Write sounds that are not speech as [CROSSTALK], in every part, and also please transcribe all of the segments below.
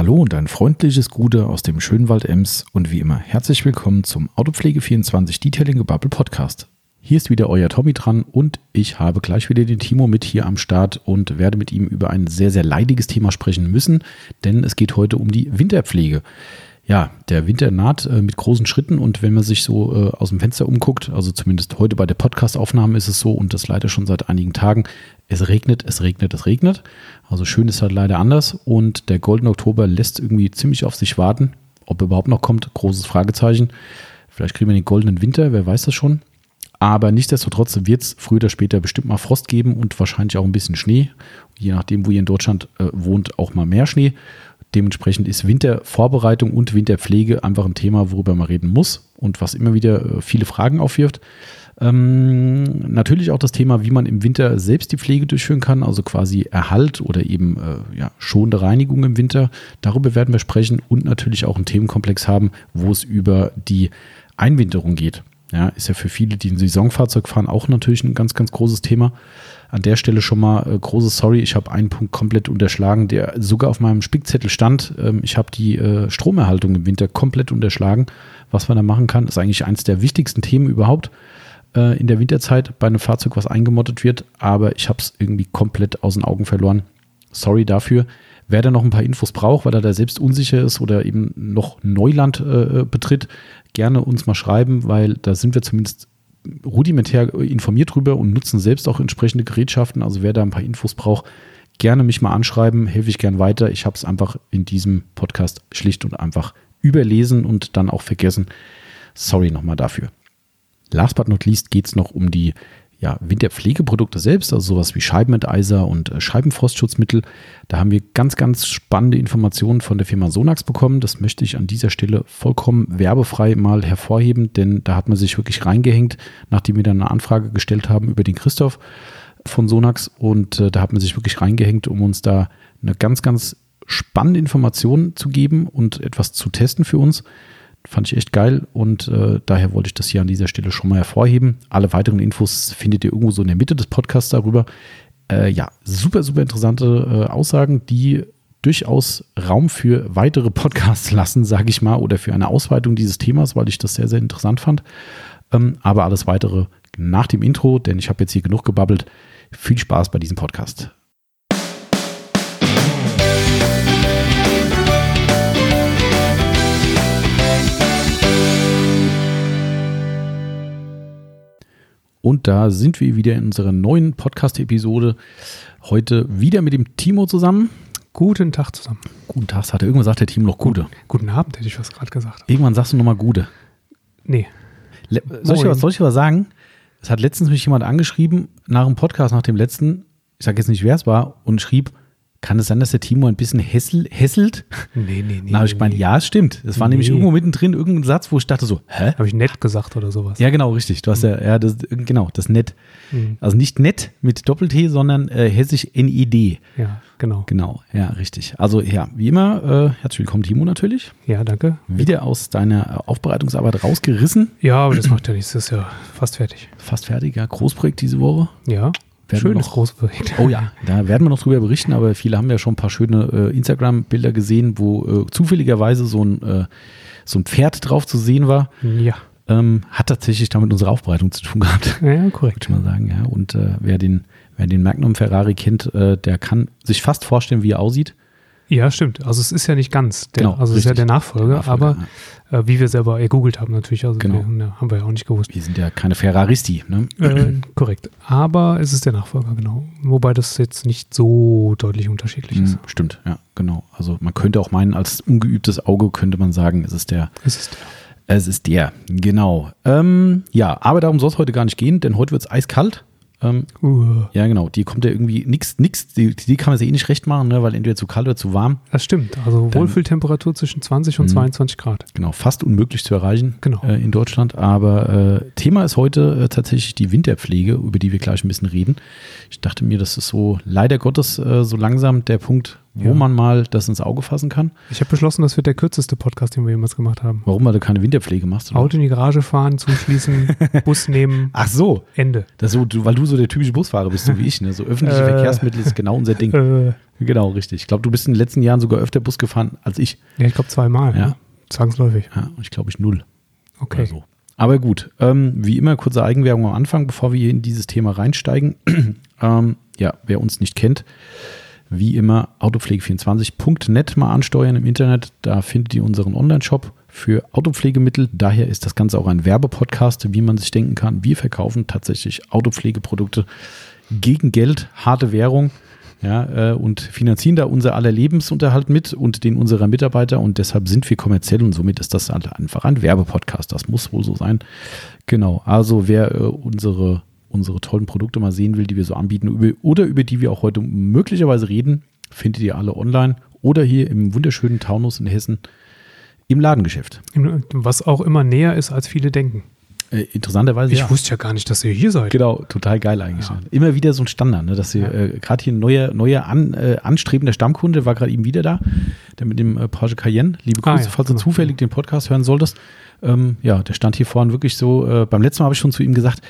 Hallo und ein freundliches Gute aus dem schönen Wald Ems und wie immer herzlich willkommen zum Autopflege24 Detailing Gebubble Podcast. Hier ist wieder euer Tommy dran und ich habe gleich wieder den Timo mit hier am Start und werde mit ihm über ein sehr, sehr leidiges Thema sprechen müssen, denn es geht heute um die Winterpflege. Ja, der Winter naht äh, mit großen Schritten und wenn man sich so äh, aus dem Fenster umguckt, also zumindest heute bei der Podcastaufnahme ist es so und das leider schon seit einigen Tagen, es regnet, es regnet, es regnet. Also schön ist halt leider anders und der Golden Oktober lässt irgendwie ziemlich auf sich warten. Ob er überhaupt noch kommt, großes Fragezeichen. Vielleicht kriegen wir den goldenen Winter, wer weiß das schon. Aber nichtsdestotrotz wird es früher oder später bestimmt mal Frost geben und wahrscheinlich auch ein bisschen Schnee. Je nachdem, wo ihr in Deutschland äh, wohnt, auch mal mehr Schnee. Dementsprechend ist Wintervorbereitung und Winterpflege einfach ein Thema, worüber man reden muss und was immer wieder äh, viele Fragen aufwirft. Ähm, natürlich auch das Thema, wie man im Winter selbst die Pflege durchführen kann, also quasi Erhalt oder eben äh, ja, schonende Reinigung im Winter. Darüber werden wir sprechen und natürlich auch einen Themenkomplex haben, wo es über die Einwinterung geht. Ja, ist ja für viele, die ein Saisonfahrzeug fahren, auch natürlich ein ganz, ganz großes Thema. An der Stelle schon mal äh, großes Sorry, ich habe einen Punkt komplett unterschlagen, der sogar auf meinem Spickzettel stand. Ähm, ich habe die äh, Stromerhaltung im Winter komplett unterschlagen. Was man da machen kann, ist eigentlich eines der wichtigsten Themen überhaupt äh, in der Winterzeit bei einem Fahrzeug, was eingemottet wird, aber ich habe es irgendwie komplett aus den Augen verloren. Sorry dafür. Wer da noch ein paar Infos braucht, weil er da selbst unsicher ist oder eben noch Neuland äh, betritt, gerne uns mal schreiben, weil da sind wir zumindest rudimentär informiert drüber und nutzen selbst auch entsprechende Gerätschaften. Also wer da ein paar Infos braucht, gerne mich mal anschreiben, helfe ich gern weiter. Ich habe es einfach in diesem Podcast schlicht und einfach überlesen und dann auch vergessen. Sorry nochmal dafür. Last but not least geht es noch um die ja, Winterpflegeprodukte selbst, also sowas wie Scheibenenteiser und äh, Scheibenfrostschutzmittel. Da haben wir ganz, ganz spannende Informationen von der Firma Sonax bekommen. Das möchte ich an dieser Stelle vollkommen werbefrei mal hervorheben, denn da hat man sich wirklich reingehängt, nachdem wir dann eine Anfrage gestellt haben über den Christoph von Sonax. Und äh, da hat man sich wirklich reingehängt, um uns da eine ganz, ganz spannende Information zu geben und etwas zu testen für uns. Fand ich echt geil und äh, daher wollte ich das hier an dieser Stelle schon mal hervorheben. Alle weiteren Infos findet ihr irgendwo so in der Mitte des Podcasts darüber. Äh, ja, super, super interessante äh, Aussagen, die durchaus Raum für weitere Podcasts [LAUGHS] lassen, sage ich mal, oder für eine Ausweitung dieses Themas, weil ich das sehr, sehr interessant fand. Ähm, aber alles weitere nach dem Intro, denn ich habe jetzt hier genug gebabbelt. Viel Spaß bei diesem Podcast. Und da sind wir wieder in unserer neuen Podcast-Episode. Heute wieder mit dem Timo zusammen. Guten Tag zusammen. Guten Tag, hat er irgendwann sagt der Timo noch Gute. Guten Abend, hätte ich was gerade gesagt. Irgendwann sagst du nochmal Gute. Nee. Le soll, ich was, soll ich was sagen? Es hat letztens mich jemand angeschrieben nach dem Podcast, nach dem letzten, ich sage jetzt nicht, wer es war, und schrieb, kann es sein, dass der Timo ein bisschen hässel, hässelt? Nee, nee, nee. Na, ich gemeint, ja, es stimmt. Es war nee. nämlich irgendwo mittendrin irgendein Satz, wo ich dachte so, hä? Habe ich nett gesagt oder sowas? Ja, genau, richtig. Du hast ja, ja, das, genau, das nett. Mhm. Also nicht nett mit Doppel-T, sondern äh, hessisch NID. Ja, genau. Genau, ja, richtig. Also, ja, wie immer, äh, herzlich willkommen, Timo, natürlich. Ja, danke. Wieder aus deiner Aufbereitungsarbeit rausgerissen. Ja, aber das macht ja nichts, das ist ja fast fertig. Fast fertig, ja. Großprojekt diese Woche. Ja. Schönes noch, Großprojekt. [LAUGHS] Oh ja, da werden wir noch drüber berichten, aber viele haben ja schon ein paar schöne äh, Instagram-Bilder gesehen, wo äh, zufälligerweise so ein, äh, so ein Pferd drauf zu sehen war. Ja. Ähm, hat tatsächlich damit unsere Aufbereitung zu tun gehabt. Ja, korrekt. Ich mal sagen, ja. Und äh, wer, den, wer den Magnum Ferrari kennt, äh, der kann sich fast vorstellen, wie er aussieht. Ja, stimmt. Also es ist ja nicht ganz der, genau, also es ist ja der Nachfolger, Nachfolger aber ja. äh, wie wir selber ergoogelt haben natürlich, also genau. wir, haben wir ja auch nicht gewusst. Wir sind ja keine Ferraristi, ne? Äh, korrekt. Aber es ist der Nachfolger, genau. Wobei das jetzt nicht so deutlich unterschiedlich hm, ist. Stimmt, ja, genau. Also man könnte auch meinen, als ungeübtes Auge könnte man sagen, es ist der. Es ist der. Es ist der, genau. Ähm, ja, aber darum soll es heute gar nicht gehen, denn heute wird es eiskalt. Ähm, uh. Ja, genau. Die kommt ja irgendwie nix, nix, die, die kann man sich eh nicht recht machen, ne, weil entweder zu kalt oder zu warm. Das stimmt. Also Dann- Wohlfühltemperatur zwischen 20 und Mhm. 22 Grad. Genau, fast unmöglich zu erreichen Genau. äh, in Deutschland. Aber äh, Thema ist heute äh, tatsächlich die Winterpflege, über die wir gleich ein bisschen reden. Ich dachte mir, das ist so leider Gottes äh, so langsam der Punkt, wo Ja. man mal das ins Auge fassen kann. Ich habe beschlossen, das wird der kürzeste Podcast, den wir jemals gemacht haben. Warum weil du keine Winterpflege machst. Auto in die Garage fahren, zuschließen, [LAUGHS] Bus nehmen, Ach so, Ende. das so, du, weil du so der typische Busfahrer bist, so wie ich. Ne? So öffentliche Äh. Verkehrsmittel ist genau unser Ding. [LAUGHS] Äh, Genau, richtig. Ich glaube, du bist in den letzten Jahren sogar öfter Bus gefahren als ich. ja, ich glaube zweimal. Ja. Ne? Zwangsläufig. Ja, ich glaube, ich null. Okay. So. Aber gut, ähm, wie immer kurze Eigenwerbung am Anfang, bevor wir hier in dieses Thema reinsteigen. [CLEARS THROAT] ähm, ja, wer uns nicht kennt, wie immer autopflege24.net mal ansteuern im Internet. Da findet ihr unseren Online-Shop für Autopflegemittel. Daher ist das Ganze auch ein Werbepodcast, wie man sich denken kann. Wir verkaufen tatsächlich Autopflegeprodukte gegen Geld, harte Währung. Ja, äh, und finanzieren da unser aller Lebensunterhalt mit und den unserer Mitarbeiter und deshalb sind wir kommerziell und somit ist das halt einfach ein Werbepodcast. Das muss wohl so sein. Genau. Also wer äh, unsere, unsere tollen Produkte mal sehen will, die wir so anbieten oder über die wir auch heute möglicherweise reden, findet ihr alle online oder hier im wunderschönen Taunus in Hessen im Ladengeschäft. Was auch immer näher ist, als viele denken. Äh, interessanterweise Ich ja. wusste ja gar nicht, dass ihr hier seid. Genau, total geil eigentlich. Ja. Immer wieder so ein Standard, ne? dass wir Ja. äh, gerade hier ein neuer, neuer an, äh, anstrebender Stammkunde war gerade eben wieder da, der mit dem äh, Porsche Cayenne. Liebe Ah, Grüße, ja, falls du genau. zufällig den Podcast hören solltest. Ähm, ja, der stand hier vorne wirklich so. Äh, beim letzten Mal habe ich schon zu ihm gesagt,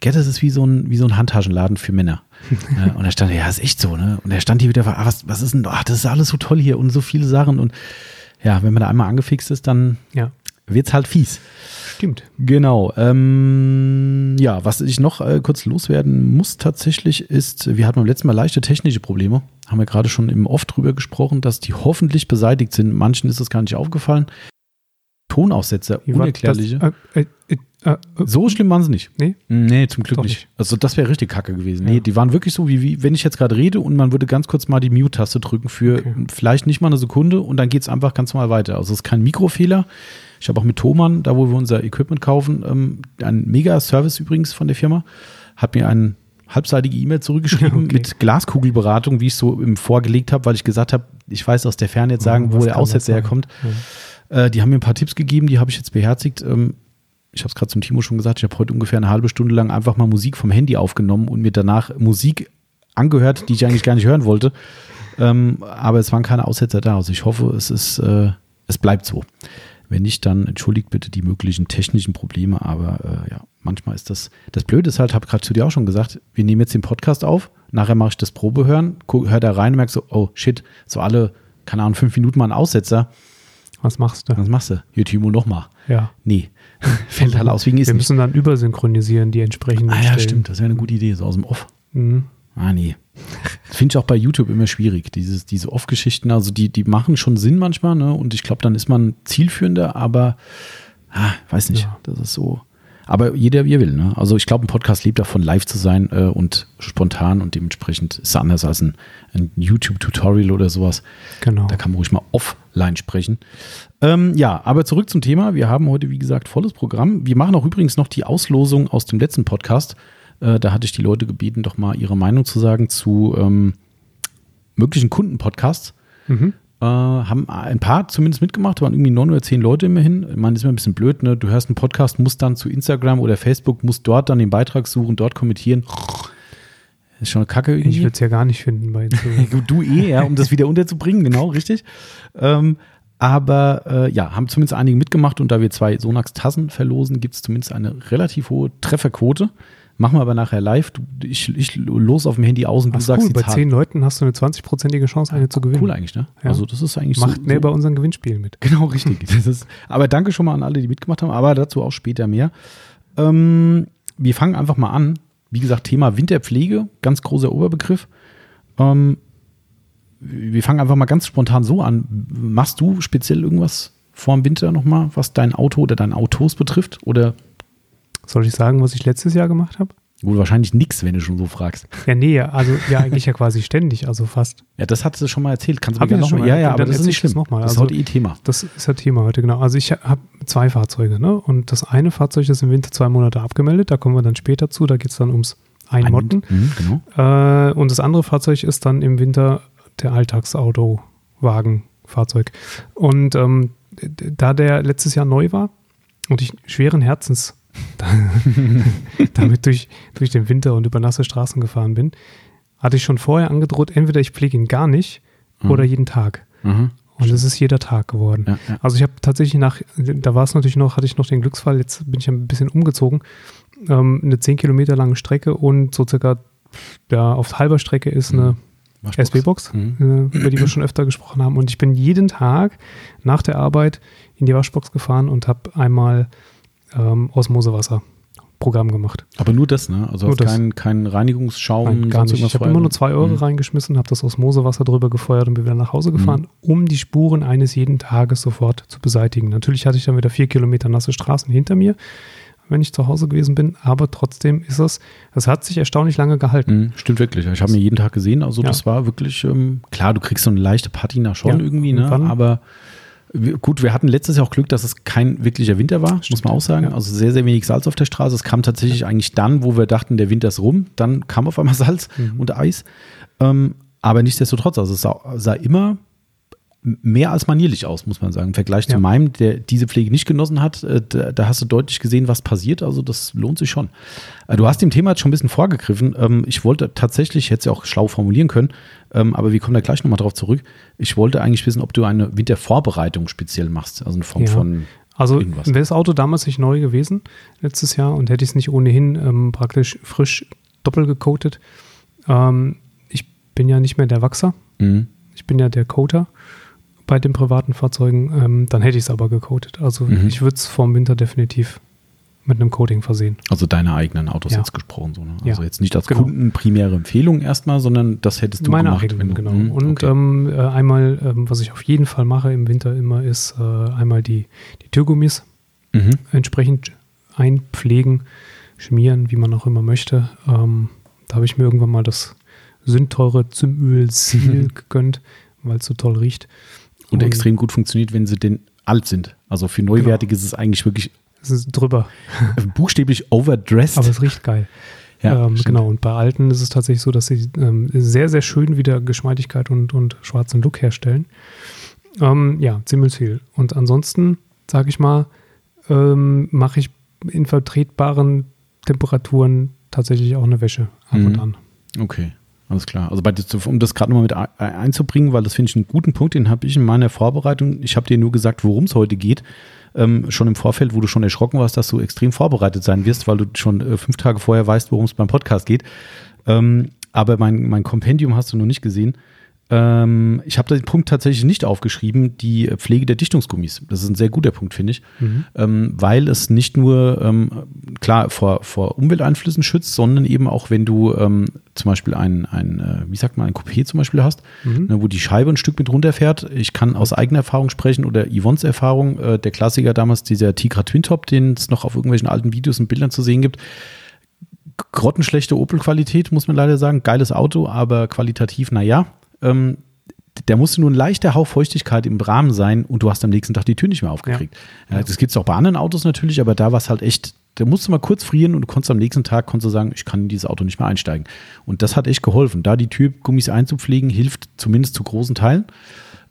Gell, das ist wie so ein, wie so ein Handtaschenladen für Männer. [LAUGHS] äh, und er stand, ja, ist echt so, ne? Und er stand hier wieder, ah, was, was ist denn, ach, das ist alles so toll hier und so viele Sachen. Und ja, wenn man da einmal angefixt ist, dann Ja, wird's halt fies. stimmt. Genau. Ähm, ja, was ich noch äh, kurz loswerden muss tatsächlich ist, wir hatten beim letzten Mal leichte technische Probleme. Haben wir gerade schon im Off drüber gesprochen, dass die hoffentlich beseitigt sind. Manchen ist das gar nicht aufgefallen. Tonaussetzer, unerklärliche. Das, äh, äh, äh, äh, so schlimm waren sie nicht. nee? Nee, zum Glück nicht. nicht. Also das wäre richtig kacke gewesen. Nee, Ja. die waren wirklich so, wie, wie wenn ich jetzt gerade rede und man würde ganz kurz mal die Mute-Taste drücken für Okay. vielleicht nicht mal eine Sekunde und dann geht es einfach ganz normal weiter. Also es ist kein Mikrofehler. Ich habe auch mit Thomann, da wo wir unser Equipment kaufen, ähm, ein Mega-Service übrigens von der Firma, hat mir eine halbseitige E-Mail zurückgeschrieben [LAUGHS] Okay. mit Glaskugelberatung, wie ich es so im vorgelegt habe, weil ich gesagt habe, ich weiß aus der Ferne jetzt sagen, wo Was der Aussetzer herkommt. Ja. Äh, die haben mir ein paar Tipps gegeben, die habe ich jetzt beherzigt. Ähm, ich habe es gerade zum Timo schon gesagt, ich habe heute ungefähr eine halbe Stunde lang einfach mal Musik vom Handy aufgenommen und mir danach Musik angehört, die ich eigentlich gar nicht hören wollte. Ähm, aber es waren keine Aussetzer da. Also ich hoffe, es ist, äh, es bleibt so. Wenn nicht, dann entschuldigt bitte die möglichen technischen Probleme. Aber äh, ja, manchmal ist das. Das Blöde ist halt, habe gerade zu dir auch schon gesagt, wir nehmen jetzt den Podcast auf, nachher mache ich das Probehören, hör da rein und merk so, oh shit, so alle, keine Ahnung, fünf Minuten mal ein Aussetzer. Was machst du? Was machst du? Hier, Timo, nochmal. Ja. Nee. [LAUGHS] Fällt halt aus wegen ist Wir nicht. müssen dann übersynchronisieren, die entsprechenden Ah ja, Stellen. stimmt. Das wäre eine gute Idee, so aus dem Off. Mhm. Ah, nee. Finde ich auch bei YouTube immer schwierig. Dieses, diese Off-Geschichten, also die, die machen schon Sinn manchmal, ne? Und ich glaube, dann ist man zielführender, aber ah, weiß nicht. Ja. Das ist so. Aber jeder, wie er will, ne? Also ich glaube, ein Podcast lebt davon, live zu sein äh, und spontan und dementsprechend ist es anders als ein, ein YouTube-Tutorial oder sowas. Genau. Da kann man ruhig mal offline sprechen. Ähm, ja, aber zurück zum Thema. Wir haben heute, wie gesagt, volles Programm. Wir machen auch übrigens noch die Auslosung aus dem letzten Podcast. Äh, da hatte ich die Leute gebeten, doch mal ihre Meinung zu sagen zu ähm, möglichen Kundenpodcasts. Mhm. Äh, haben ein paar zumindest mitgemacht, waren irgendwie neun oder zehn Leute immerhin. Ich meine, das ist immer ein bisschen blöd, ne? Du hörst einen Podcast, musst dann zu Instagram oder Facebook, musst dort dann den Beitrag suchen, dort kommentieren. ist schon eine Kacke irgendwie. Ich würde es ja gar nicht finden bei. [LAUGHS] Du, du eh, ja, um das wieder unterzubringen, genau, richtig. Ähm, aber äh, ja, haben zumindest einige mitgemacht und da wir zwei Sonax-Tassen verlosen, gibt es zumindest eine relativ hohe Trefferquote. Machen wir aber nachher live. Du, ich, ich los auf dem Handy aus und du Ach sagst cool, die bei zehn Leuten hast du eine 20-prozentige Chance, eine zu gewinnen. Cool eigentlich, ne? Ja. Also das ist eigentlich Macht so, mehr so bei unseren Gewinnspielen mit. Genau, richtig. [LAUGHS] Das ist, aber danke schon mal an alle, die mitgemacht haben, aber dazu auch später mehr. Ähm, wir fangen einfach mal an. Wie gesagt, Thema Winterpflege, ganz großer Oberbegriff. Ähm, wir fangen einfach mal ganz spontan so an. Machst du speziell irgendwas vor dem Winter nochmal, was dein Auto oder dein Autos betrifft? Oder Soll ich sagen, was ich letztes Jahr gemacht habe? wohl wahrscheinlich nichts, wenn du schon so fragst. Ja, nee, also ja, eigentlich ja quasi ständig, also fast. Ja, das hattest du schon mal erzählt. Kannst du mir das schon nochmal? mal? Ja, ja, aber das ist nicht ich das schlimm. noch mal. Das ist Also- heute eh Thema. Das ist ja Thema heute, genau. Also ich habe zwei Fahrzeuge, ne? Und das eine Fahrzeug ist im Winter zwei Monate abgemeldet, da kommen wir dann später zu, da geht es dann ums Einmotten. Mhm, genau. Äh, und das andere Fahrzeug ist dann im Winter der Alltagsauto, Wagen, Fahrzeug. Und ähm, da der letztes Jahr neu war und ich schweren Herzens [LAUGHS] damit durch, durch den Winter und über nasse Straßen gefahren bin, hatte ich schon vorher angedroht, entweder ich pflege ihn gar nicht Mhm. oder jeden Tag. Mhm. Und es ist jeder Tag geworden. Ja, ja. Also ich habe tatsächlich nach, da war es natürlich noch, hatte ich noch den Glücksfall, jetzt bin ich ein bisschen umgezogen, ähm, eine 10 Kilometer lange Strecke und so circa ja, auf halber Strecke ist eine. SB-Box, Mhm. äh, über die wir schon öfter gesprochen haben. Und ich bin jeden Tag nach der Arbeit in die Waschbox gefahren und habe einmal ähm, Osmosewasser Programm gemacht. Aber nur das, ne? Also Nur das. kein, kein Reinigungsschaum, Nein, gar nicht. Ich habe immer nur zwei Euro Mhm. reingeschmissen, habe das Osmosewasser drüber gefeuert und bin wieder nach Hause gefahren, um die Spuren eines jeden Tages sofort zu beseitigen. Natürlich hatte ich dann wieder vier Kilometer nasse Straßen hinter mir, wenn ich zu Hause gewesen bin, aber trotzdem ist es, es hat sich erstaunlich lange gehalten. Mhm, stimmt wirklich. Ich habe mir jeden Tag gesehen. Also Ja. das war wirklich, ähm, klar, du kriegst so eine leichte Patina schon Ja, irgendwie, ne? Aber gut, wir hatten letztes Jahr auch Glück, dass es kein wirklicher Winter war, muss man auch sagen. ja. Also sehr, sehr wenig Salz auf der Straße. Es kam tatsächlich eigentlich dann, wo wir dachten, der Winter ist rum. Dann kam auf einmal [LAUGHS] Salz Mhm. und Eis. Ähm, aber nichtsdestotrotz, also es sah, sah immer mehr als manierlich aus, muss man sagen. Im Vergleich Ja. zu meinem, der diese Pflege nicht genossen hat, äh, da, da hast du deutlich gesehen, was passiert. Also das lohnt sich schon. Äh, Du hast dem Thema jetzt schon ein bisschen vorgegriffen. Ähm, Ich wollte tatsächlich, ich hätte es ja auch schlau formulieren können, ähm, aber wir kommen da gleich nochmal drauf zurück. Ich wollte eigentlich wissen, ob du eine Wintervorbereitung speziell machst, also in Form Ja. von Also irgendwas. wäre das Auto damals nicht neu gewesen, letztes Jahr, und hätte ich es nicht ohnehin ähm, praktisch frisch doppelt gecoatet. Ähm, ich bin ja nicht mehr der Wachser, Mhm. ich bin ja der Coater bei den privaten Fahrzeugen, ähm, dann hätte ich es aber gecoatet. Also Mhm. ich würde es vorm Winter definitiv mit einem Coating versehen. Also deine eigenen Autos Ja. jetzt gesprochen. So, ne? Ja. Also jetzt nicht als Genau. Kunden primäre Empfehlung erstmal, sondern das hättest du Meine gemacht. eigenen, genau. Mhm, Und okay. ähm, äh, einmal, ähm, was ich auf jeden Fall mache im Winter immer, ist äh, einmal die, die Türgummis mhm. entsprechend einpflegen, schmieren, wie man auch immer möchte. Ähm, da habe ich mir irgendwann mal das sündteure Zymöl Seal [LAUGHS] gegönnt, weil es so toll riecht. Und extrem gut funktioniert, wenn sie denn alt sind. Also für Genau. neuwertig ist es eigentlich wirklich Es ist drüber, [LAUGHS] buchstäblich overdressed. aber es riecht geil. Ja, ähm, genau, und bei alten ist es tatsächlich so, dass sie ähm, sehr, sehr schön wieder Geschmeidigkeit und, und schwarzen Look herstellen. Ähm, ja, ziemlich viel. Und ansonsten, sage ich mal, ähm, mache ich in vertretbaren Temperaturen tatsächlich auch eine Wäsche ab Mhm. und an. Okay, alles klar. Also zu- um das gerade nochmal mit ein- einzubringen, weil das finde ich einen guten Punkt, den habe ich in meiner Vorbereitung, ich habe dir nur gesagt, worum es heute geht, ähm, schon im Vorfeld, wo du schon erschrocken warst, dass du extrem vorbereitet sein wirst, weil du schon äh, fünf Tage vorher weißt, worum es beim Podcast geht. Ähm, aber mein, mein Kompendium hast du noch nicht gesehen. Ähm, ich habe den Punkt tatsächlich nicht aufgeschrieben, die Pflege der Dichtungsgummis. Das ist ein sehr guter Punkt, finde ich, ähm, weil es nicht nur ähm, klar vor, vor Umwelteinflüssen schützt, sondern eben auch, wenn du ähm, zum Beispiel ein, ein äh, wie sagt man, ein Coupé zum Beispiel hast, ne, wo die Scheibe ein Stück mit runterfährt. Ich kann aus eigener Erfahrung sprechen oder Yvonnes Erfahrung, äh, der Klassiker damals, dieser Tigra Twin Top, den es noch auf irgendwelchen alten Videos und Bildern zu sehen gibt grottenschlechte Opel-Qualität, muss man leider sagen. Geiles Auto, aber qualitativ, naja. Ähm, der musste nur ein leichter Hauch Feuchtigkeit im Rahmen sein und du hast am nächsten Tag die Tür nicht mehr aufgekriegt. Ja. das gibt es auch bei anderen Autos natürlich, aber da war es halt echt, da musst du mal kurz frieren und du konntest am nächsten Tag konntest du sagen, ich kann in dieses Auto nicht mehr einsteigen. Und das hat echt geholfen. Da die Türgummis einzupflegen, hilft zumindest zu großen Teilen.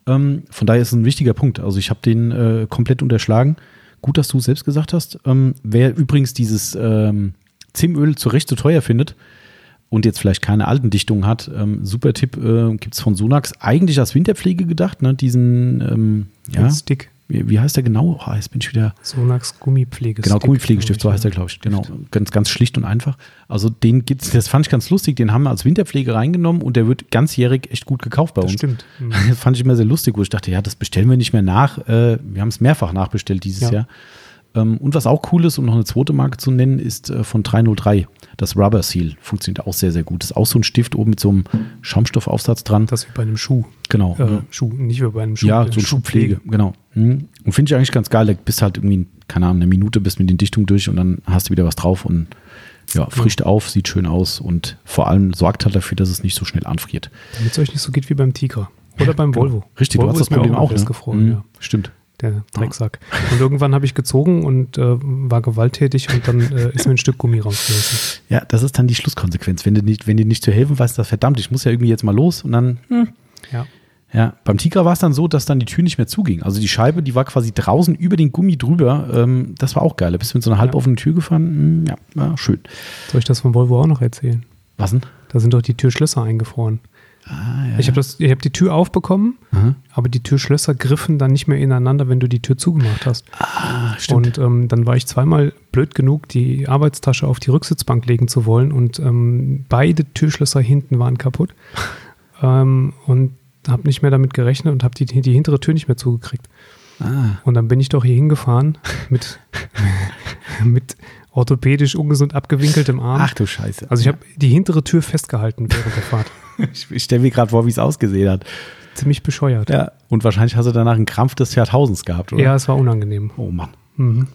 Ähm, von daher ist es ein wichtiger Punkt. Also ich habe den äh, komplett unterschlagen. Gut, dass du es selbst gesagt hast. Ähm, wer übrigens dieses ähm, Zimöl zu Recht zu teuer findet und jetzt vielleicht keine alten Dichtungen hat, ähm, super Tipp, äh, gibt es von Sonax. Eigentlich als Winterpflege gedacht, ne? diesen, ähm, ja, Stick. wie, wie heißt der genau? Oh, jetzt bin ich wieder. Sonax Gummipflege. Genau, Gummipflegestift, so heißt der, glaube ich. Genau, ganz, ganz schlicht und einfach. Also den gibt's, das fand ich ganz lustig, den haben wir als Winterpflege reingenommen und der wird ganzjährig echt gut gekauft bei Das uns. stimmt. [LAUGHS] Mhm. Das fand ich immer sehr lustig, wo ich dachte, ja, das bestellen wir nicht mehr nach. Äh, wir haben es mehrfach nachbestellt dieses Ja. Jahr. Ähm, und was auch cool ist, um noch eine zweite Marke zu nennen, ist äh, von 303. Das Rubber Seal funktioniert auch sehr, sehr gut. Das ist auch so ein Stift oben mit so einem Schaumstoffaufsatz dran. Das wie bei einem Schuh. genau. Äh, Schuh, nicht wie bei einem Schuh. ja, so eine Schuhpflege, genau. Mhm. Und finde ich eigentlich ganz geil. Da bist halt irgendwie, keine Ahnung, eine Minute bist mit den Dichtungen durch und dann hast du wieder was drauf und ja, frischt auf, sieht schön aus und vor allem sorgt halt dafür, dass es nicht so schnell anfriert. Damit es euch nicht so geht wie beim Tiger. Oder beim Volvo. Genau. Richtig, Volvo du hast das ist mir Problem auch, ne? festgefroren, Mhm, ja. Stimmt. Der Drecksack. Und irgendwann habe ich gezogen und äh, war gewalttätig und dann äh, ist mir ein Stück Gummi rausgerissen. Ja, das ist dann die Schlusskonsequenz. Wenn du nicht, wenn dir nicht zu helfen weißt, das verdammt, ich muss ja irgendwie jetzt mal los und dann, hm. Ja. ja, beim Tigra war es dann so, dass dann die Tür nicht mehr zuging. Also die Scheibe, die war quasi draußen über den Gummi drüber. Ähm, das war auch geil. Da bist du mit so einer halboffenen Tür gefahren. Hm, ja, war schön. Soll ich das von Volvo auch noch erzählen? Was denn? Da sind doch die Türschlösser eingefroren. Ah, ja, ich habe hab die Tür aufbekommen, Aha. aber die Türschlösser griffen dann nicht mehr ineinander, wenn du die Tür zugemacht hast. Ah, stimmt. Und ähm, dann war ich zweimal blöd genug, die Arbeitstasche auf die Rücksitzbank legen zu wollen und ähm, beide Türschlösser hinten waren kaputt. [LAUGHS] ähm, und habe nicht mehr damit gerechnet und habe die, die hintere Tür nicht mehr zugekriegt. Ah. Und dann bin ich doch hier hingefahren [LAUGHS] mit, [LAUGHS] mit orthopädisch ungesund abgewinkeltem Arm. Ach du Scheiße. Also ich habe die hintere Tür festgehalten während der Fahrt. [LAUGHS] ich, stelle mir gerade vor, wie es ausgesehen hat. Ziemlich bescheuert. Ja, und wahrscheinlich hast du danach einen Krampf des Jahrtausends gehabt, oder? Ja, es war unangenehm. Oh Mann. Mhm.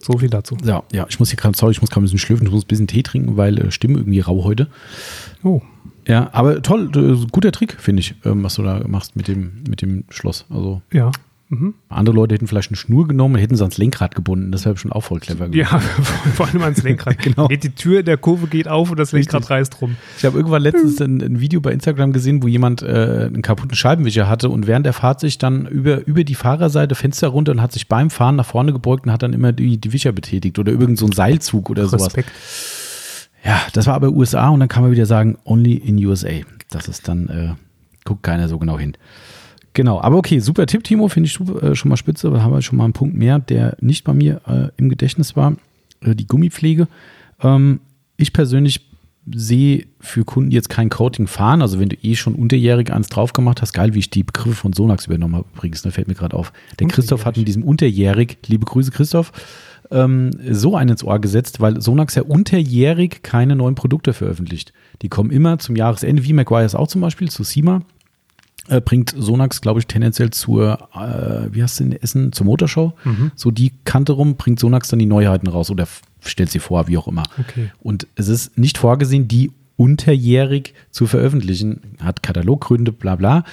So viel dazu. Ja, ja, ich muss hier gerade, sorry, ich muss gerade ein bisschen schlürfen, ich muss ein bisschen Tee trinken, weil äh, Stimme irgendwie rau heute. Oh. Ja, aber toll, äh, guter Trick, finde ich, ähm, was du da machst mit dem, mit dem Schloss. Also. Ja. Mhm. Andere Leute hätten vielleicht eine Schnur genommen und hätten sie ans Lenkrad gebunden. Das wäre schon auch voll clever gewesen. Ja, [LAUGHS] vor allem ans Lenkrad. [LAUGHS] genau. Die Tür der Kurve geht auf und das Lenkrad Richtig. reißt rum. Ich habe irgendwann letztens ein, ein, Video bei Instagram gesehen, wo jemand äh, einen kaputten Scheibenwischer hatte und während der Fahrt sich dann über, über die Fahrerseite Fenster runter und hat sich beim Fahren nach vorne gebeugt und hat dann immer die, die Wischer betätigt oder irgend so ein Seilzug oder Respekt. sowas. Ja, das war aber USA und dann kann man wieder sagen, only in USA. Das ist dann, äh, guckt keiner so genau hin. Genau, aber okay, super Tipp, Timo, finde ich äh, schon mal spitze. Da haben wir schon mal einen Punkt mehr, der nicht bei mir äh, im Gedächtnis war. Äh, die Gummipflege. Ähm, ich persönlich sehe für Kunden jetzt kein Coating fahren. Also wenn du eh schon unterjährig eins drauf gemacht hast, geil, wie ich die Begriffe von Sonax übernommen habe übrigens, da fällt mir gerade auf. Der Christoph hat in diesem unterjährig, liebe Grüße Christoph, ähm, so einen ins Ohr gesetzt, weil Sonax ja unterjährig keine neuen Produkte veröffentlicht. Die kommen immer zum Jahresende, wie McGuire's auch zum Beispiel, zu SIMA äh, bringt Sonax, glaube ich, tendenziell zur, äh, wie heißt es in Essen, zur Motorshow. Mhm. So die Kante rum, bringt Sonax dann die Neuheiten raus oder stellt sie vor, wie auch immer. Okay. Und es ist nicht vorgesehen, die unterjährig zu veröffentlichen. Hat Kataloggründe, bla bla.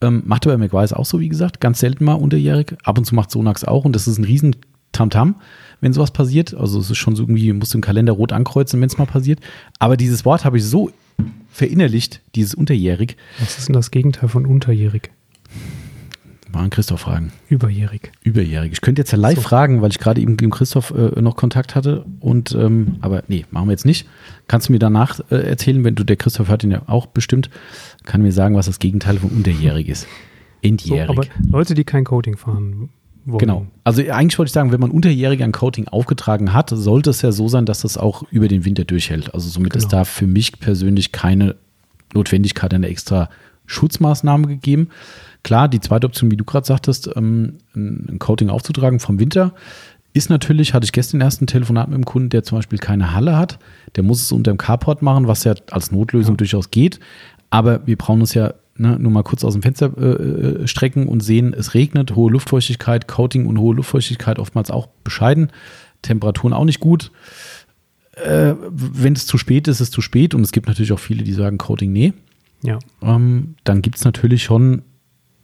Ähm, macht aber McWise auch so, wie gesagt, ganz selten mal unterjährig. Ab und zu macht Sonax auch und das ist ein riesen Tamtam, wenn sowas passiert. Also es ist schon so irgendwie, musst du im Kalender rot ankreuzen, wenn es mal passiert. Aber dieses Wort habe ich so verinnerlicht, dieses unterjährig. Was ist denn das Gegenteil von unterjährig? An Christoph fragen. Überjährig. Überjährig. Ich könnte jetzt ja live so. fragen, weil ich gerade eben mit Christoph äh, noch Kontakt hatte. Und ähm, aber nee, machen wir jetzt nicht. Kannst du mir danach äh, erzählen, wenn du, der Christoph hört ihn ja auch bestimmt, kann mir sagen, was das Gegenteil von unterjährig ist. Endjährig. So, aber Leute, die kein Coating fahren, wollen. Genau. Also eigentlich wollte ich sagen, wenn man unterjährig ein Coating aufgetragen hat, sollte es ja so sein, dass das auch über den Winter durchhält. Also somit genau. ist da für mich persönlich keine Notwendigkeit einer extra Schutzmaßnahme gegeben. Klar, die zweite Option, wie du gerade sagtest, ähm, ein Coating aufzutragen vom Winter, ist natürlich, hatte ich gestern erst ein Telefonat mit einem Kunden, der zum Beispiel keine Halle hat. Der muss es unter dem Carport machen, was ja als Notlösung ja. durchaus geht. Aber wir brauchen uns ja ne, nur mal kurz aus dem Fenster äh, äh, strecken und sehen, es regnet, hohe Luftfeuchtigkeit, Coating und hohe Luftfeuchtigkeit oftmals auch bescheiden, Temperaturen auch nicht gut. Äh, wenn es zu spät ist, ist es zu spät und es gibt natürlich auch viele, die sagen Coating nee. Ja. Ähm, dann gibt es natürlich schon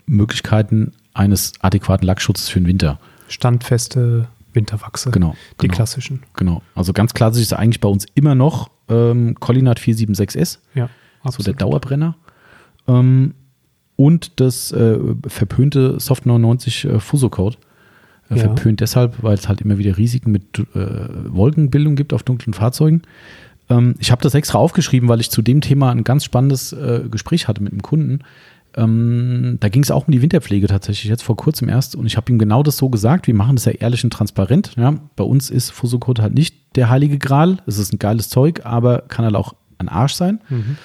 Möglichkeiten eines adäquaten Lackschutzes für den Winter. Standfeste Winterwachse. Genau. Die genau, klassischen. Genau. Also ganz klassisch ist eigentlich bei uns immer noch ähm, Collinat 476S. Ja. Absolut. So der Dauerbrenner. Ähm, und das äh, verpönte Soft 99 äh, Fuso-Code. Äh, ja. Verpönt deshalb, weil es halt immer wieder Risiken mit äh, Wolkenbildung gibt auf dunklen Fahrzeugen. Ähm, ich habe das extra aufgeschrieben, weil ich zu dem Thema ein ganz spannendes äh, Gespräch hatte mit einem Kunden. Ähm, da ging es auch um die Winterpflege tatsächlich jetzt vor kurzem erst und ich habe ihm genau das so gesagt. Wir machen das ja ehrlich und transparent. Ja. Bei uns ist Fusocode halt nicht der heilige Gral. Es ist ein geiles Zeug, aber kann halt auch ein Arsch sein. Mhm.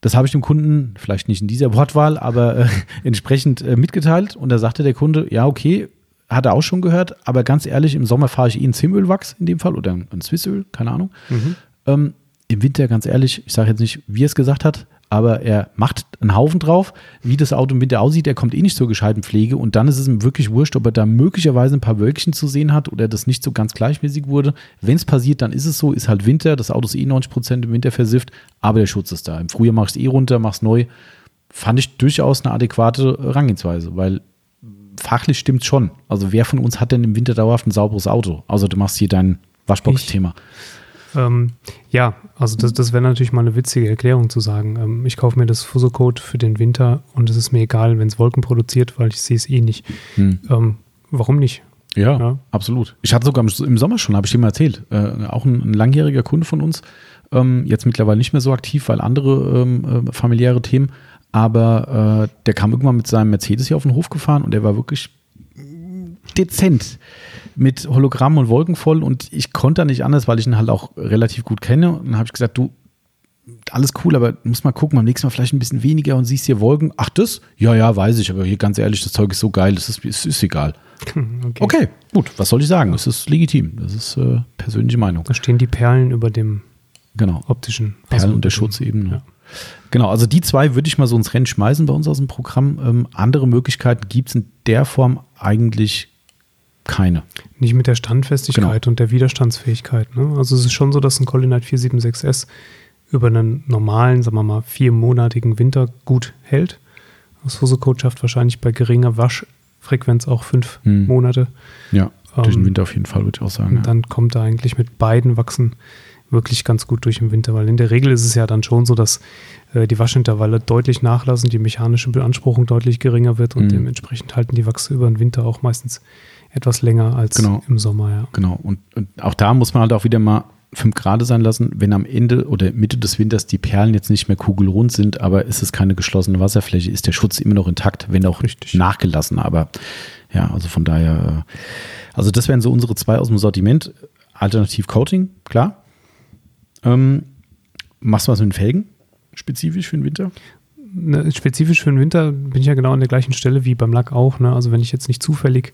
Das habe ich dem Kunden, vielleicht nicht in dieser Wortwahl, aber äh, [LAUGHS] entsprechend äh, mitgeteilt. Und da sagte der Kunde, ja, okay, hat er auch schon gehört, aber ganz ehrlich, im Sommer fahre ich eh ein Zimölwachs in dem Fall oder ein Swissöl, keine Ahnung. Mhm. Ähm, Im Winter, ganz ehrlich, ich sage jetzt nicht, wie er es gesagt hat, aber er macht einen Haufen drauf, wie das Auto im Winter aussieht. Er kommt eh nicht zur gescheiten Pflege und dann ist es ihm wirklich wurscht, ob er da möglicherweise ein paar Wölkchen zu sehen hat oder das nicht so ganz gleichmäßig wurde. Wenn es passiert, dann ist es so, ist halt Winter, das Auto ist eh 90 Prozent im Winter versifft, aber der Schutz ist da. Im Frühjahr machst du eh runter, machst neu. Fand ich durchaus eine adäquate Rangehensweise, weil fachlich stimmt schon. Also wer von uns hat denn im Winter dauerhaft ein sauberes Auto? Also du machst hier dein Waschbox-Thema. Ähm, ja, also das, das wäre natürlich mal eine witzige Erklärung zu sagen. Ähm, ich kaufe mir das Fuso-Code für den Winter und es ist mir egal, wenn es Wolken produziert, weil ich sehe es eh nicht. Hm. Ähm, warum nicht? Ja, ja, absolut. Ich hatte sogar im Sommer schon, habe ich dir mal erzählt, äh, auch ein, ein, langjähriger Kunde von uns, ähm, jetzt mittlerweile nicht mehr so aktiv, weil andere ähm, äh, familiäre Themen, aber äh, der kam irgendwann mit seinem Mercedes hier auf den Hof gefahren und der war wirklich dezent mit Hologramm und Wolken voll und ich konnte da nicht anders, weil ich ihn halt auch relativ gut kenne. Und dann habe ich gesagt, du, alles cool, aber muss mal gucken, beim nächsten Mal vielleicht ein bisschen weniger und siehst hier Wolken. Ach, das? Ja, ja, weiß ich, aber hier ganz ehrlich, das Zeug ist so geil, das ist, ist, ist egal. [LAUGHS] Okay. okay. gut, was soll ich sagen? Das ist legitim, das ist äh, persönliche Meinung. Da stehen die Perlen über dem genau. optischen. Perlen also und der Schutzebene. Ja. Genau, also die zwei würde ich mal so ins Rennen schmeißen bei uns aus dem Programm. Ähm, andere Möglichkeiten gibt es in der Form eigentlich keine. Nicht mit der Standfestigkeit genau. und der Widerstandsfähigkeit. Ne? Also es ist schon so, dass ein Collinite 476S über einen normalen, sagen wir mal, viermonatigen Winter gut hält. Das Fusocode schafft wahrscheinlich bei geringer Waschfrequenz auch fünf hm. Monate. Ja, durch den ähm, Winter auf jeden Fall, würde ich auch sagen. Und ja. dann kommt er eigentlich mit beiden Wachsen wirklich ganz gut durch im Winter, weil in der Regel ist es ja dann schon so, dass äh, die Waschintervalle deutlich nachlassen, die mechanische Beanspruchung deutlich geringer wird und mhm. dementsprechend halten die Wachse über den Winter auch meistens etwas länger als genau. im Sommer. Ja. Genau, und, und auch da muss man halt auch wieder mal 5 Grad sein lassen, wenn am Ende oder Mitte des Winters die Perlen jetzt nicht mehr kugelrund sind, aber ist es keine geschlossene Wasserfläche, ist der Schutz immer noch intakt, wenn auch Richtig. nachgelassen. Aber ja, also von daher, äh, also das wären so unsere zwei aus dem Sortiment. Alternativ Coating, klar. Ähm, machst du was mit den Felgen? Spezifisch für den Winter? Ne, spezifisch für den Winter bin ich ja genau an der gleichen Stelle wie beim Lack auch. Ne? Also wenn ich jetzt nicht zufällig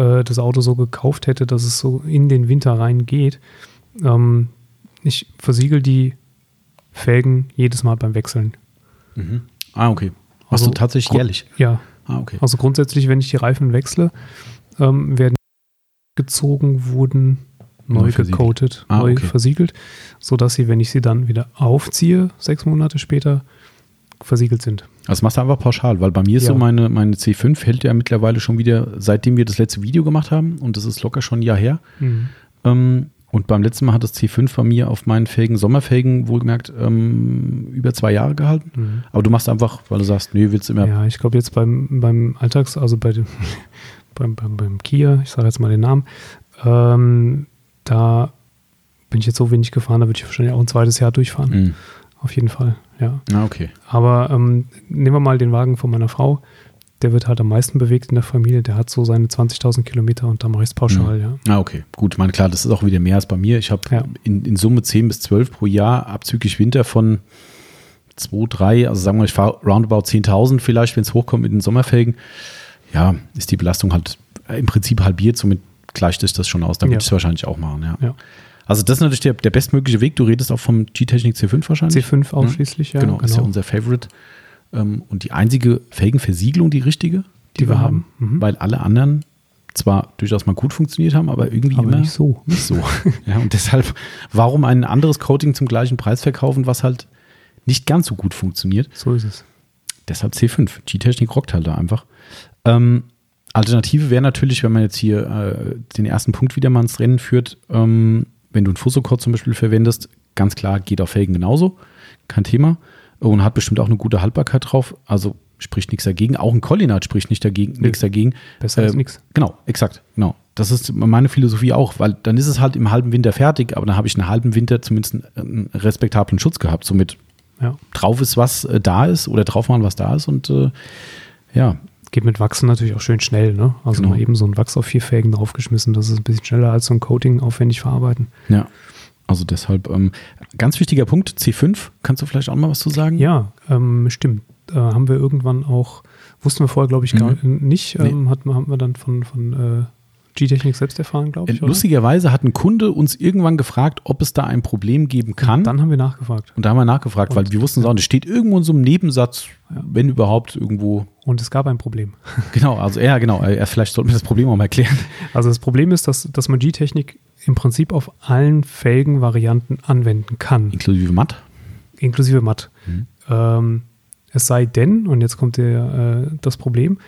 äh, das Auto so gekauft hätte, dass es so in den Winter reingeht, ähm, ich versiegel die Felgen jedes Mal beim Wechseln. Mhm. Ah, okay. Machst also, du tatsächlich jährlich? Ja. Ah, okay. Also grundsätzlich, wenn ich die Reifen wechsle, ähm, werden gezogen, wurden neu, neu gecoatet, ah, neu okay. versiegelt, sodass sie, wenn ich sie dann wieder aufziehe, sechs Monate später, versiegelt sind. Also machst du einfach pauschal, weil bei mir ist ja. so meine, meine C5 hält ja mittlerweile schon wieder, seitdem wir das letzte Video gemacht haben, und das ist locker schon ein Jahr her. Mhm. Ähm, und beim letzten Mal hat das C5 bei mir auf meinen Felgen, Sommerfelgen, wohlgemerkt, ähm, über zwei Jahre gehalten. Mhm. Aber du machst einfach, weil du sagst, nee, willst du immer. Ja, ich glaube jetzt beim, beim Alltags, also bei dem, [LAUGHS] beim, beim, beim Kia, ich sage jetzt mal den Namen, ähm, da bin ich jetzt so wenig gefahren, da würde ich wahrscheinlich auch ein zweites Jahr durchfahren. Mhm. Auf jeden Fall, ja. Ah, okay. Aber ähm, nehmen wir mal den Wagen von meiner Frau der wird halt am meisten bewegt in der Familie. Der hat so seine 20.000 Kilometer und da mache ich es pauschal, mhm. ja. Ah, okay. Gut, ich meine, klar, das ist auch wieder mehr als bei mir. Ich habe ja. in, in Summe 10 bis 12 pro Jahr, abzüglich Winter von 2, 3, also sagen wir, ich fahre roundabout 10.000 vielleicht, wenn es hochkommt mit den Sommerfelgen. Ja, ist die Belastung halt im Prinzip halbiert, somit gleicht sich das schon aus. Da würde ja. ich es wahrscheinlich auch machen, ja. ja. Also das ist natürlich der, der bestmögliche Weg. Du redest auch vom G-Technik C5 wahrscheinlich. C5 ausschließlich, ja. Genau, genau, ist ja genau. unser Favorite. Ähm, und die einzige Felgenversiegelung, die richtige, die, die wir haben, mhm. weil alle anderen zwar durchaus mal gut funktioniert haben, aber irgendwie aber immer nicht so. [LAUGHS] Nicht so. ja, und deshalb, warum ein anderes Coating zum gleichen Preis verkaufen, was halt nicht ganz so gut funktioniert? So ist es. Deshalb C5. G-Technik rockt halt da einfach. Ähm, Alternative wäre natürlich, wenn man jetzt hier äh, den ersten Punkt wieder mal ins Rennen führt, ähm, wenn du ein Fusocode zum Beispiel verwendest, ganz klar, geht auf Felgen genauso. Kein Thema und hat bestimmt auch eine gute Haltbarkeit drauf. Also spricht nichts dagegen. Auch ein Collinat spricht nicht dagegen, Nö. nichts dagegen. Besser äh, als nichts. Genau, exakt. Genau. Das ist meine Philosophie auch, weil dann ist es halt im halben Winter fertig, aber dann habe ich einen halben Winter zumindest einen, einen respektablen Schutz gehabt. Somit ja. drauf ist, was äh, da ist oder drauf machen, was da ist und äh, ja. Geht mit Wachsen natürlich auch schön schnell, ne? Also genau. mal eben so ein Wachs auf vier Felgen draufgeschmissen, das ist ein bisschen schneller als so ein Coating aufwendig verarbeiten. Ja. Also deshalb, ähm, ganz wichtiger Punkt, C5, kannst du vielleicht auch mal was zu sagen? Ja, ähm, stimmt. Äh, haben wir irgendwann auch, wussten wir vorher, glaube ich, gar mhm. nicht, ähm, nee. hat, haben wir dann von, von äh, G-Technik selbst erfahren, glaube ich. Oder? Lustigerweise hat ein Kunde uns irgendwann gefragt, ob es da ein Problem geben kann. Und dann haben wir nachgefragt. Und da haben wir nachgefragt, und weil wir wussten es auch nicht. Steht irgendwo in so einem Nebensatz, ja. wenn überhaupt irgendwo. Und es gab ein Problem. [LAUGHS] Genau, also ja, genau. Ja, vielleicht sollten wir das Problem auch mal erklären. Also das Problem ist, dass, dass man G-Technik im Prinzip auf allen Felgenvarianten anwenden kann. Inklusive matt? Inklusive matt. Mhm. Ähm, es sei denn, und jetzt kommt der, äh, das Problem,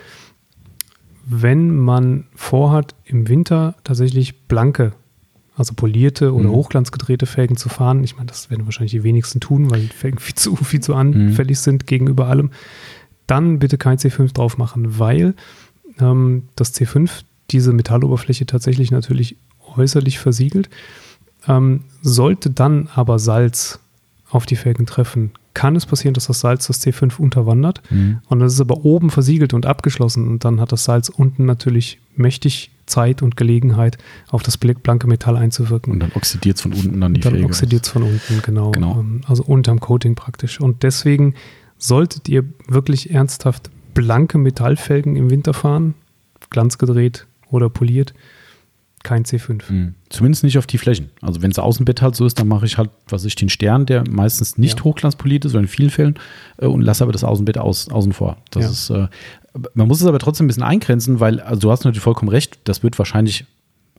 wenn man vorhat, im Winter tatsächlich blanke, also polierte oder mhm. hochglanzgedrehte Felgen zu fahren, ich meine, das werden wahrscheinlich die wenigsten tun, weil die Felgen [LAUGHS] viel zu, viel zu anfällig mhm. sind gegenüber allem, dann bitte kein C5 drauf machen, weil ähm, das C5 diese Metalloberfläche tatsächlich natürlich äußerlich versiegelt. Ähm, sollte dann aber Salz auf die Felgen treffen, kann es passieren, dass das Salz das C5 unterwandert. Mhm. Und das ist aber oben versiegelt und abgeschlossen. Und dann hat das Salz unten natürlich mächtig Zeit und Gelegenheit, auf das blanke Metall einzuwirken. Und dann oxidiert es von unten dann die dann Felge. Dann oxidiert es von unten, genau. genau. Ähm, also unterm Coating praktisch. Und deswegen solltet ihr wirklich ernsthaft blanke Metallfelgen im Winter fahren, glanzgedreht oder poliert, kein C5. Mhm. Zumindest nicht auf die Flächen. Also wenn es Außenbett halt so ist, dann mache ich halt, was ich den Stern, der meistens nicht ja. hochglanzpoliert ist, sondern in vielen Fällen, äh, und lasse aber das Außenbett aus, außen vor. Das ja. ist, äh, man muss es aber trotzdem ein bisschen eingrenzen, weil, also du hast natürlich vollkommen recht, das wird wahrscheinlich,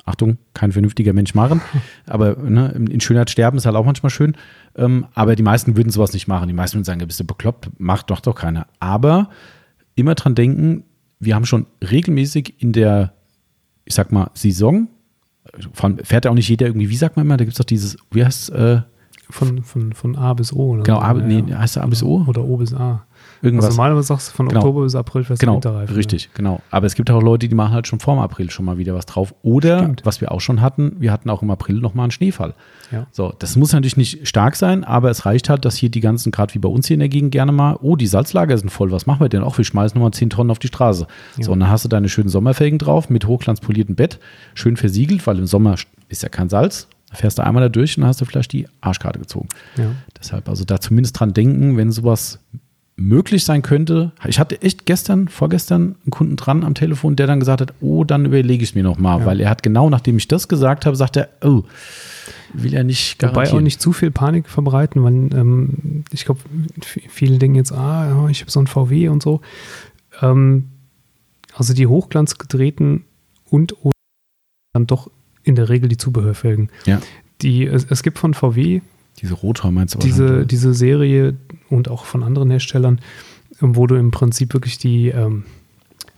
Achtung, kein vernünftiger Mensch machen, [LAUGHS] aber ne, in Schönheit sterben ist halt auch manchmal schön. Ähm, aber die meisten würden sowas nicht machen. Die meisten würden sagen, bist du bekloppt, macht doch doch keiner. Aber immer dran denken, wir haben schon regelmäßig in der, ich sag mal, Saison, fährt ja auch nicht jeder irgendwie, wie sagt man immer, da gibt es doch dieses, wie heißt es? Äh, von, von, von A bis O. Oder genau, A, nee, heißt A bis O? Oder O bis A. Irgendwas. Also normalerweise sagst du von genau. Oktober bis April fest genau, Winterreifen. Richtig, ja. genau. Aber es gibt auch Leute, die machen halt schon vor dem April schon mal wieder was drauf. Oder, Stimmt. was wir auch schon hatten, wir hatten auch im April nochmal einen Schneefall. Ja. So, das muss natürlich nicht stark sein, aber es reicht halt, dass hier die ganzen, gerade wie bei uns hier in der Gegend gerne mal, oh, die Salzlager sind voll, was machen wir denn? Auch wir schmeißen nochmal 10 Tonnen auf die Straße. Ja. So, und dann hast du deine schönen Sommerfelgen drauf mit hochglanzpoliertem Bett, schön versiegelt, weil im Sommer ist ja kein Salz. Da fährst du einmal da durch und dann hast du vielleicht die Arschkarte gezogen. Ja. Deshalb also da zumindest dran denken, wenn sowas möglich sein könnte. Ich hatte echt gestern, vorgestern einen Kunden dran am Telefon, der dann gesagt hat, oh, dann überlege ich es mir nochmal, ja. weil er hat genau, nachdem ich das gesagt habe, sagt er, oh, will er nicht garantieren. Wobei auch nicht zu viel Panik verbreiten, weil ähm, ich glaube, viele denken jetzt, ah, ich habe so ein VW und so. Ähm, also die hochglanzgedrehten und dann doch in der Regel die Zubehörfelgen. Ja. Die, es, es gibt von VW diese Rotor meinst du diese, diese Serie und auch von anderen Herstellern, wo du im Prinzip wirklich die, ähm,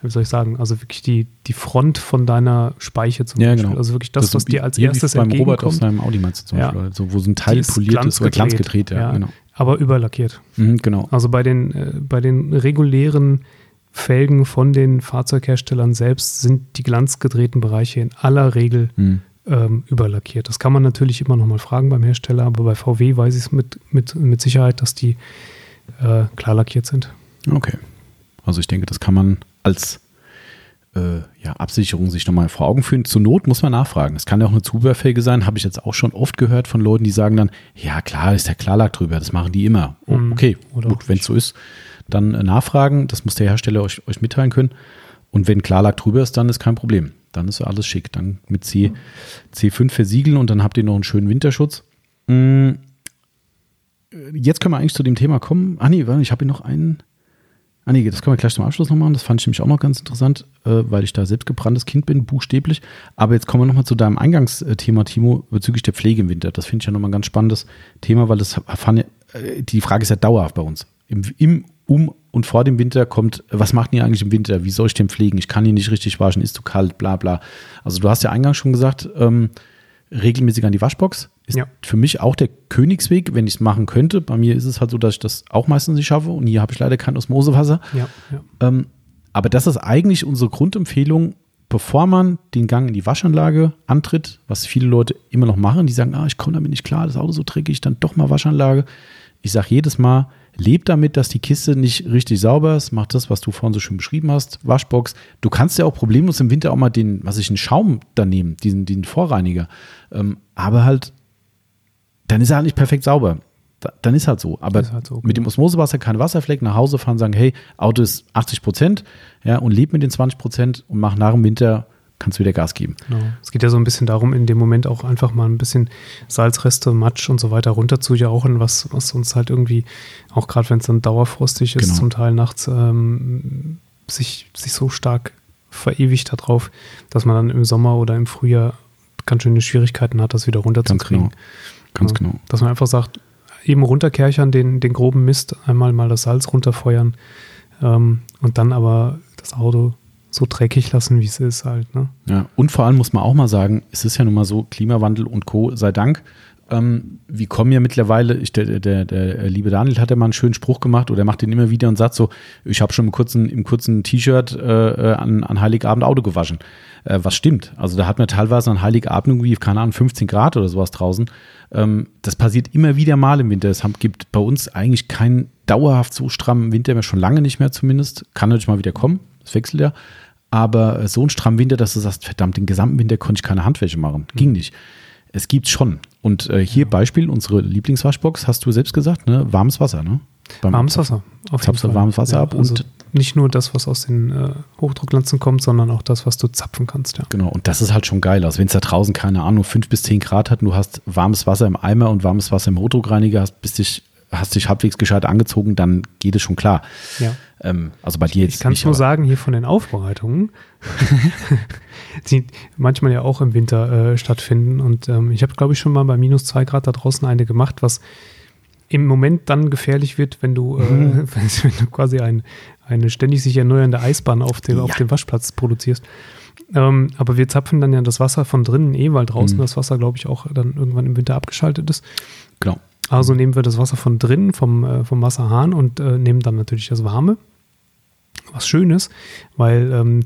wie soll ich sagen, also wirklich die, die Front von deiner Speiche zum ja, Beispiel. Genau. Also wirklich das, das was dir als erstes beim Robert aus seinem Audi meinst du zum ja. Beispiel, also wo so ein Teil poliert ist oder glanzgedreht, ja, ja, genau. Aber überlackiert. Mhm, genau. Also bei den, äh, bei den regulären Felgen von den Fahrzeugherstellern selbst sind die glanzgedrehten Bereiche in aller Regel mhm ähm, überlackiert. Das kann man natürlich immer noch mal fragen beim Hersteller, aber bei VW weiß ich es mit, mit, mit Sicherheit, dass die äh, klar lackiert sind. Okay. Also ich denke, das kann man als äh, ja, Absicherung sich nochmal vor Augen führen. Zur Not muss man nachfragen. Es kann ja auch eine Zubehörfelge sein, habe ich jetzt auch schon oft gehört von Leuten, die sagen dann, ja klar, ist der Klarlack drüber, das machen die immer. Oh, okay, Oder gut, wenn es so ist, dann äh, nachfragen, das muss der Hersteller euch, euch mitteilen können. Und wenn Klarlack drüber ist, dann ist kein Problem. Dann ist alles schick. Dann mit C, C5 versiegeln und dann habt ihr noch einen schönen Winterschutz. Mm, jetzt können wir eigentlich zu dem Thema kommen. Ah, nee, ich habe hier noch einen. Ah, nee, das können wir gleich zum Abschluss noch machen. Das fand ich nämlich auch noch ganz interessant, äh, weil ich da selbst gebranntes Kind bin, buchstäblich. Aber jetzt kommen wir nochmal zu deinem Eingangsthema, Timo, bezüglich der Pflege im Winter. Das finde ich ja nochmal ein ganz spannendes Thema, weil das äh, die Frage ist ja dauerhaft bei uns. Im, im um und vor dem Winter kommt, was macht ihr eigentlich im Winter? Wie soll ich den pflegen? Ich kann ihn nicht richtig waschen, ist zu kalt, bla bla. Also du hast ja eingangs schon gesagt, ähm, regelmäßig an die Waschbox ist ja. für mich auch der Königsweg, wenn ich es machen könnte. Bei mir ist es halt so, dass ich das auch meistens nicht schaffe und hier habe ich leider kein Osmosewasser. Ja, ja. Ähm, aber das ist eigentlich unsere Grundempfehlung, bevor man den Gang in die Waschanlage antritt, was viele Leute immer noch machen, die sagen, ah, ich komme damit nicht klar, das Auto so dreckig, dann doch mal Waschanlage. Ich sage jedes Mal, Leb damit, dass die Kiste nicht richtig sauber ist. Mach das, was du vorhin so schön beschrieben hast. Waschbox. Du kannst ja auch problemlos im Winter auch mal den, was ich, einen Schaum da nehmen, diesen, diesen Vorreiniger. Ähm, aber halt, dann ist er halt nicht perfekt sauber. Da, dann ist halt so. Aber halt so, mit dem genau. Osmosewasser kein Wasserfleck nach Hause fahren, sagen, hey, Auto ist 80 Prozent, ja, und leb mit den 20 Prozent und mach nach dem Winter kannst du wieder Gas geben. Genau. Es geht ja so ein bisschen darum, in dem Moment auch einfach mal ein bisschen Salzreste, Matsch und so weiter runterzujauchen, was, was uns halt irgendwie, auch gerade wenn es dann dauerfrostig ist, genau. zum Teil nachts ähm, sich, sich so stark verewigt darauf, dass man dann im Sommer oder im Frühjahr ganz schöne Schwierigkeiten hat, das wieder runterzukriegen. Ganz genau. Ganz ja, genau. Dass man einfach sagt, eben runterkerchern, den, den groben Mist, einmal mal das Salz runterfeuern ähm, und dann aber das Auto so dreckig lassen, wie es ist halt. Ne? Ja, und vor allem muss man auch mal sagen, es ist ja nun mal so, Klimawandel und Co. sei Dank. Ähm, wir kommen ja mittlerweile, ich, der, der, der liebe Daniel hat ja mal einen schönen Spruch gemacht oder macht den immer wieder und sagt so, ich habe schon im kurzen, im kurzen T-Shirt äh, an, an Heiligabend Auto gewaschen. Äh, was stimmt. Also da hat man teilweise an Heiligabend irgendwie, keine Ahnung, 15 Grad oder sowas draußen. Ähm, das passiert immer wieder mal im Winter. Es gibt bei uns eigentlich keinen dauerhaft so strammen Winter mehr, schon lange nicht mehr zumindest. Kann natürlich mal wieder kommen, das wechselt ja. Aber so ein strammen Winter, dass du sagst, verdammt, den gesamten Winter konnte ich keine Handwäsche machen. Ging nicht. Es gibt schon. Und äh, hier ja. Beispiel, unsere Lieblingswaschbox, hast du selbst gesagt, ne? Warmes Wasser, ne? Beim warmes Wasser. Auf jeden Fall. warmes Wasser ja, ab also und nicht nur das, was aus den äh, Hochdrucklanzen kommt, sondern auch das, was du zapfen kannst, ja. Genau, und das ist halt schon geil. Also wenn es da draußen, keine Ahnung, fünf bis zehn Grad hat und du hast warmes Wasser im Eimer und warmes Wasser im Hochdruckreiniger, hast, bist dich, hast dich halbwegs gescheit angezogen, dann geht es schon klar. Ja. Ähm, also bei dir jetzt. Ich kann es nur sagen, hier von den Aufbereitungen, [LAUGHS] die manchmal ja auch im Winter äh, stattfinden. Und ähm, ich habe, glaube ich, schon mal bei minus zwei Grad da draußen eine gemacht, was im Moment dann gefährlich wird, wenn du, äh, mhm. [LAUGHS] äh, wenn, du quasi ein, eine ständig sich erneuernde Eisbahn auf dem, ja. auf dem Waschplatz produzierst. Ähm, aber wir zapfen dann ja das Wasser von drinnen eh, weil draußen mhm. das Wasser, glaube ich, auch dann irgendwann im Winter abgeschaltet ist. Genau. Also nehmen wir das Wasser von drinnen vom, äh, vom Wasserhahn und äh, nehmen dann natürlich das Warme. Was schön ist, weil ähm,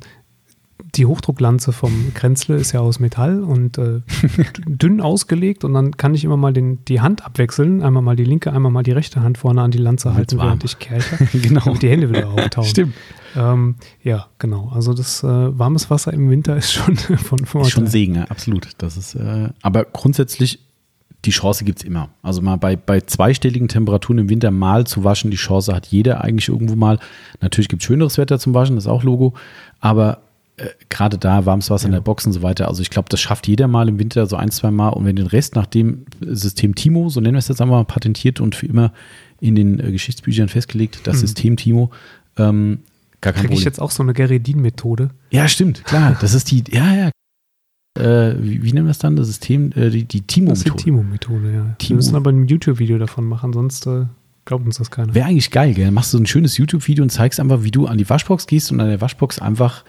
die Hochdrucklanze vom Kränzle ist ja aus Metall und äh, [LAUGHS] dünn ausgelegt und dann kann ich immer mal den, die Hand abwechseln. Einmal mal die linke, einmal mal die rechte Hand vorne an die Lanze halten, während ich kerche. [LAUGHS] genau. Und die Hände wieder auftauen. Stimmt. Ähm, ja, genau. Also das äh, warmes Wasser im Winter ist schon [LAUGHS] von Vorteil. Ist schon Segen, ja, absolut. Das ist, äh, aber grundsätzlich die Chance gibt es immer. Also mal bei, bei zweistelligen Temperaturen im Winter mal zu waschen, die Chance hat jeder eigentlich irgendwo mal. Natürlich gibt es schöneres Wetter zum Waschen, das ist auch Logo. Aber äh, gerade da warmes Wasser ja. in der Box und so weiter. Also ich glaube, das schafft jeder mal im Winter so ein, zwei Mal. Und wenn den Rest nach dem System Timo, so nennen wir es jetzt einmal, patentiert und für immer in den äh, Geschichtsbüchern festgelegt, das mhm. System Timo, ähm, gar kein Krieg Problem. ich jetzt auch so eine Geredin-Methode? Ja, stimmt, klar. Das ist die, ja, ja, äh, wie, wie nennen wir das dann? Das System, äh, die, die Timo-Methode. Das ist die Timo-Methode, ja. Timo. Wir müssen aber ein YouTube-Video davon machen, sonst äh, glaubt uns das keiner. Wäre eigentlich geil, gell? Machst du so ein schönes YouTube-Video und zeigst einfach, wie du an die Waschbox gehst und an der Waschbox einfach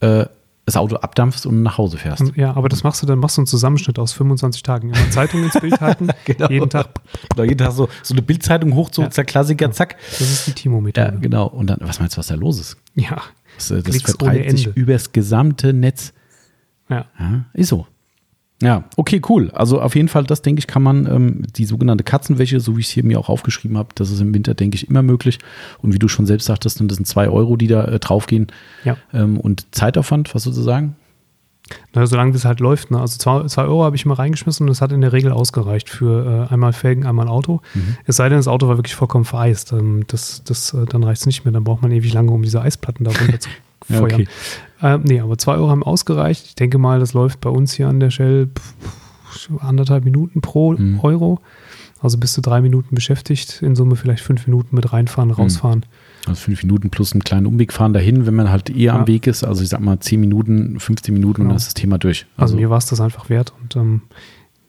äh, das Auto abdampfst und nach Hause fährst. Ja, aber das machst du dann, machst du einen Zusammenschnitt aus 25 Tagen. Immer Zeitung ins Bild halten, [LAUGHS] genau. jeden Tag. Genau, jeden Tag so, so eine Bildzeitung hoch, so ja. der Klassiker, zack. Das ist die Timo-Methode. Ja, genau. Und dann, was meinst du, was da los ist? Ja. Das, äh, das verbreitet sich übers gesamte Netz. Ja. ja. Ist so. Ja, okay, cool. Also auf jeden Fall, das denke ich, kann man, ähm, die sogenannte Katzenwäsche, so wie ich es hier mir auch aufgeschrieben habe, das ist im Winter, denke ich, immer möglich. Und wie du schon selbst sagtest, das sind zwei Euro, die da äh, draufgehen. Ja. Ähm, und Zeitaufwand, was sozusagen? Na, solange das halt läuft. Ne? Also zwei, zwei Euro habe ich mal reingeschmissen und das hat in der Regel ausgereicht für äh, einmal Felgen, einmal Auto. Mhm. Es sei denn, das Auto war wirklich vollkommen vereist. Ähm, das, das, äh, dann reicht es nicht mehr. Dann braucht man ewig lange, um diese Eisplatten da runter zu [LAUGHS] ja, okay. Äh, nee, aber zwei Euro haben ausgereicht. Ich denke mal, das läuft bei uns hier an der Shell anderthalb Minuten pro mhm. Euro. Also bist du drei Minuten beschäftigt, in Summe vielleicht fünf Minuten mit reinfahren, mhm. rausfahren. Also fünf Minuten plus einen kleinen Umweg fahren dahin, wenn man halt eher ja. am Weg ist. Also ich sag mal zehn Minuten, 15 Minuten genau. und dann ist das Thema durch. Also, also mir war es das einfach wert und ähm,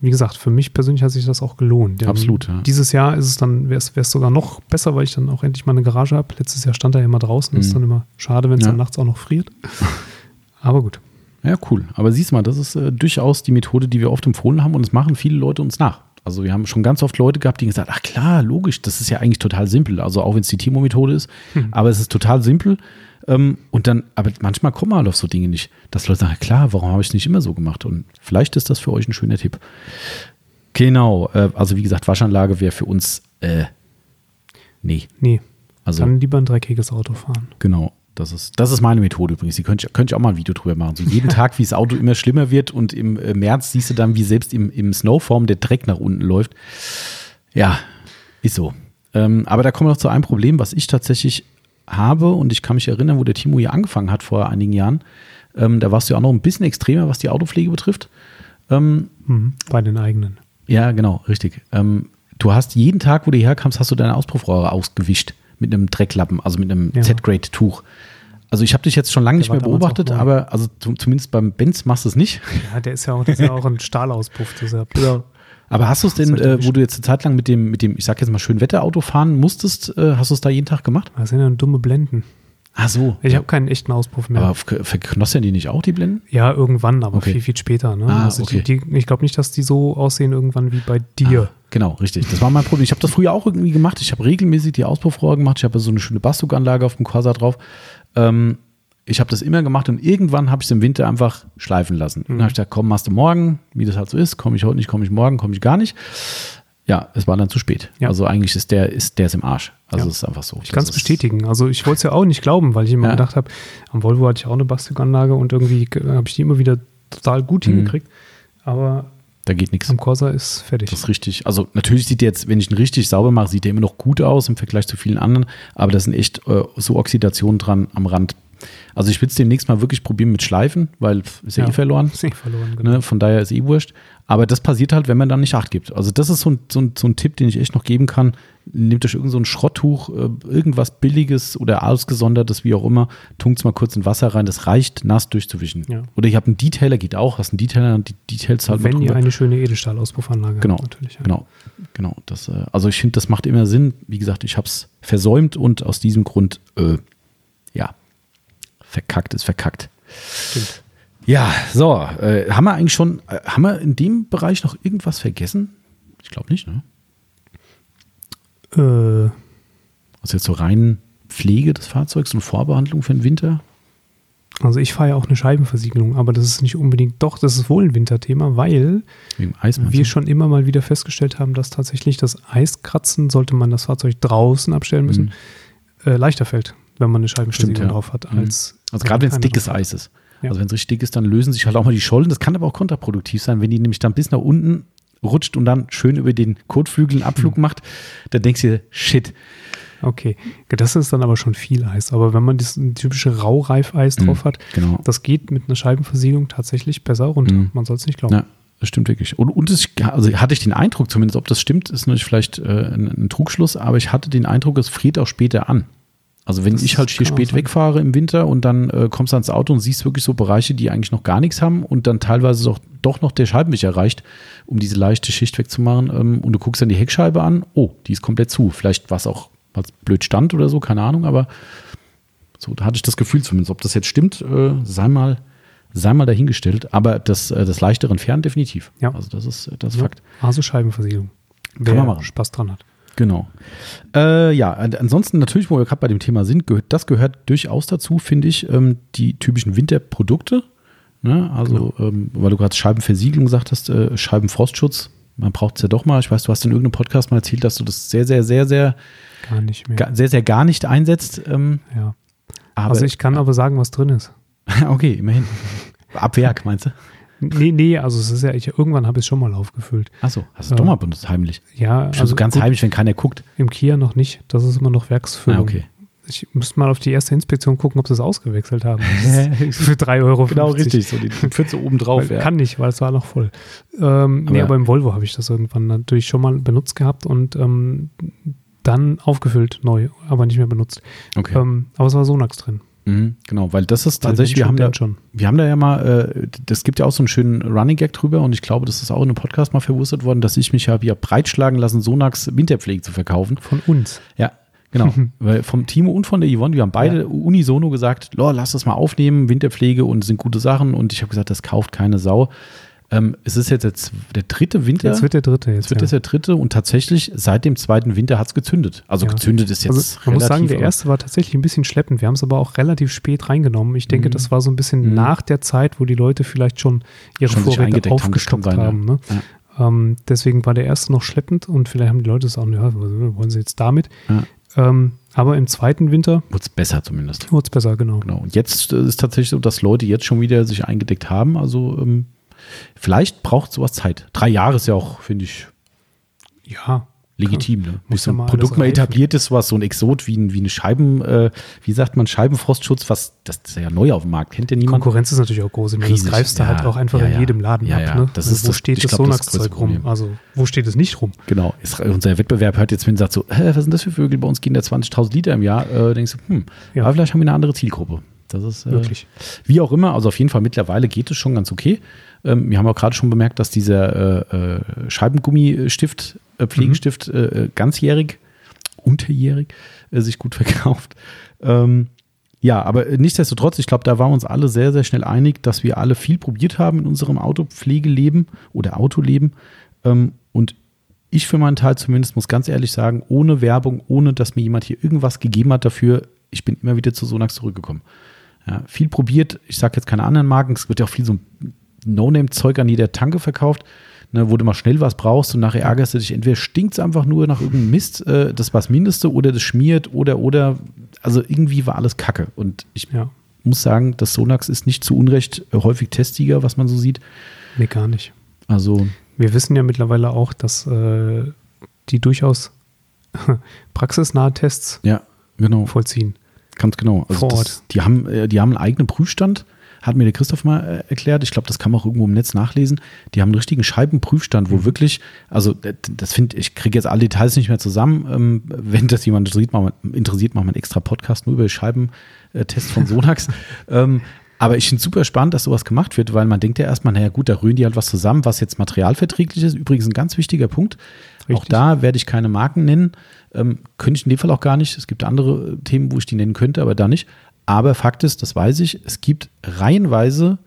wie gesagt, für mich persönlich hat sich das auch gelohnt. Absolut. Ja. Dieses Jahr ist es dann, wäre es sogar noch besser, weil ich dann auch endlich mal eine Garage habe. Letztes Jahr stand er ja immer draußen. Mhm. ist dann immer schade, wenn es ja. dann nachts auch noch friert. [LAUGHS] Aber gut. Ja, cool. Aber siehst mal, das ist äh, durchaus die Methode, die wir oft empfohlen haben und es machen viele Leute uns nach. Also wir haben schon ganz oft Leute gehabt, die gesagt, ach klar, logisch, das ist ja eigentlich total simpel. Also auch wenn es die Timo-Methode ist, hm. aber es ist total simpel. Ähm, und dann, aber manchmal kommen halt auf so Dinge nicht, dass Leute sagen, klar, warum habe ich es nicht immer so gemacht? Und vielleicht ist das für euch ein schöner Tipp. Genau, äh, also wie gesagt, Waschanlage wäre für uns, äh, nee. Nee. Also, dann lieber ein dreckiges Auto fahren. Genau. Das ist, das ist meine Methode übrigens. Die könnte ich, könnte ich auch mal ein Video drüber machen. So jeden Tag, wie das Auto immer schlimmer wird und im äh, März siehst du dann, wie selbst im, im Snowform der Dreck nach unten läuft. Ja, ist so. Ähm, aber da kommen wir noch zu einem Problem, was ich tatsächlich habe und ich kann mich erinnern, wo der Timo hier angefangen hat vor einigen Jahren. Ähm, da warst du ja auch noch ein bisschen extremer, was die Autopflege betrifft. Ähm, mhm, bei den eigenen. Ja, genau, richtig. Ähm, du hast jeden Tag, wo du herkamst, hast du deine Auspuffrohre ausgewischt mit einem Drecklappen, also mit einem ja. Z-Grade-Tuch. Also ich habe dich jetzt schon lange nicht mehr beobachtet, aber also zumindest beim Benz machst du es nicht. Ja, der ist ja auch, ist ja auch ein [LAUGHS] Stahlauspuff. Dieser genau. Aber hast du es denn, äh, wo du jetzt eine Zeit lang mit dem, mit dem, ich sag jetzt mal schön Wetterauto fahren musstest, äh, hast du es da jeden Tag gemacht? Das sind ja dumme Blenden. Ach so. Ich habe keinen echten Auspuff mehr. Aber ver- verknossern die nicht auch, die Blenden? ja, irgendwann, aber Okay. viel, viel später. Ne? Ah, also okay. die, die, ich glaube nicht, dass die so aussehen irgendwann wie bei dir. Genau, richtig. Das war mein Problem. Ich habe das früher auch irgendwie gemacht. Ich habe regelmäßig die Auspuffrohre gemacht. Ich habe so eine schöne Bastuganlage auf dem Corsa drauf. Ähm, ich habe das immer gemacht und irgendwann habe ich es im Winter einfach schleifen lassen. Dann habe ich gesagt, komm, machst du morgen, wie das halt so ist. Komme ich heute nicht, komme ich morgen, komme ich gar nicht. Ja, es war dann zu spät. Ja. Also eigentlich ist der, ist der ist im Arsch. Also Ja. es ist einfach so. Ich kann es Das ist- bestätigen. Also ich wollte es ja auch nicht glauben, weil ich immer Ja. gedacht habe, am Volvo hatte ich auch eine Bastuganlage und irgendwie habe ich die immer wieder total gut Mhm. hingekriegt. Aber Da geht nichts. am Corsa ist fertig. Das ist richtig. Also natürlich sieht der jetzt, wenn ich ihn richtig sauber mache, sieht der immer noch gut aus im Vergleich zu vielen anderen, aber da sind echt äh, so Oxidationen dran am Rand. Also ich will es demnächst mal wirklich probieren mit Schleifen, weil ist ja, Ja. eh verloren. Ist nicht verloren, genau. Ne? Von daher ist eh wurscht. Aber das passiert halt, wenn man dann nicht Acht gibt. Also das ist so ein, so ein, so ein Tipp, den ich echt noch geben kann. Nehmt euch irgend so ein Schrotttuch, äh, irgendwas Billiges oder ausgesondertes, wie auch immer, tunkt es mal kurz in Wasser rein. Das reicht, nass durchzuwischen. Ja. Oder ihr habt einen Detailer, geht auch. Hast einen Detailer und die Details halt Wenn ihr eine schöne Edelstahl-Auspuffanlage Genau, habt, natürlich. Ja. genau, genau. Das, äh, also ich finde, das macht immer Sinn. Wie gesagt, ich habe es versäumt und aus diesem Grund, äh, verkackt ist verkackt. Stimmt. Ja, so, äh, haben wir eigentlich schon, äh, haben wir in dem Bereich noch irgendwas vergessen? Ich glaube nicht, ne? Äh, Also jetzt so rein Pflege des Fahrzeugs und Vorbehandlung für den Winter? also ich fahre ja auch eine Scheibenversiegelung, aber das ist nicht unbedingt, doch, das ist wohl ein Winterthema, weil wir schon immer mal wieder festgestellt haben, dass tatsächlich das Eiskratzen, sollte man das Fahrzeug draußen abstellen müssen, äh, leichter fällt, wenn man eine Scheibenversiegelung Mhm. Stimmt, ja. drauf hat, Mhm. als Also gerade wenn es dickes. Eis ist. Ja. Also wenn es richtig dick ist, dann lösen sich halt auch mal die Schollen. Das kann aber auch kontraproduktiv sein, wenn die nämlich dann bis nach unten rutscht und dann schön über den Kotflügel einen Abflug Mhm. macht, dann denkst du dir, shit. Okay, das ist dann aber schon viel Eis. Aber wenn man dieses typische Raureifeis Mhm. drauf hat, Genau. das geht mit einer Scheibenversiegelung tatsächlich besser runter. Mhm. Man soll es nicht glauben. Ja, das stimmt wirklich. Und, und es, also hatte ich den Eindruck, zumindest ob das stimmt, ist natürlich vielleicht äh, ein, ein Trugschluss, aber ich hatte den Eindruck, es friert auch später an. Also wenn Das ich halt hier spät sein. wegfahre im Winter und dann äh, kommst du ans Auto und siehst wirklich so Bereiche, die eigentlich noch gar nichts haben und dann teilweise doch, doch noch der Scheibenwischer reicht, um diese leichte Schicht wegzumachen ähm, und du guckst dann die Heckscheibe an, oh, die ist komplett zu. Vielleicht war es auch, es blöd stand oder so, keine Ahnung, aber so, da hatte ich das Gefühl zumindest. Ob das jetzt stimmt, äh, sei mal, sei mal dahingestellt. Aber das, äh, das leichtere Entfernen definitiv. Ja. Also das ist, das ist Ja, Fakt. Also Scheibenversiegelung. Kann Wer man machen. Spaß dran hat. Genau. Äh, ja, an- ansonsten natürlich, wo wir gerade bei dem Thema sind, gehört, das gehört durchaus dazu, finde ich, ähm, die typischen Winterprodukte. Ne? Also, ähm, weil du gerade Scheibenversiegelung gesagt hast, äh, Scheibenfrostschutz. Man braucht es ja doch mal. Ich weiß, du hast in irgendeinem Podcast mal erzählt, dass du das sehr, sehr, sehr, sehr, Gar nicht mehr. ga, sehr, sehr gar nicht einsetzt. Ähm, ja. aber, also ich kann aber sagen, was drin ist. [LAUGHS] okay, immerhin. Ab Werk, meinst du? Nee, nee, also es ist ja, ich, irgendwann habe ich es schon mal aufgefüllt. Achso, hast du Ja. doch mal benutzt, heimlich. Ja, Also also ganz gut, heimlich, wenn keiner guckt. im Kia noch nicht. Das ist immer noch Werksfüllung. Ah, okay. Ich müsste mal auf die erste Inspektion gucken, ob sie es ausgewechselt haben. [LAUGHS] Für 3,50 Euro. Genau, richtig. So die Pfütze oben drauf. Weil, Kann nicht, weil es war noch voll. Ähm, nee, Aber- aber im Volvo habe ich das irgendwann natürlich schon mal benutzt gehabt und ähm, dann aufgefüllt, neu, aber nicht mehr benutzt. Okay. Ähm, aber es war Sonax drin. Mhm, genau, weil das ist Weil tatsächlich, wir haben, da, schon. wir haben da ja mal, äh, das gibt ja auch so einen schönen Running Gag drüber und ich glaube, das ist auch in einem Podcast mal verwurstet worden, dass ich mich habe ja breitschlagen lassen, Sonax Winterpflege zu verkaufen. Von uns. Ja, genau. [LAUGHS] Weil vom Timo und von der Yvonne, wir haben beide Ja. unisono gesagt, lass das mal aufnehmen, Winterpflege und sind gute Sachen und ich habe gesagt, das kauft keine Sau. Ähm, es ist jetzt der, z- der dritte Winter. Jetzt wird der dritte. Jetzt, Jetzt wird ja. der dritte und tatsächlich seit dem zweiten Winter hat es gezündet. Also Ja. gezündet ist jetzt Also man muss sagen, der erste war tatsächlich ein bisschen schleppend. Wir haben es aber auch relativ spät reingenommen. Ich denke, Mhm. das war so ein bisschen Mhm. nach der Zeit, wo die Leute vielleicht schon ihre Schon Vorräte haben, aufgestockt sein, haben. Ne? Ähm, deswegen war der erste noch schleppend und vielleicht haben die Leute es auch, ja, was wollen sie jetzt damit? Ja. Ähm, aber im zweiten Winter Wurde es besser zumindest. wurde es besser, genau. Genau. Und jetzt äh, ist tatsächlich so, dass Leute jetzt schon wieder sich eingedeckt haben. Also ähm, vielleicht braucht sowas Zeit. Drei Jahre ist ja auch, finde ich, Ja, legitim. Ne? muss so ein Produkt mal etabliert ist, was so ein Exot wie, ein, wie eine Scheiben, äh, wie sagt man, Scheibenfrostschutz, was das ist ja neu auf dem Markt, kennt ja niemand. Konkurrenz ist natürlich auch groß. Ich meine, das greifst du ja, halt auch einfach ja, in jedem Laden ab. Ne? das Also ist wo das- steht das Sonax-Zeug rum? Also wo steht es nicht rum? Genau. Ist, unser Wettbewerb hört jetzt, wenn sagt so, Hä, was sind das für Vögel? Bei uns gehen da 20.000 Liter im Jahr. Äh, denkst du, hm, aber vielleicht haben wir eine andere Zielgruppe. Das ist äh, Wirklich. Wie auch immer, also auf jeden Fall mittlerweile geht es schon ganz okay. Ähm, wir haben auch gerade schon bemerkt, dass dieser äh, äh, Scheibengummistift, äh, Pflegestift äh, äh, ganzjährig, unterjährig äh, sich gut [LAUGHS] verkauft. Ähm, ja, aber nichtsdestotrotz, ich glaube, da waren wir uns alle sehr, sehr schnell einig, dass wir alle viel probiert haben in unserem Autopflegeleben oder Autoleben. Ähm, und ich für meinen Teil zumindest muss ganz ehrlich sagen, ohne Werbung, ohne dass mir jemand hier irgendwas gegeben hat dafür, ich bin immer wieder zu Sonax zurückgekommen. Ja, viel probiert, ich sage jetzt keine anderen Marken, es wird ja auch viel so No-Name-Zeug an jeder Tanke verkauft, ne, wo du mal schnell was brauchst und nachher ärgerst du dich, entweder stinkt es einfach nur nach irgendeinem Mist, äh, das war das Mindeste, oder das schmiert, oder, oder, also irgendwie war alles Kacke. Und ich Ja. muss sagen, das Sonax ist nicht zu Unrecht häufig Testsieger, was man so sieht. Nee, gar nicht. Also, Wir wissen ja mittlerweile auch, dass äh, die durchaus [LAUGHS] praxisnahe Tests ja, genau. vollziehen. Ganz genau. Also Vor das, die, haben, äh, die haben einen eigenen Prüfstand, hat mir der Christoph mal äh, erklärt. Ich glaube, das kann man auch irgendwo im Netz nachlesen. Die haben einen richtigen Scheibenprüfstand, wo Mhm. wirklich, also das finde ich, kriege jetzt alle Details nicht mehr zusammen. Ähm, wenn das jemand interessiert, machen wir, interessiert, machen wir einen extra Podcast nur über die Scheibentests von Sonax. [LAUGHS] ähm, aber ich finde es super spannend, dass sowas gemacht wird, weil man denkt ja erstmal, naja gut, da rühren die halt was zusammen, was jetzt materialverträglich ist. Übrigens ein ganz wichtiger Punkt. Auch Richtig. da werde ich keine Marken nennen. Ähm, könnte ich in dem Fall auch gar nicht. Es gibt andere äh, Themen, wo ich die nennen könnte, aber da nicht. Aber Fakt ist, das weiß ich, es gibt reihenweise,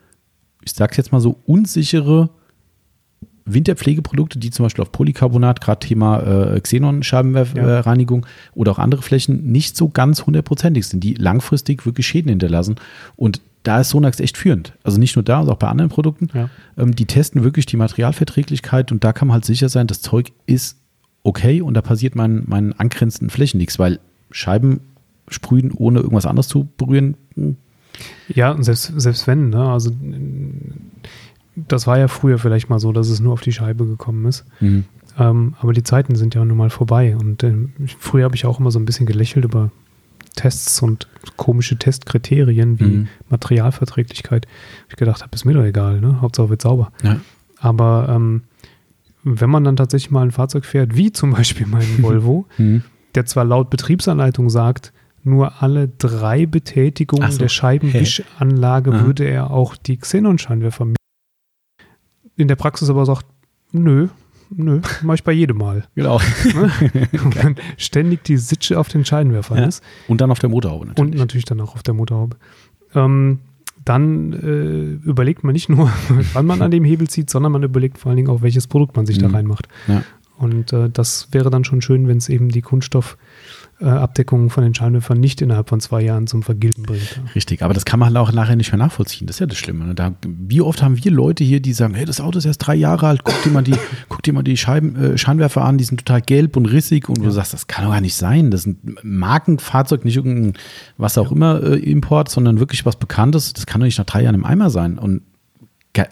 ich sage es jetzt mal so, unsichere Winterpflegeprodukte, die zum Beispiel auf Polycarbonat, gerade Thema äh, Xenon-Scheibenreinigung oder auch andere Flächen, nicht so ganz hundertprozentig sind, die langfristig wirklich Schäden hinterlassen. Und da ist Sonax echt führend. Also nicht nur da, sondern auch bei anderen Produkten. Ja. Ähm, die testen wirklich die Materialverträglichkeit und da kann man halt sicher sein, das Zeug ist okay und da passiert meinen, meinen angrenzenden Flächen nichts, weil Scheiben sprühen, ohne irgendwas anderes zu berühren, hm, Ja, selbst, selbst wenn, ne? Also äh, das war ja früher vielleicht mal so, dass es nur auf die Scheibe gekommen ist. hm, Ähm, aber die Zeiten sind ja nun mal vorbei. Und ich- früher habe ich auch immer so ein bisschen gelächelt über Tests und komische Testkriterien wie Mhm. Materialverträglichkeit. Ich gedacht habe, ist mir doch egal, ne? Hauptsache wird sauber. ja, Aber ähm, wenn man dann tatsächlich mal ein Fahrzeug fährt, wie zum Beispiel meinen [LAUGHS] Volvo, hm, der zwar laut Betriebsanleitung sagt, nur alle drei Betätigungen so. der Scheibenwischanlage Aha. würde er auch die Xenon-Scheinwerfer. In der Praxis aber sagt, nö, nö, mache ich bei jedem Mal. [LAUGHS] genau. [LAUGHS] Und dann ständig die Sitsche auf den Scheinwerfern Ja, ist Und dann auf der Motorhaube natürlich. und natürlich dann auch auf der Motorhaube. Ähm, dann äh, überlegt man nicht nur, [LAUGHS] wann man an dem Hebel zieht, sondern man überlegt vor allen Dingen auch, welches Produkt man sich da Mhm. reinmacht. Ja. Und äh, das wäre dann schon schön, wenn es eben die Kunststoffabdeckung von den Scheinwerfern nicht innerhalb von zwei Jahren zum Vergilben bringt. Ja. Richtig, aber das kann man auch nachher nicht mehr nachvollziehen. Das ist ja das Schlimme. Ne? Da, wie oft haben wir Leute hier, die sagen, hey, das Auto ist erst drei Jahre alt, guck dir mal die, [LAUGHS] guck dir mal die Scheiben, äh, Scheinwerfer an, die sind total gelb und rissig und Ja. du sagst, das kann doch gar nicht sein. Das ist ein Markenfahrzeug, nicht irgendein, was auch immer, äh, Import, sondern wirklich was Bekanntes. Das kann doch nicht nach drei Jahren im Eimer sein. Und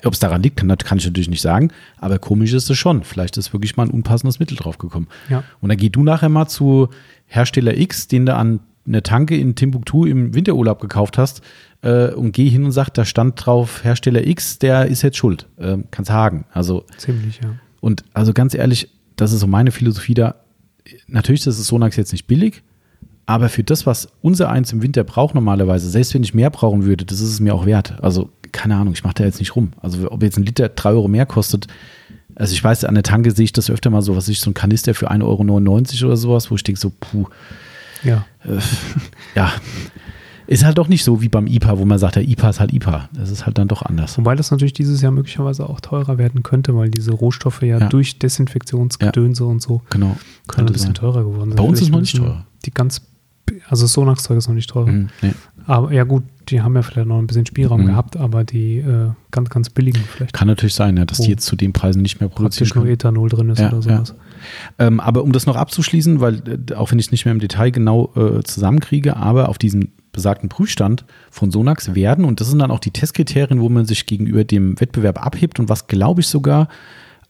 ob es daran liegt, kann, kann ich natürlich nicht sagen, aber komisch ist es schon. Vielleicht ist wirklich mal ein unpassendes Mittel draufgekommen. Ja. Und dann geh du nachher mal zu Hersteller X, den du an eine Tanke in Timbuktu im Winterurlaub gekauft hast, äh, und geh hin und sag, da stand drauf Hersteller X, der ist jetzt schuld. Ähm, kannst haken. Also, Ziemlich, ja. und also ganz ehrlich, das ist so meine Philosophie da. Natürlich ist das Sonax jetzt nicht billig, aber für das, was unser eins im Winter braucht normalerweise, selbst wenn ich mehr brauchen würde, das ist es mir auch wert. Also, keine Ahnung, ich mache da jetzt nicht rum. Also, ob jetzt ein Liter drei Euro mehr kostet, also ich weiß, an der Tanke sehe ich das öfter mal so, was ich so ein Kanister für 1,99 Euro oder sowas, wo ich denke so, puh, Ja, ja, ist halt doch nicht so wie beim IPA, wo man sagt, der IPA ist halt IPA. Das ist halt dann doch anders. wobei das natürlich dieses Jahr möglicherweise auch teurer werden könnte, weil diese Rohstoffe ja, Ja. durch Desinfektionsgedönse und so Genau. dann ein bisschen sein. teurer geworden sind. Bei uns ist Vielleicht noch nicht teurer. Die ganz, also Sonax-Zeug ist noch nicht teurer. Mhm, nee. Aber ja gut, die haben ja vielleicht noch ein bisschen Spielraum Mhm. gehabt, aber die äh, ganz, ganz billigen vielleicht. Kann natürlich sein, ja, dass die jetzt zu den Preisen nicht mehr produzieren Praktisch nur. Ethanol drin ist Ja, oder sowas. Ähm, aber um das noch abzuschließen, weil äh, auch wenn ich es nicht mehr im Detail genau äh, zusammenkriege, aber auf diesem besagten Prüfstand von Sonax werden, und das sind dann auch die Testkriterien, wo man sich gegenüber dem Wettbewerb abhebt und was, glaube ich, sogar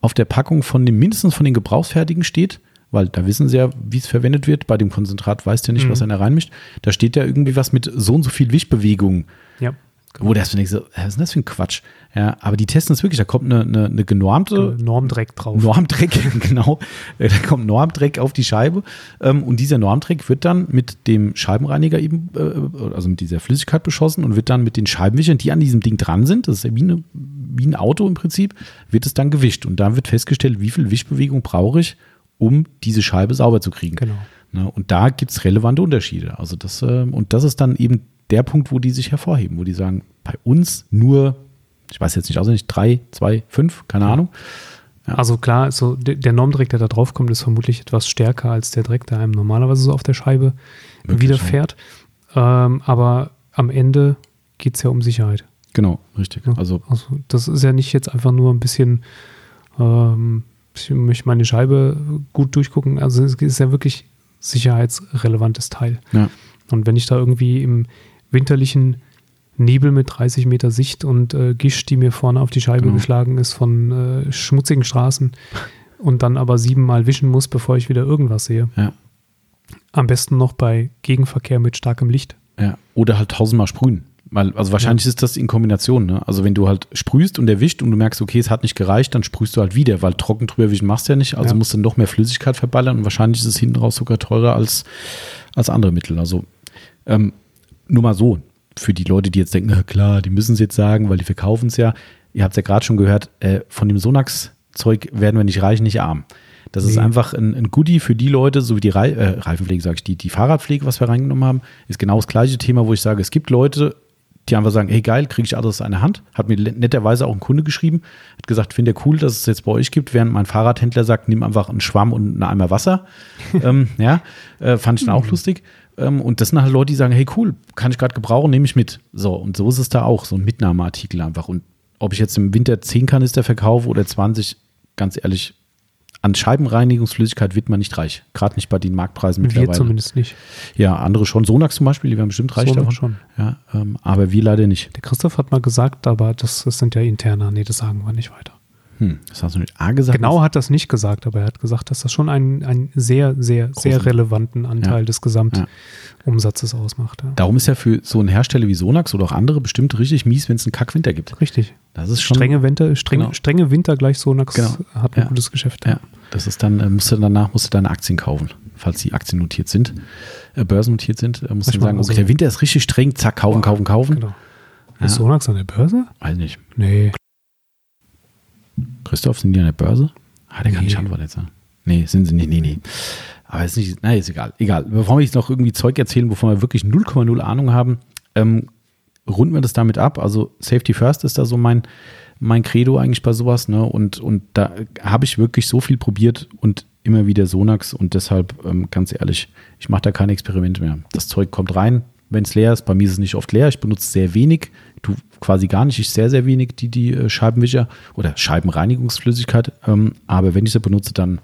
auf der Packung von dem, mindestens von den Gebrauchsfertigen steht, weil da wissen sie ja, wie es verwendet wird. Bei dem Konzentrat weißt du ja nicht, Mhm. was einer reinmischt. Da steht ja irgendwie was mit so und so viel Wischbewegung. Ja. Wo der erst denkst, so, was ist denn das für ein Quatsch? Ja, aber die testen es wirklich. Da kommt eine, eine, eine genormte Normdreck drauf. Normdreck, [LAUGHS] genau. Äh, Da kommt Normdreck auf die Scheibe. Ähm, Und dieser Normdreck wird dann mit dem Scheibenreiniger eben, äh, also mit dieser Flüssigkeit beschossen und wird dann mit den Scheibenwischern, die an diesem Ding dran sind, das ist ja wie, eine, wie ein Auto im Prinzip, wird es dann gewischt. Und dann wird festgestellt, wie viel Wischbewegung brauche ich, um diese Scheibe sauber zu kriegen. Genau. Ne, und da gibt es relevante Unterschiede. Also das, äh, und das ist dann eben der Punkt, wo die sich hervorheben, wo die sagen, bei uns nur, ich weiß jetzt nicht auswendig, drei, zwei, fünf, keine Ahnung. Ja. Also klar, so der, Normdreck, der da drauf kommt, ist vermutlich etwas stärker als der Dreck, der einem normalerweise so auf der Scheibe Wirklich, widerfährt. Ja. Ähm, aber am Ende geht es ja um Sicherheit. Genau, richtig. Ja, also, also, das ist ja nicht jetzt einfach nur ein bisschen, ähm, ich möchte meine Scheibe gut durchgucken. Also es ist ja wirklich sicherheitsrelevantes Teil. Ja. Und wenn ich da irgendwie im winterlichen Nebel mit 30 Meter Sicht und äh, Gischt, die mir vorne auf die Scheibe genau. geschlagen ist von äh, schmutzigen Straßen und dann aber siebenmal wischen muss, bevor ich wieder irgendwas sehe. Ja. Am besten noch bei Gegenverkehr mit starkem Licht. Ja. Oder halt tausendmal sprühen. Weil, also wahrscheinlich ja. ist das in Kombination, ne? Also wenn du halt sprühst und erwischt und du merkst, okay, es hat nicht gereicht, dann sprühst du halt wieder, weil trocken drüber wischen machst du ja nicht, also ja. musst du noch mehr Flüssigkeit verballern und wahrscheinlich ist es hinten raus sogar teurer als, als andere Mittel. Also ähm, nur mal so, für die Leute, die jetzt denken, na klar, die müssen es jetzt sagen, weil die verkaufen es ja. Ihr habt es ja gerade schon gehört, äh, von dem Sonax-Zeug werden wir nicht reich, nicht arm. Das nee. ist einfach ein, ein, Goodie für die Leute, so wie die Re äh, Reifenpflege, sage ich, die, die Fahrradpflege, was wir reingenommen haben, ist genau das gleiche Thema, wo ich sage, es gibt Leute, die einfach sagen, hey geil, kriege ich alles in der Hand. Hat mir netterweise auch ein Kunde geschrieben, hat gesagt, finde cool, dass es jetzt bei euch gibt, während mein Fahrradhändler sagt, nimm einfach einen Schwamm und einen Eimer Wasser. [LAUGHS] ähm, ja, äh, fand ich dann auch mhm. lustig. Ähm, und das sind halt Leute, die sagen, hey cool, kann ich gerade gebrauchen, nehme ich mit. So, und so ist es da auch, so ein Mitnahmeartikel einfach. Und ob ich jetzt im Winter 10 Kanister verkaufe oder 20, ganz ehrlich, an Scheibenreinigungsflüssigkeit wird man nicht reich. Gerade nicht bei den Marktpreisen mittlerweile. Wir zumindest nicht. Ja, andere schon. Sonax zum Beispiel, die werden bestimmt reich Sonax davon. schon. Ja, ähm, aber wir leider nicht. Der Christoph hat mal gesagt, aber das, das sind ja interne. Nee, das sagen wir nicht weiter. Hm, das hast du nicht A gesagt. Genau hat das nicht gesagt, aber er hat gesagt, dass das schon einen, einen sehr, sehr, Großen. sehr relevanten Anteil ja. des Gesamtumsatzes ja. ausmacht. Ja. Darum ist ja für so einen Hersteller wie Sonax oder auch andere bestimmt richtig mies, wenn es einen Kackwinter gibt. Richtig. Das ist schon. Strenge Winter, streng, genau. strenge Winter gleich Sonax genau. hat ein gutes Geschäft. Ja. Das ist dann, äh, musst du danach musst du deine Aktien kaufen, falls die Aktien notiert sind, äh, börsennotiert sind, äh, musst du sagen, okay, der Winter ist richtig streng, zack, kaufen, kaufen, kaufen. Genau. Ist Sonax an der Börse? Weiß nicht. Nee. Christoph, sind die an der Börse? Ah, der nee. kann nicht antworten jetzt. Nee, sind sie nicht. Nee, nee. Aber ist nicht, na, ist egal. Egal. Bevor wir jetzt noch irgendwie Zeug erzählen, wovon wir wirklich 0,0 Ahnung haben, ähm, runden wir das damit ab. Also Safety First ist da so mein, mein Credo eigentlich bei sowas. Ne? Und, und da habe ich wirklich so viel probiert und immer wieder Sonax und deshalb, ähm, ganz ehrlich, ich mache da keine Experimente mehr. Das Zeug kommt rein, wenn es leer ist. Bei mir ist es nicht oft leer. Ich benutze sehr wenig. Du quasi gar nicht. Ich sehr, sehr wenig die, die äh, Scheibenwischer oder Scheibenreinigungsflüssigkeit. Ähm, aber wenn ich sie benutze, dann.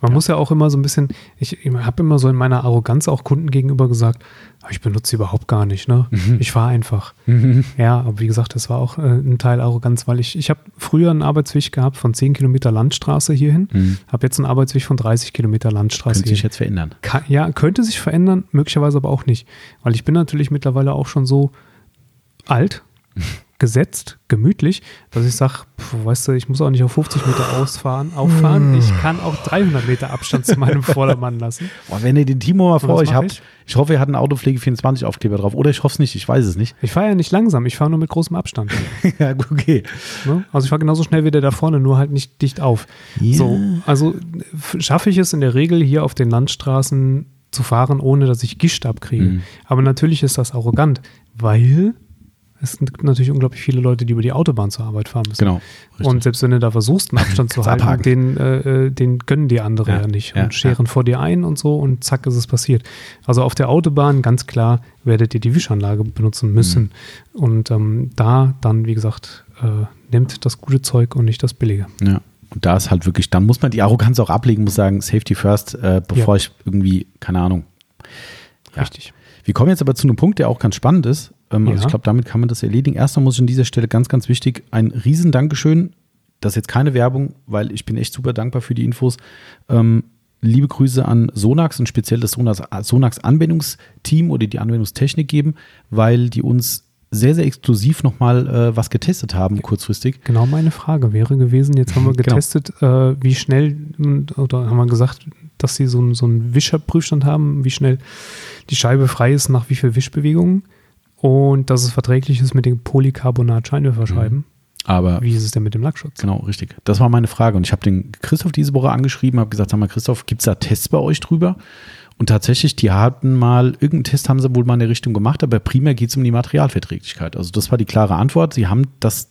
Man ja. muss ja auch immer so ein bisschen, ich, ich habe immer so in meiner Arroganz auch Kunden gegenüber gesagt, ah, ich benutze sie überhaupt gar nicht, ne? Mhm. Ich fahre einfach. Mhm. Ja, aber wie gesagt, das war auch äh, ein Teil Arroganz, weil ich, ich habe früher einen Arbeitsweg gehabt von 10 Kilometer Landstraße hierhin, mhm. habe jetzt einen Arbeitsweg von 30 Kilometer Landstraße. Könnte sich jetzt verändern. Kann, ja, könnte sich verändern, möglicherweise aber auch nicht. Weil ich bin natürlich mittlerweile auch schon so alt, gesetzt, gemütlich, dass ich sage, weißt du, ich muss auch nicht auf 50 Meter ausfahren, auffahren. Ich kann auch 300 Meter Abstand zu meinem Vordermann lassen. [LAUGHS] Boah, wenn ihr den Timo mal vor euch habt, ich? ich hoffe, ihr habt einen Autopflege 24 Aufkleber drauf. Oder ich hoffe es nicht, ich weiß es nicht. Ich fahre ja nicht langsam, ich fahre nur mit großem Abstand. [LAUGHS] ja, okay. Ne? Also ich fahre genauso schnell wie der da vorne, nur halt nicht dicht auf. Yeah. So, also schaffe ich es in der Regel hier auf den Landstraßen zu fahren, ohne dass ich Gischt abkriege. Mhm. Aber natürlich ist das arrogant, weil es sind natürlich unglaublich viele Leute, die über die Autobahn zur Arbeit fahren müssen. Genau. Richtig. Und selbst wenn du da versuchst, einen Abstand [LAUGHS] zu halten, den, äh, äh, den gönnen die andere ja, ja nicht und ja, scheren ja. vor dir ein und so und zack ist es passiert. Also auf der Autobahn ganz klar werdet ihr die Wischanlage benutzen müssen. Mhm. Und ähm, da dann, wie gesagt, äh, nimmt das gute Zeug und nicht das billige. Ja. Und da ist halt wirklich, dann muss man die Arroganz auch ablegen, muss sagen, Safety first, äh, bevor ich irgendwie, keine Ahnung. Richtig. Wir kommen jetzt aber zu einem Punkt, der auch ganz spannend ist. Ähm, ja. Also ich glaube, damit kann man das erledigen. Erstmal muss ich an dieser Stelle ganz, ganz wichtig ein riesen Dankeschön. Das ist jetzt keine Werbung, weil ich bin echt super dankbar für die Infos. Ähm, liebe Grüße an Sonax und speziell das Sonax, Sonax Anwendungsteam oder die Anwendungstechnik geben, weil die uns sehr, sehr exklusiv nochmal äh, was getestet haben, kurzfristig. Genau meine Frage wäre gewesen, jetzt haben wir [LAUGHS] genau. getestet, genau. äh, wie schnell, oder haben wir gesagt, dass sie so, so einen Wischerprüfstand haben, wie schnell die Scheibe frei ist, nach wie viel Wischbewegungen und dass es verträglich ist mit den Polycarbonat-Scheinwerferscheiben. Mhm. Aber wie ist es denn mit dem Lackschutz? Genau, richtig. Das war meine Frage. Und ich habe den Christoph diese Woche angeschrieben, habe gesagt, sag mal, Christoph, gibt es da Tests bei euch drüber? und tatsächlich, die hatten mal, irgendeinen Test haben sie wohl mal in der Richtung gemacht, aber primär geht es um die Materialverträglichkeit. Also das war die klare Antwort. Sie haben das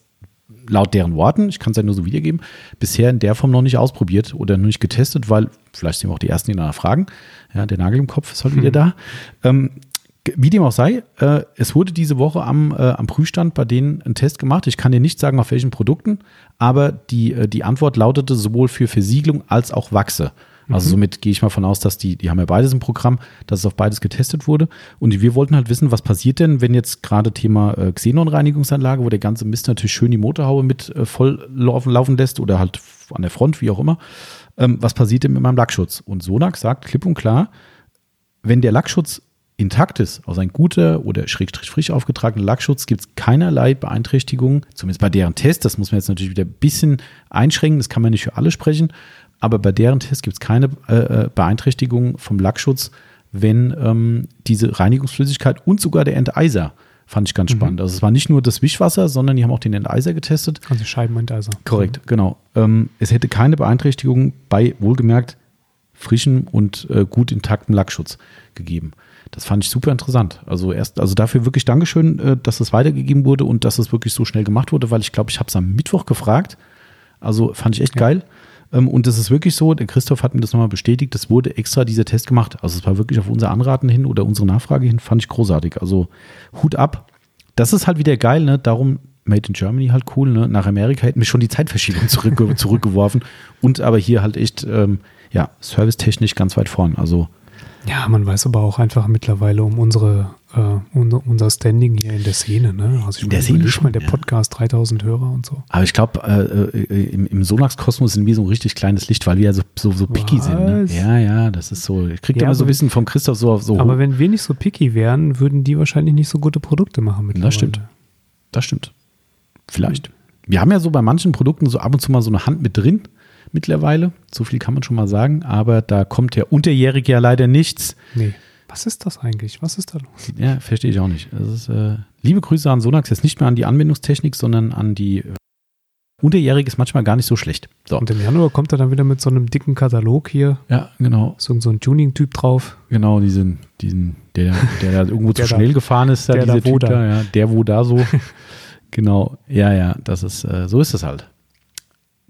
laut deren Worten, ich kann es ja nur so wiedergeben, bisher in der Form noch nicht ausprobiert oder noch nicht getestet, weil vielleicht sind wir auch die Ersten, die danach fragen. Ja, der Nagel im Kopf ist halt wieder da. Ähm, wie dem auch sei, äh, es wurde diese Woche am, äh, am Prüfstand bei denen ein Test gemacht. Ich kann dir nicht sagen, auf welchen Produkten, aber die, äh, die Antwort lautete sowohl für Versiegelung als auch Wachse. Also mhm. somit gehe ich mal von aus, dass die, die haben ja beides im Programm, dass es auf beides getestet wurde. Und wir wollten halt wissen, was passiert denn, wenn jetzt gerade Thema äh, Xenon-Reinigungsanlage, wo der ganze Mist natürlich schön die Motorhaube mit äh, voll laufen, laufen lässt oder halt an der Front, wie auch immer. Ähm, was passiert denn mit meinem Lackschutz? Und Sonax sagt klipp und klar, wenn der Lackschutz intakt ist, also ein guter oder schrägstrich frisch aufgetragener Lackschutz, gibt es keinerlei Beeinträchtigungen, zumindest bei deren Test. Das muss man jetzt natürlich wieder ein bisschen einschränken, das kann man nicht für alle sprechen, aber bei deren Test gibt es keine äh, äh, Beeinträchtigung vom Lackschutz, wenn ähm, diese Reinigungsflüssigkeit und sogar der Enteiser fand ich ganz mhm. spannend. Also es war nicht nur das Wischwasser, sondern die haben auch den Enteiser getestet. Also Scheibenenteiser. Korrekt, mhm. genau. Ähm, es hätte keine Beeinträchtigung bei wohlgemerkt frischem und äh, gut intaktem Lackschutz gegeben. Das fand ich super interessant. Also erst, also dafür wirklich Dankeschön, äh, dass es weitergegeben wurde und dass es wirklich so schnell gemacht wurde, weil ich glaube, ich habe es am Mittwoch gefragt. Also fand ich echt ja. geil. Ähm, und das ist wirklich so, der Christoph hat mir das nochmal bestätigt, das wurde extra dieser Test gemacht. Also es war wirklich auf unser Anraten hin oder unsere Nachfrage hin, fand ich großartig. Also Hut ab. Das ist halt wieder geil, ne? Darum Made in Germany halt cool, ne? Nach Amerika hätten wir schon die Zeitverschiebung [LAUGHS] zurück, zurückgeworfen. Und aber hier halt echt, ähm, ja, servicetechnisch ganz weit vorn. Also ja, man weiß aber auch einfach mittlerweile um unsere Uh, unser Standing hier in der Szene. Ne? Also ich in der Szene schon, mal der Podcast, ja. 3000 Hörer und so. Aber ich glaube, äh, äh, im, im Sonax-Kosmos sind wir so ein richtig kleines Licht, weil wir ja so, so, so picky sind. Ne? Ja, ja, das ist so. Ich kriege ja, immer so Wissen vom Christoph so, so Aber hoch. wenn wir nicht so picky wären, würden die wahrscheinlich nicht so gute Produkte machen mittlerweile. Das stimmt. Das stimmt. Vielleicht. Wir haben ja so bei manchen Produkten so ab und zu mal so eine Hand mit drin mittlerweile. So viel kann man schon mal sagen. Aber da kommt ja unterjährig ja leider nichts. Nee. Was ist das eigentlich? Was ist da los? Ja, verstehe ich auch nicht. Ist, äh, liebe Grüße an Sonax, jetzt nicht mehr an die Anwendungstechnik, sondern an die äh, Unterjährig ist manchmal gar nicht so schlecht. So. Und im Januar kommt er dann wieder mit so einem dicken Katalog hier. Ja, genau. So, so ein Tuning-Typ drauf. Genau, diesen, diesen, der, der da irgendwo [LAUGHS] zu schnell da, gefahren ist, da, der dieser da, Typ da. ja, der wo da so. [LAUGHS] genau, ja, ja, das ist, äh, so ist es halt.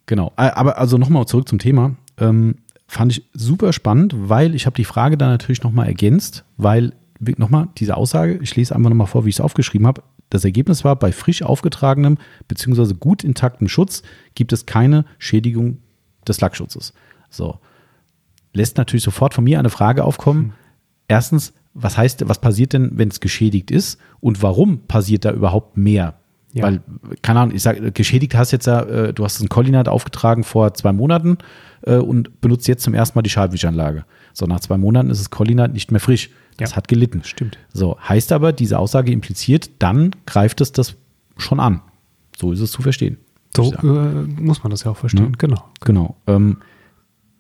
Genau. Aber also nochmal zurück zum Thema. Ähm, fand ich super spannend, weil ich habe die Frage dann natürlich nochmal ergänzt, weil nochmal diese Aussage, ich lese einfach nochmal vor, wie ich es aufgeschrieben habe. Das Ergebnis war, bei frisch aufgetragenem bzw. gut intaktem Schutz gibt es keine Schädigung des Lackschutzes. So. Lässt natürlich sofort von mir eine Frage aufkommen. Mhm. Erstens, was heißt, was passiert denn, wenn es geschädigt ist und warum passiert da überhaupt mehr? Ja. Weil, keine Ahnung, ich sage, geschädigt hast jetzt ja, äh, du hast einen Collinat aufgetragen vor zwei Monaten äh, und benutzt jetzt zum ersten Mal die Schallwischanlage. So, nach zwei Monaten ist das Collinat nicht mehr frisch. Das ja. hat gelitten. Stimmt. So, heißt aber, diese Aussage impliziert, dann greift es das schon an. So ist es zu verstehen. So äh, muss man das ja auch verstehen, ja. genau. Genau. Ähm,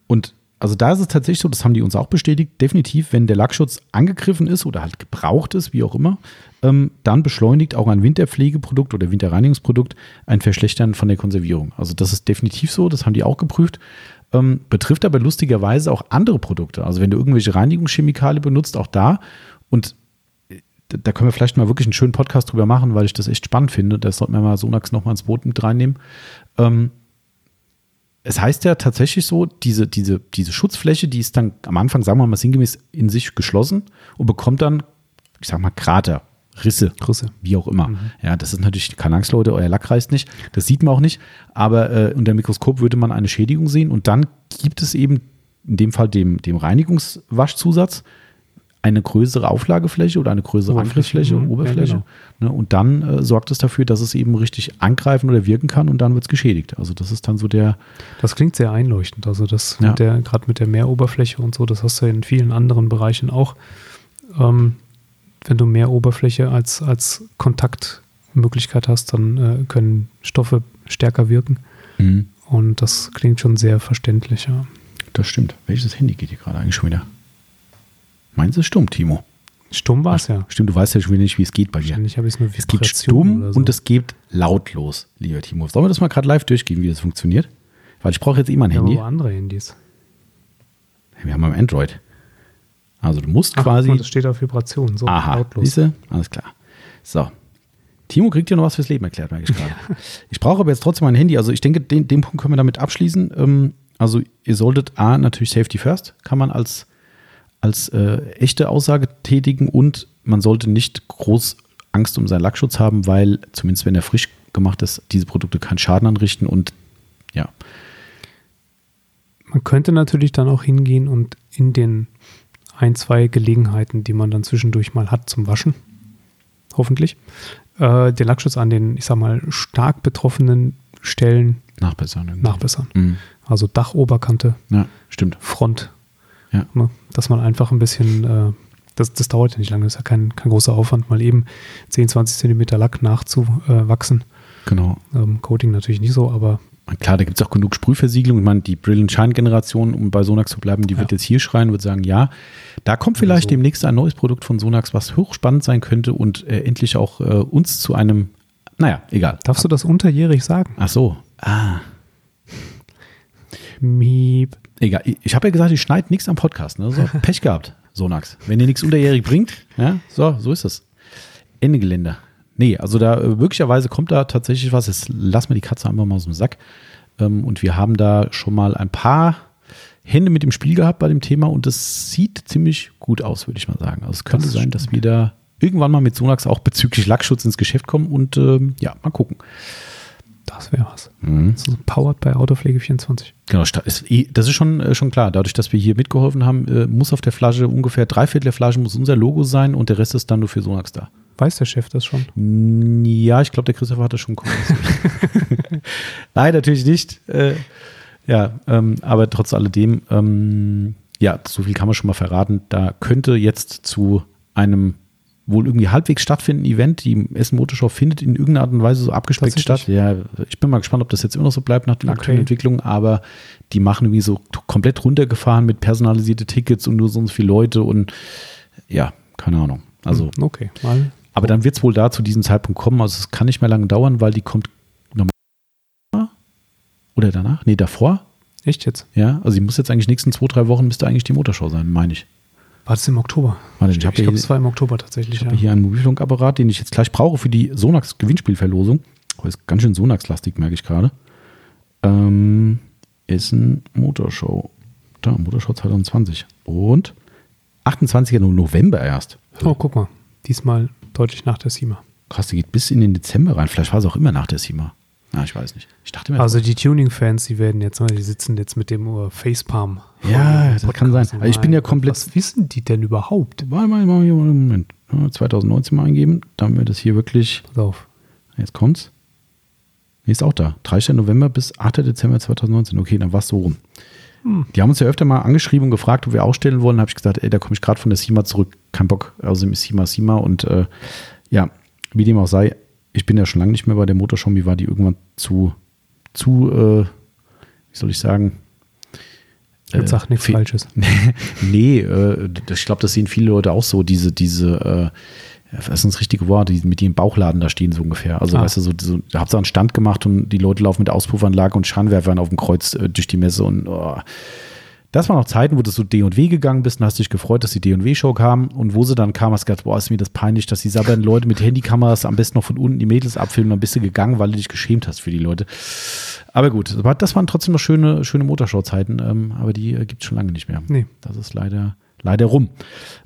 und also da ist es tatsächlich so, das haben die uns auch bestätigt, definitiv, wenn der Lackschutz angegriffen ist oder halt gebraucht ist, wie auch immer, ähm, dann beschleunigt auch ein Winterpflegeprodukt oder Winterreinigungsprodukt ein Verschlechtern von der Konservierung. Also das ist definitiv so, das haben die auch geprüft. Ähm, betrifft aber lustigerweise auch andere Produkte. Also wenn du irgendwelche Reinigungschemikalien benutzt, auch da. Und äh, da können wir vielleicht mal wirklich einen schönen Podcast drüber machen, weil ich das echt spannend finde. Da sollten wir mal Sonax nochmal ins Boot mit reinnehmen. Ähm, es heißt ja tatsächlich so, diese, diese, diese Schutzfläche, die ist dann am Anfang, sagen wir mal sinngemäß, in sich geschlossen und bekommt dann, ich sag mal, Krater, Risse, Risse, wie auch immer. Mhm. Ja, das ist natürlich keine Angst, Leute, euer Lack reißt nicht. Das sieht man auch nicht. Aber äh, unter dem Mikroskop würde man eine Schädigung sehen und dann gibt es eben in dem Fall dem, dem Reinigungswaschzusatz eine größere Auflagefläche oder eine größere Angriffsfläche, mhm. Oberfläche. Ja, genau. ne, und dann äh, sorgt es dafür, dass es eben richtig angreifen oder wirken kann und dann wird es geschädigt. Also das ist dann so der. Das klingt sehr einleuchtend. Also das ja. gerade mit der Meeroberfläche und so, das hast du in vielen anderen Bereichen auch. Ähm, wenn du mehr Oberfläche als, als Kontaktmöglichkeit hast, dann äh, können Stoffe stärker wirken. Mhm. Und das klingt schon sehr verständlich, ja. Das stimmt. Welches Handy geht hier gerade eigentlich schon wieder? Meinst du stumm, Timo? Stumm war es ja. Stimmt, du weißt ja schon wieder nicht, wie es geht bei dir. Wahrscheinlich habe ich es nur Es geht stumm so. und es geht lautlos, lieber Timo. Sollen wir das mal gerade live durchgehen, wie das funktioniert? Weil ich brauche jetzt immer ein Handy. Wir haben andere Handys. Wir haben ein Android. Also du musst Ach, quasi. das steht auf Vibration. So, Aha, lautlos. siehste? Alles klar. So. Timo kriegt ja noch was fürs Leben erklärt, merke ich gerade. [LAUGHS] Ich brauche aber jetzt trotzdem mein Handy. Also ich denke, den, den Punkt können wir damit abschließen. Ähm, also ihr solltet A, natürlich Safety First, kann man als, als äh, echte Aussage tätigen und man sollte nicht groß Angst um seinen Lackschutz haben, weil zumindest wenn er frisch gemacht ist, diese Produkte keinen Schaden anrichten und ja, Man könnte natürlich dann auch hingehen und in den ein, zwei Gelegenheiten, die man dann zwischendurch mal hat zum Waschen, hoffentlich, äh, den Lackschutz an den, ich sag mal, stark betroffenen Stellen nachbessern. irgendwie. nachbessern. Mhm. Also Dach, Oberkante, Ja, stimmt. Front. Ja. Ne? Dass man einfach ein bisschen, äh, das, das dauert ja nicht lange, das ist ja kein, kein großer Aufwand, mal eben 10, 20 Zentimeter Lack nachzuwachsen. Genau. Ähm, Coating natürlich nicht so, aber Klar, da gibt es auch genug Sprühversiegelung. Ich meine, die Brilliant Shine-Generation, um bei Sonax zu bleiben, die wird Ja. jetzt hier schreien, wird sagen, ja, da kommt vielleicht so. demnächst ein neues Produkt von Sonax, was hochspannend sein könnte und äh, endlich auch äh, uns zu einem, naja, egal. darfst du das unterjährig sagen? Ach so. Ah, Miep. egal. Ich, habe ja gesagt, ich schneide nichts am Podcast. Ne? So, [LAUGHS] Pech gehabt, Sonax. Wenn ihr nichts unterjährig bringt, ja, so, so ist es. Ende Gelände. Nee, also da äh, möglicherweise kommt da tatsächlich was. Jetzt lass mal die Katze einfach mal aus dem Sack. Ähm, und wir haben da schon mal ein paar Hände mit dem Spiel gehabt bei dem Thema und das sieht ziemlich gut aus, würde ich mal sagen. Also es könnte Das sein, dass wir da irgendwann mal mit Sonax auch bezüglich Lackschutz ins Geschäft kommen und ähm, ja, mal gucken. Das wäre was. Mhm. So powered bei Autopflege 24. Genau, ist das ist schon, äh, schon klar. Dadurch, dass wir hier mitgeholfen haben, äh, muss auf der Flasche ungefähr drei Viertel der Flasche muss unser Logo sein und der Rest ist dann nur für Sonax da. Weiß der Chef das schon? Ja, ich glaube, der Christopher hat das schon kommuniziert. [LAUGHS] Nein, natürlich nicht. Äh, ja, ähm, aber trotz alledem, ähm, ja, so viel kann man schon mal verraten. Da könnte jetzt zu einem wohl irgendwie halbwegs stattfindenden Event, die Essen Motorshow findet in irgendeiner Art und Weise so abgespeckt statt. Ja, ich bin mal gespannt, ob das jetzt immer noch so bleibt nach den Okay. aktuellen Entwicklungen, aber die machen irgendwie so komplett runtergefahren mit personalisierte Tickets und nur so und so viele Leute und ja, keine Ahnung. Also Hm, Okay, mal. aber dann wird es wohl da zu diesem Zeitpunkt kommen. Also es kann nicht mehr lange dauern, weil die kommt normal oder danach? Nee, davor. Echt jetzt? Ja, also die muss jetzt eigentlich nächsten zwei, drei Wochen müsste eigentlich die Motorshow sein, meine ich. War das im Oktober? Warte, ich Ich habe glaube, es war im Oktober tatsächlich. ich hab Ja. hier einen Mobilfunkapparat, den ich jetzt gleich brauche für die Sonax Gewinnspielverlosung. Oh, ist ganz schön Sonax-lastig, merke ich gerade. Ähm, ist ein Motorshow. Da, Motorshow 2020. Und 28. November erst. Oh, guck mal. Diesmal deutlich nach der SEMA. Krass, die geht bis in den Dezember rein. Vielleicht war es auch immer nach der SEMA. Na, ich weiß nicht. Ich dachte mir, Also die Tuning-Fans, die werden jetzt, ne, die sitzen jetzt mit dem uh, Facepalm. Ja, das kann sein. Aber ich bin ja komplett- Was wissen die denn überhaupt? Warte mal, mal, mal, Moment. Ja, 2019 mal eingeben. Da haben wir das hier wirklich. Pass auf. Jetzt kommt's. Nee, ist auch da. 30. November bis 8. Dezember 2019. Okay, dann war es so rum. Hm. Die haben uns ja öfter mal angeschrieben und gefragt, ob wir ausstellen wollen. Da habe ich gesagt, ey, da komme ich gerade von der SEMA zurück. Kein Bock. Ist SEMA SEMA. Und äh, ja, wie dem auch sei, ich bin ja schon lange nicht mehr bei der Motorshow. Mir war die irgendwann zu, zu, äh, wie soll ich sagen? Jetzt sag nichts Falsches. [LAUGHS] nee, äh, ich glaube, das sehen viele Leute auch so, diese, diese, äh, was ist das richtige Wort, die mit ihrem Bauchladen da stehen so ungefähr. Also, Ah. weißt du, so, so da habt ihr einen Stand gemacht und die Leute laufen mit Auspuffanlage und Scheinwerfern auf dem Kreuz äh, durch die Messe und oh. Das waren noch Zeiten, wo du so D&W gegangen bist und hast dich gefreut, dass die D&W-Show kam und wo sie dann kam, hast du gedacht, boah, ist mir das peinlich, dass die sabbernden Leute mit Handykameras am besten noch von unten die Mädels abfilmen, dann bist du gegangen, weil du dich geschämt hast für die Leute. Aber gut, das waren trotzdem noch schöne, schöne Motorshow-Zeiten, ähm, aber die äh, gibt es schon lange nicht mehr. Nee. Das ist leider, leider rum.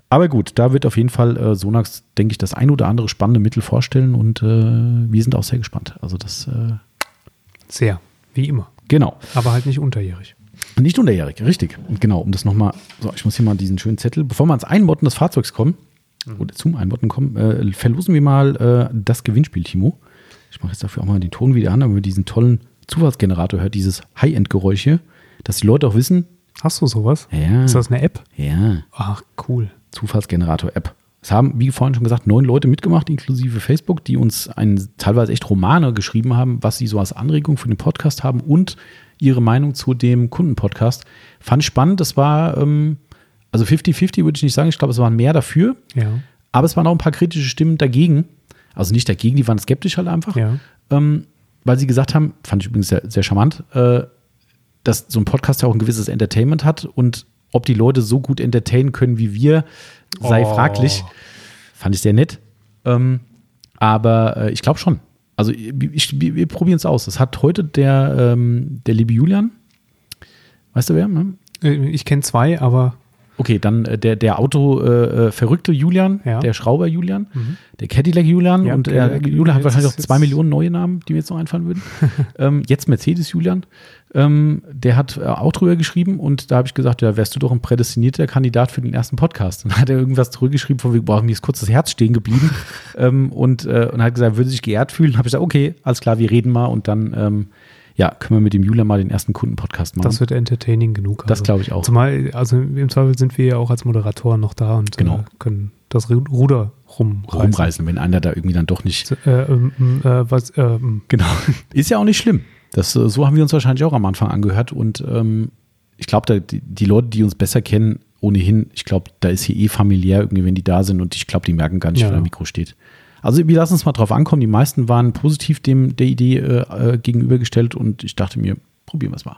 Aber gut, da wird auf jeden Fall äh, Sonax, denke ich, das ein oder andere spannende Mittel vorstellen und äh, wir sind auch sehr gespannt. Also das, äh, Sehr. Wie immer. genau. Aber halt nicht unterjährig. Nicht unterjährig, richtig. Und genau, um das nochmal, so, ich muss hier mal diesen schönen Zettel, bevor wir ans Einmotten des Fahrzeugs kommen, oder zum Einmotten kommen, äh, verlosen wir mal äh, das Gewinnspiel, Timo. Ich mache jetzt dafür auch mal den Ton wieder an, damit man diesen tollen Zufallsgenerator hört, dieses High-End-Geräusch hier, dass die Leute auch wissen, Hast du sowas? ja, Ist das eine App? ja, Ach, cool. Zufallsgenerator-App. Es haben, wie vorhin schon gesagt, neun Leute mitgemacht, inklusive Facebook, die uns ein, teilweise echt Romane geschrieben haben, was sie so als Anregung für den Podcast haben und ihre Meinung zu dem Kundenpodcast. Fand ich spannend. Das war, ähm, also 50-50 würde ich nicht sagen. Ich glaube, es waren mehr dafür. Ja. Aber es waren auch ein paar kritische Stimmen dagegen. Also nicht dagegen, die waren skeptisch halt einfach. Ja. Ähm, weil sie gesagt haben, fand ich übrigens sehr, sehr charmant, äh, dass so ein Podcast ja auch ein gewisses Entertainment hat und Ob die Leute so gut entertainen können wie wir, sei Oh. fraglich. Fand ich sehr nett. Ähm, aber äh, ich glaube schon. Also ich, wir, wir probieren es aus. Es hat heute der, ähm, der liebe Julian, weißt du wer? Ne? Äh, Ich kenne zwei, aber Okay, dann äh, der, der Auto-verrückte äh, verrückte Julian, Ja. der Schrauber Julian, der Cadillac Julian Ja, und äh, Cadillac, Julian hat wahrscheinlich auch zwei Millionen neue Namen, die mir jetzt noch einfallen würden. [LAUGHS] ähm, jetzt Mercedes Julian. Ähm, der hat äh, auch drüber geschrieben und da habe ich gesagt, ja, wärst du doch ein prädestinierter Kandidat für den ersten Podcast. Und dann hat er irgendwas zurückgeschrieben, von wegen, boah, mir ist kurz das Herz stehen geblieben [LAUGHS] ähm, und, äh, und hat gesagt, würde sich geehrt fühlen. Habe ich gesagt, okay, alles klar, wir reden mal und dann ähm, ja, können wir mit dem Julian mal den ersten Kundenpodcast machen. das wird entertaining genug. Das glaube ich auch. Zumal, also im Zweifel sind wir ja auch als Moderatoren noch da und Genau. äh, können das Ru- Ruder rumreißen. rumreißen, wenn einer da irgendwie dann doch nicht So, Äh, ähm, äh, was, ähm, Genau. [LAUGHS] Ist ja auch nicht schlimm. Das, äh, so haben wir uns wahrscheinlich auch am Anfang angehört. Und ähm, ich glaube, die, die Leute, die uns besser kennen, ohnehin, ich glaube, da ist hier eh familiär irgendwie, wenn die da sind. Und ich glaube, die merken gar nicht, Ja. wer am Mikro steht. Also wir lassen uns mal drauf ankommen. Die meisten waren positiv dem der Idee äh, äh, gegenübergestellt und ich dachte mir, probieren wir es mal.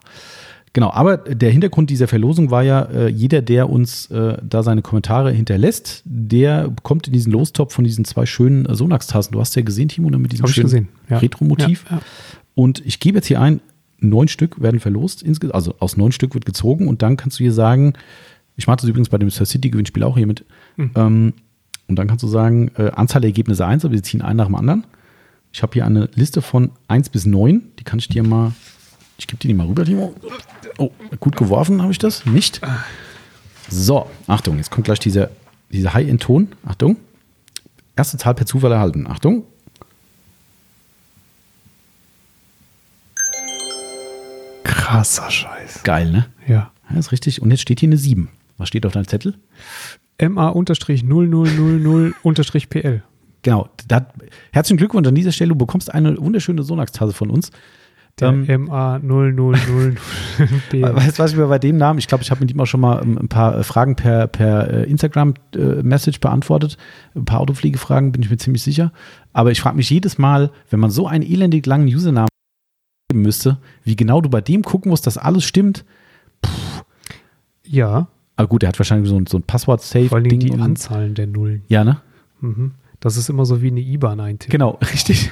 Genau, aber der Hintergrund dieser Verlosung war ja, äh, jeder, der uns äh, da seine Kommentare hinterlässt, der kommt in diesen Lostopf von diesen zwei schönen äh, Sonax-Tassen. Du hast ja gesehen, Timo, ne, mit diesem schönen ja. Retro-Motiv. Ja. Und ich gebe jetzt hier ein, neun Stück werden verlost. Also aus neun Stück wird gezogen und dann kannst du hier sagen, ich mache das übrigens bei dem Star City-Gewinnspiel auch hier mit. Hm. Ähm, und dann kannst du sagen, äh, Anzahl der Ergebnisse 1, aber wir ziehen einen nach dem anderen. Ich habe hier eine Liste von 1 bis 9. Die kann ich dir mal, ich gebe dir die mal rüber, Timo. Oh, gut geworfen habe ich das? Nicht. So, Achtung, jetzt kommt gleich dieser, dieser High-End-Ton. Achtung. Erste Zahl per Zufall erhalten. Achtung. Krasser Scheiß. Geil, ne? Ja. Ja, ist richtig. Und jetzt steht hier eine 7. Was steht auf deinem Zettel? MA-0000-PL. Genau. Da, herzlichen Glückwunsch an dieser Stelle. Du bekommst eine wunderschöne Sonax-Tasse von uns. Der Ähm, MA-0000-PL. [LAUGHS] Weißt du, was ich mir bei dem Namen, ich glaube, ich habe mit ihm auch schon mal ähm, ein paar äh, Fragen per, per äh, Instagram-Message beantwortet. Ein paar Autopflegefragen, bin ich mir ziemlich sicher. Aber ich frage mich jedes Mal, wenn man so einen elendig langen Usernamen geben müsste, wie genau du bei dem gucken musst, dass alles stimmt. Ja, Aber gut, er hat wahrscheinlich so ein, so ein vor allen Dingen Passwort-Safe-Ding. die Anzahlen der Nullen. Ja, ne? Mhm. Das ist immer so wie eine IBAN eintippen. Genau, [LAUGHS] richtig.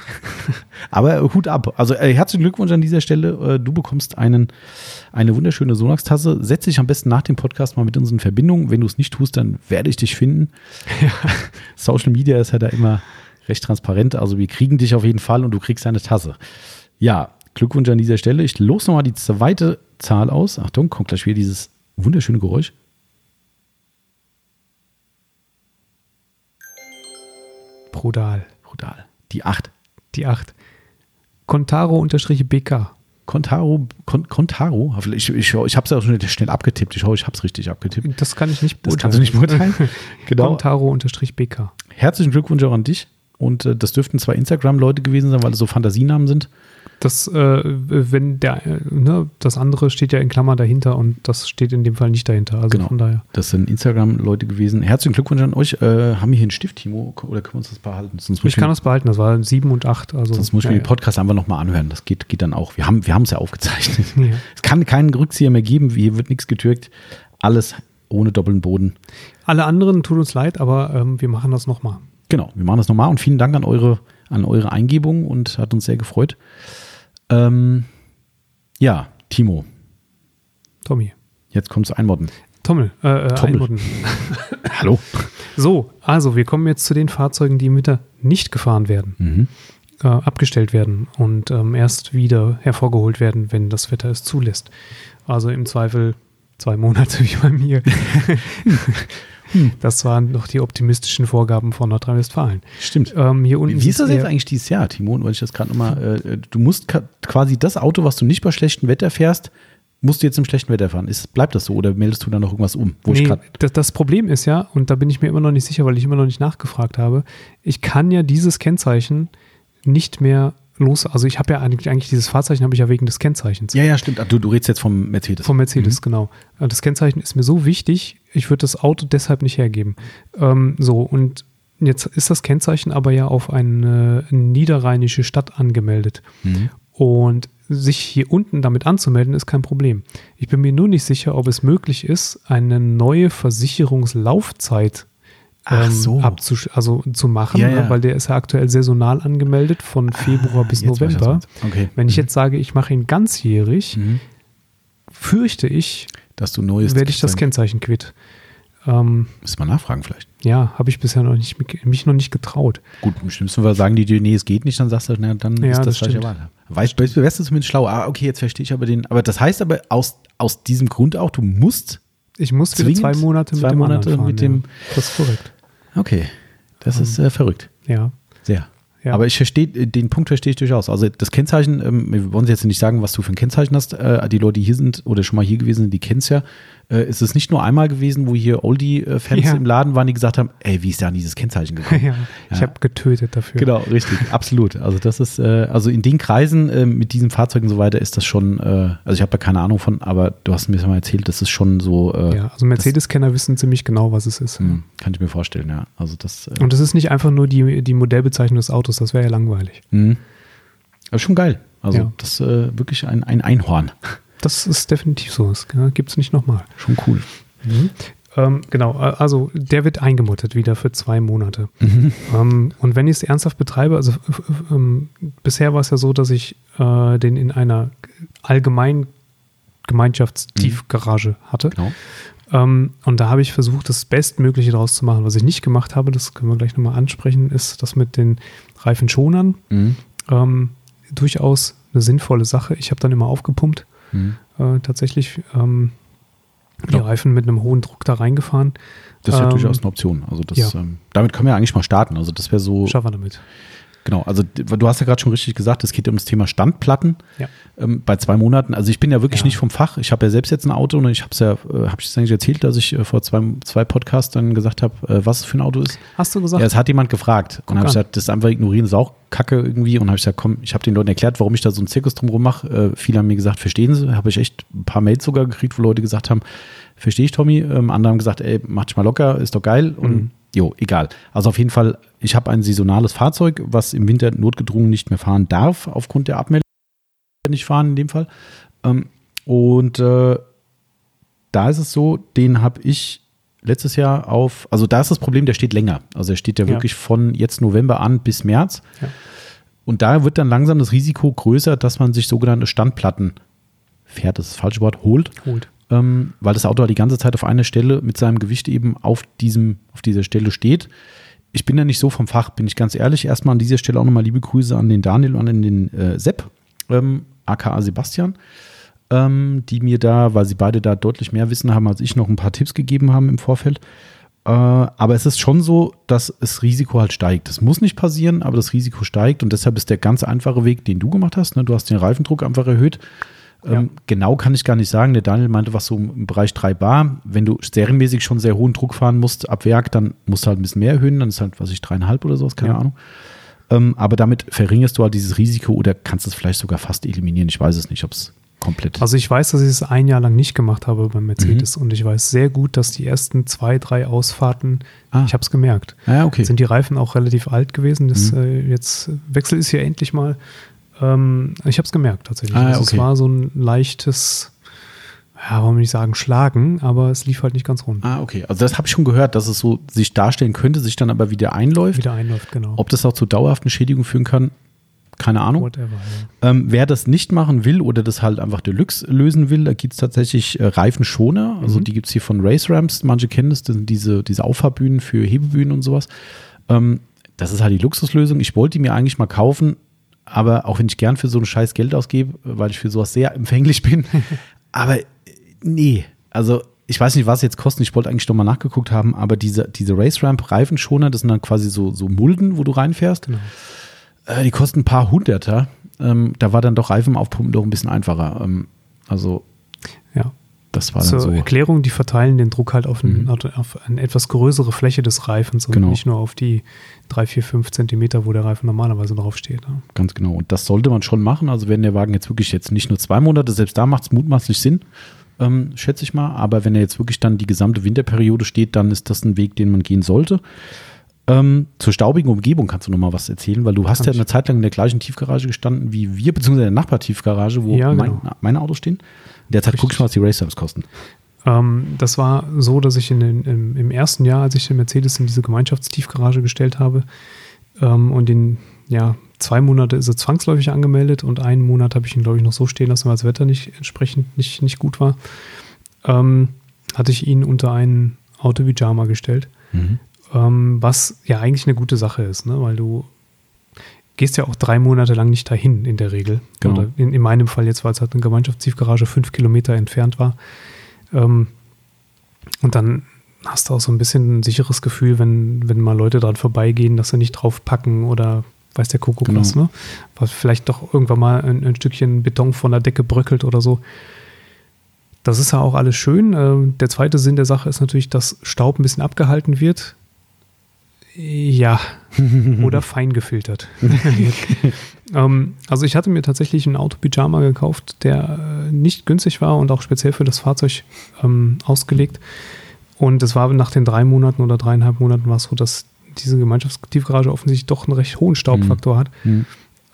Aber äh, Hut ab. Also äh, herzlichen Glückwunsch an dieser Stelle. Äh, du bekommst einen, eine wunderschöne Sonax-Tasse. Setz dich am besten nach dem Podcast mal mit uns in Verbindung. Wenn du es nicht tust, dann werde ich dich finden. [LAUGHS] Social Media ist ja da immer recht transparent. Also wir kriegen dich auf jeden Fall und du kriegst eine Tasse. Ja, Glückwunsch an dieser Stelle. Ich los nochmal die zweite Zahl aus. Achtung, kommt gleich wieder dieses wunderschöne Geräusch. Brutal. Brutal. Die 8. Die 8. Contaro-BK. Contaro, Con, Contaro, ich, ich, ich habe es ja auch schon schnell abgetippt. Ich hoffe, ich habe es richtig abgetippt. Das kann ich nicht Das kannst du nicht beurteilen. [LAUGHS] genau. Contaro-BK. Herzlichen Glückwunsch auch an dich. Und äh, das dürften zwei Instagram-Leute gewesen sein, weil es so Fantasienamen sind. Das, äh, wenn der, ne, das andere steht ja in Klammer dahinter und das steht in dem Fall nicht dahinter. Also Genau. von daher. Das sind Instagram-Leute gewesen. Herzlichen Glückwunsch an euch. Äh, haben wir hier einen Stift, Timo? Oder können wir uns das behalten? Sonst Ich kann das behalten, das war 7 und 8. Also, sonst muss ich ja, mir den Podcast einfach nochmal anhören. Das geht, geht dann auch. Wir haben wir es ja aufgezeichnet. Ja. Es kann keinen Rückzieher mehr geben. Hier wird nichts getürkt. Alles ohne doppelten Boden. Alle anderen tut uns leid, aber ähm, wir machen das nochmal. Genau, wir machen das nochmal und vielen Dank an eure, an eure Eingebung und hat uns sehr gefreut. Ähm, ja, Timo, Tommy. jetzt kommt zu Einmodden. Tommel, äh, äh, Tommel. [LAUGHS] Hallo. So, also wir kommen jetzt zu den Fahrzeugen, die im Winter nicht gefahren werden, Mhm. äh, abgestellt werden und ähm, erst wieder hervorgeholt werden, wenn das Wetter es zulässt. Also im Zweifel zwei Monate [LAUGHS] wie bei mir. [LAUGHS] das waren noch die optimistischen Vorgaben von Nordrhein-Westfalen. Stimmt. Ähm, hier unten Wie ist das jetzt eigentlich dieses Jahr, Timo? Weil ich das gerade nochmal, äh, du musst quasi das Auto, was du nicht bei schlechtem Wetter fährst, musst du jetzt im schlechten Wetter fahren. Ist, bleibt das so oder meldest du da noch irgendwas um? Nee, das, das Problem ist ja, und da bin ich mir immer noch nicht sicher, weil ich immer noch nicht nachgefragt habe, ich kann ja dieses Kennzeichen nicht mehr los. Also ich habe ja eigentlich, eigentlich dieses Fahrzeichen habe ich ja wegen des Kennzeichens. ja, ja, stimmt. Ach, Du, du redest jetzt vom Mercedes. Vom Mercedes, genau. Äh, Das Kennzeichen ist mir so wichtig, ich würde das Auto deshalb nicht hergeben. Ähm, so, und jetzt ist das Kennzeichen aber ja auf eine niederrheinische Stadt angemeldet. Mhm. Und sich hier unten damit anzumelden, ist kein Problem. Ich bin mir nur nicht sicher, ob es möglich ist, eine neue Versicherungslaufzeit ähm, so. abzusch- also zu machen, Ja, ja. weil der ist ja aktuell saisonal angemeldet von Februar bis Ah, ich, was du November. Okay. Wenn ich Mhm. jetzt sage, ich mache ihn ganzjährig, Mhm. fürchte ich, Dass du neues. werde ich das Kennzeichen quitt. Ähm, Müssen wir nachfragen vielleicht. ja, habe ich bisher noch nicht, mich noch nicht getraut. Gut, schlimmsten Fall sagen die dir, nee, es geht nicht, dann sagst du, na, dann Ja, ist das, das falsche. Wahl. Weißt du, wärst du zumindest schlau. Ah, okay, jetzt verstehe ich aber den. Aber das heißt aber aus, aus diesem Grund auch, du musst. Ich muss wieder zwei Monate zwei mit dem Monate fahren, mit dem- ja. Das ist korrekt. Okay, das ist äh, verrückt. Ja. Sehr. Ja. Aber ich verstehe, den Punkt verstehe ich durchaus. Also das Kennzeichen, ähm, wir wollen jetzt nicht sagen, was du für ein Kennzeichen hast. Äh, die Leute, die hier sind oder schon mal hier gewesen sind, die kennen es ja. Äh, es ist nicht nur einmal gewesen, wo hier Oldie-Fans Ja. im Laden waren, die gesagt haben, ey, wie ist da an dieses Kennzeichen gekommen? ja. Ich habe getötet dafür. Genau, richtig, absolut. Also das ist, äh, also in den Kreisen äh, mit diesen Fahrzeugen und so weiter ist das schon, äh, also ich habe da keine Ahnung von, aber du hast mir das mal erzählt, das ist schon so, äh, Ja, also Mercedes-Kenner wissen ziemlich genau, was es ist. hm, kann ich mir vorstellen, ja. Also das, äh, Und es ist nicht einfach nur die, die Modellbezeichnung des Autos, das wäre ja langweilig. hm. aber schon geil. Also Ja. das äh, wirklich ein, ein Einhorn. Das ist definitiv so. Das gibt es nicht nochmal. Schon cool. Ähm, genau, also der wird eingemottet wieder für zwei Monate. Ähm, und wenn ich es ernsthaft betreibe, also ähm, bisher war es ja so, dass ich äh, den in einer allgemeinen Gemeinschaftstiefgarage hatte. Genau. Ähm, und da habe ich versucht, das Bestmögliche daraus zu machen. Was ich nicht gemacht habe, das können wir gleich nochmal ansprechen, ist das mit den Reifenschonern. Mhm. Ähm, durchaus eine sinnvolle Sache. Ich habe dann immer aufgepumpt, Mhm. äh, tatsächlich ähm, die Ja. Reifen mit einem hohen Druck da reingefahren. Das ist ja Ähm, durchaus eine Option. Also das, ja. ähm, damit können wir ja eigentlich mal starten. Also das wäre so, Schaffen wir damit. Genau, also du hast ja gerade schon richtig gesagt, es geht um das Thema Standplatten. Ja. ähm, bei zwei Monaten. Also ich bin ja wirklich Ja. nicht vom Fach. Ich habe ja selbst jetzt ein Auto und ich habe es ja, äh, habe ich es eigentlich erzählt, dass ich äh, vor zwei, zwei Podcasts dann gesagt habe, äh, was es für ein Auto ist. Hast du gesagt? Ja, es hat jemand gefragt. und Guck dann habe ich gesagt, das ist einfach ignorieren, ist auch Kacke irgendwie. Und habe ich gesagt, komm, ich habe den Leuten erklärt, warum ich da so einen Zirkus drumherum mache. Äh, viele haben mir gesagt, verstehen sie. Habe ich echt ein paar Mails sogar gekriegt, wo Leute gesagt haben, verstehe ich, Tommy. Ähm, andere haben gesagt, ey, mach dich mal locker, ist doch geil. Und Mhm. Jo, egal. Also auf jeden Fall, ich habe ein saisonales Fahrzeug, was im Winter notgedrungen nicht mehr fahren darf, aufgrund der Abmeldung nicht fahren in dem Fall. Ähm, und äh, da ist es so, den habe ich letztes Jahr auf, also da ist das Problem, der steht länger. Also er steht ja Ja. wirklich von jetzt November an bis März. Ja. Und da wird dann langsam das Risiko größer, dass man sich sogenannte Standplatten fährt, das ist das falsche Wort, holt, Holt. Ähm, weil das Auto halt die ganze Zeit auf einer Stelle mit seinem Gewicht eben auf, diesem, auf dieser Stelle steht. Ich bin da nicht so vom Fach, bin ich ganz ehrlich. Erstmal an dieser Stelle auch nochmal liebe Grüße an den Daniel und an den äh, Sepp, ähm, aka Sebastian, ähm, die mir da, weil sie beide da deutlich mehr Wissen haben als ich, noch ein paar Tipps gegeben haben im Vorfeld. Äh, aber es ist schon so, dass das Risiko halt steigt. Das muss nicht passieren, aber das Risiko steigt und deshalb ist der ganz einfache Weg, den du gemacht hast. Ne? Du hast den Reifendruck einfach erhöht. Ähm, genau kann ich gar nicht sagen. Der Daniel meinte was so im Bereich 3 Bar. Wenn du serienmäßig schon sehr hohen Druck fahren musst ab Werk, dann musst du halt ein bisschen mehr erhöhen. Dann ist halt, was ich, dreieinhalb oder sowas, keine Ja. Ahnung. Ähm, aber damit verringerst du halt dieses Risiko oder kannst es vielleicht sogar fast eliminieren. Ich weiß es nicht, ob es komplett. Also ich weiß, dass ich es ein Jahr lang nicht gemacht habe beim Mhm. Mercedes und ich weiß sehr gut, dass die ersten zwei, drei Ausfahrten, Ah. ich habe es gemerkt, ah, okay. sind die Reifen auch relativ alt gewesen. Das, Mhm. äh, jetzt Wechsel ist hier endlich mal. Ähm, ich habe es gemerkt tatsächlich. Ah, also okay. Es war so ein leichtes, ja, wir nicht sagen Schlagen, aber es lief halt nicht ganz rund. Ah, okay. Also das habe ich schon gehört, dass es so sich darstellen könnte, sich dann aber wieder einläuft. Wieder einläuft, genau. Ob das auch zu dauerhaften Schädigungen führen kann, keine Ahnung. Whatever. Ja. Ähm, wer das nicht machen will oder das halt einfach Deluxe lösen will, da gibt es tatsächlich äh, Reifenschoner. Also Mhm. die gibt es hier von Race Ramps. Manche kennen das, das sind diese, diese Auffahrbühnen für Hebebühnen und sowas. Ähm, das ist halt die Luxuslösung. Ich wollte die mir eigentlich mal kaufen, aber auch wenn ich gern für so ein scheiß Geld ausgebe, weil ich für sowas sehr empfänglich bin. [LAUGHS] aber nee, also ich weiß nicht, was jetzt kosten. Ich wollte eigentlich noch mal nachgeguckt haben, aber diese, diese Race Ramp Reifenschoner, das sind dann quasi so, so Mulden, wo du reinfährst. Genau. Äh, die kosten ein paar Hunderter. Ähm, da war dann doch Reifen aufpumpen doch ein bisschen einfacher. Ähm, also Ja. Das war Zur so. Erklärung, die verteilen den Druck halt auf, ein, Mhm. auf eine etwas größere Fläche des Reifens und Genau. nicht nur auf die 3, 4, 5 Zentimeter, wo der Reifen normalerweise drauf steht. Ne? Ganz genau. Und das sollte man schon machen. Also wenn der Wagen jetzt wirklich jetzt nicht nur zwei Monate, selbst da macht es mutmaßlich Sinn, ähm, schätze ich mal. Aber wenn er jetzt wirklich dann die gesamte Winterperiode steht, dann ist das ein Weg, den man gehen sollte. Ähm, zur staubigen Umgebung kannst du noch mal was erzählen, weil du hast Kann ja ich. eine Zeit lang in der gleichen Tiefgarage gestanden wie wir, beziehungsweise in der Nachbartiefgarage, wo Ja, mein, genau. meine Autos stehen. In der Zeit guck ich mal, was die Racetimes kosten. Ähm, das war so, dass ich in den, im, im ersten Jahr, als ich den Mercedes in diese Gemeinschaftstiefgarage gestellt habe, ähm, und in ja, zwei Monate ist er zwangsläufig angemeldet und einen Monat habe ich ihn, glaube ich, noch so stehen lassen, weil das Wetter nicht entsprechend nicht, nicht gut war, ähm, hatte ich ihn unter einen Auto-Pyjama gestellt. Mhm. Ähm, was ja eigentlich eine gute Sache ist, ne? weil du gehst ja auch drei Monate lang nicht dahin in der Regel. Genau. Oder in, in meinem Fall jetzt, weil es halt eine Gemeinschaftstiefgarage fünf Kilometer entfernt war. Ähm, und dann hast du auch so ein bisschen ein sicheres Gefühl, wenn, wenn mal Leute dran vorbeigehen, dass sie nicht draufpacken oder weiß der Kuckuck Genau. was, ne? Was vielleicht doch irgendwann mal ein, ein Stückchen Beton von der Decke bröckelt oder so. Das ist ja auch alles schön. Ähm, Der zweite Sinn der Sache ist natürlich, dass Staub ein bisschen abgehalten wird. Ja, [LAUGHS] oder fein gefiltert. [LAUGHS] ähm, also ich hatte mir tatsächlich einen Auto-Pyjama gekauft, der äh, nicht günstig war und auch speziell für das Fahrzeug ähm, ausgelegt. Und es war nach den drei Monaten oder dreieinhalb Monaten war es so, dass diese Gemeinschaftstiefgarage offensichtlich doch einen recht hohen Staubfaktor hat. Mhm.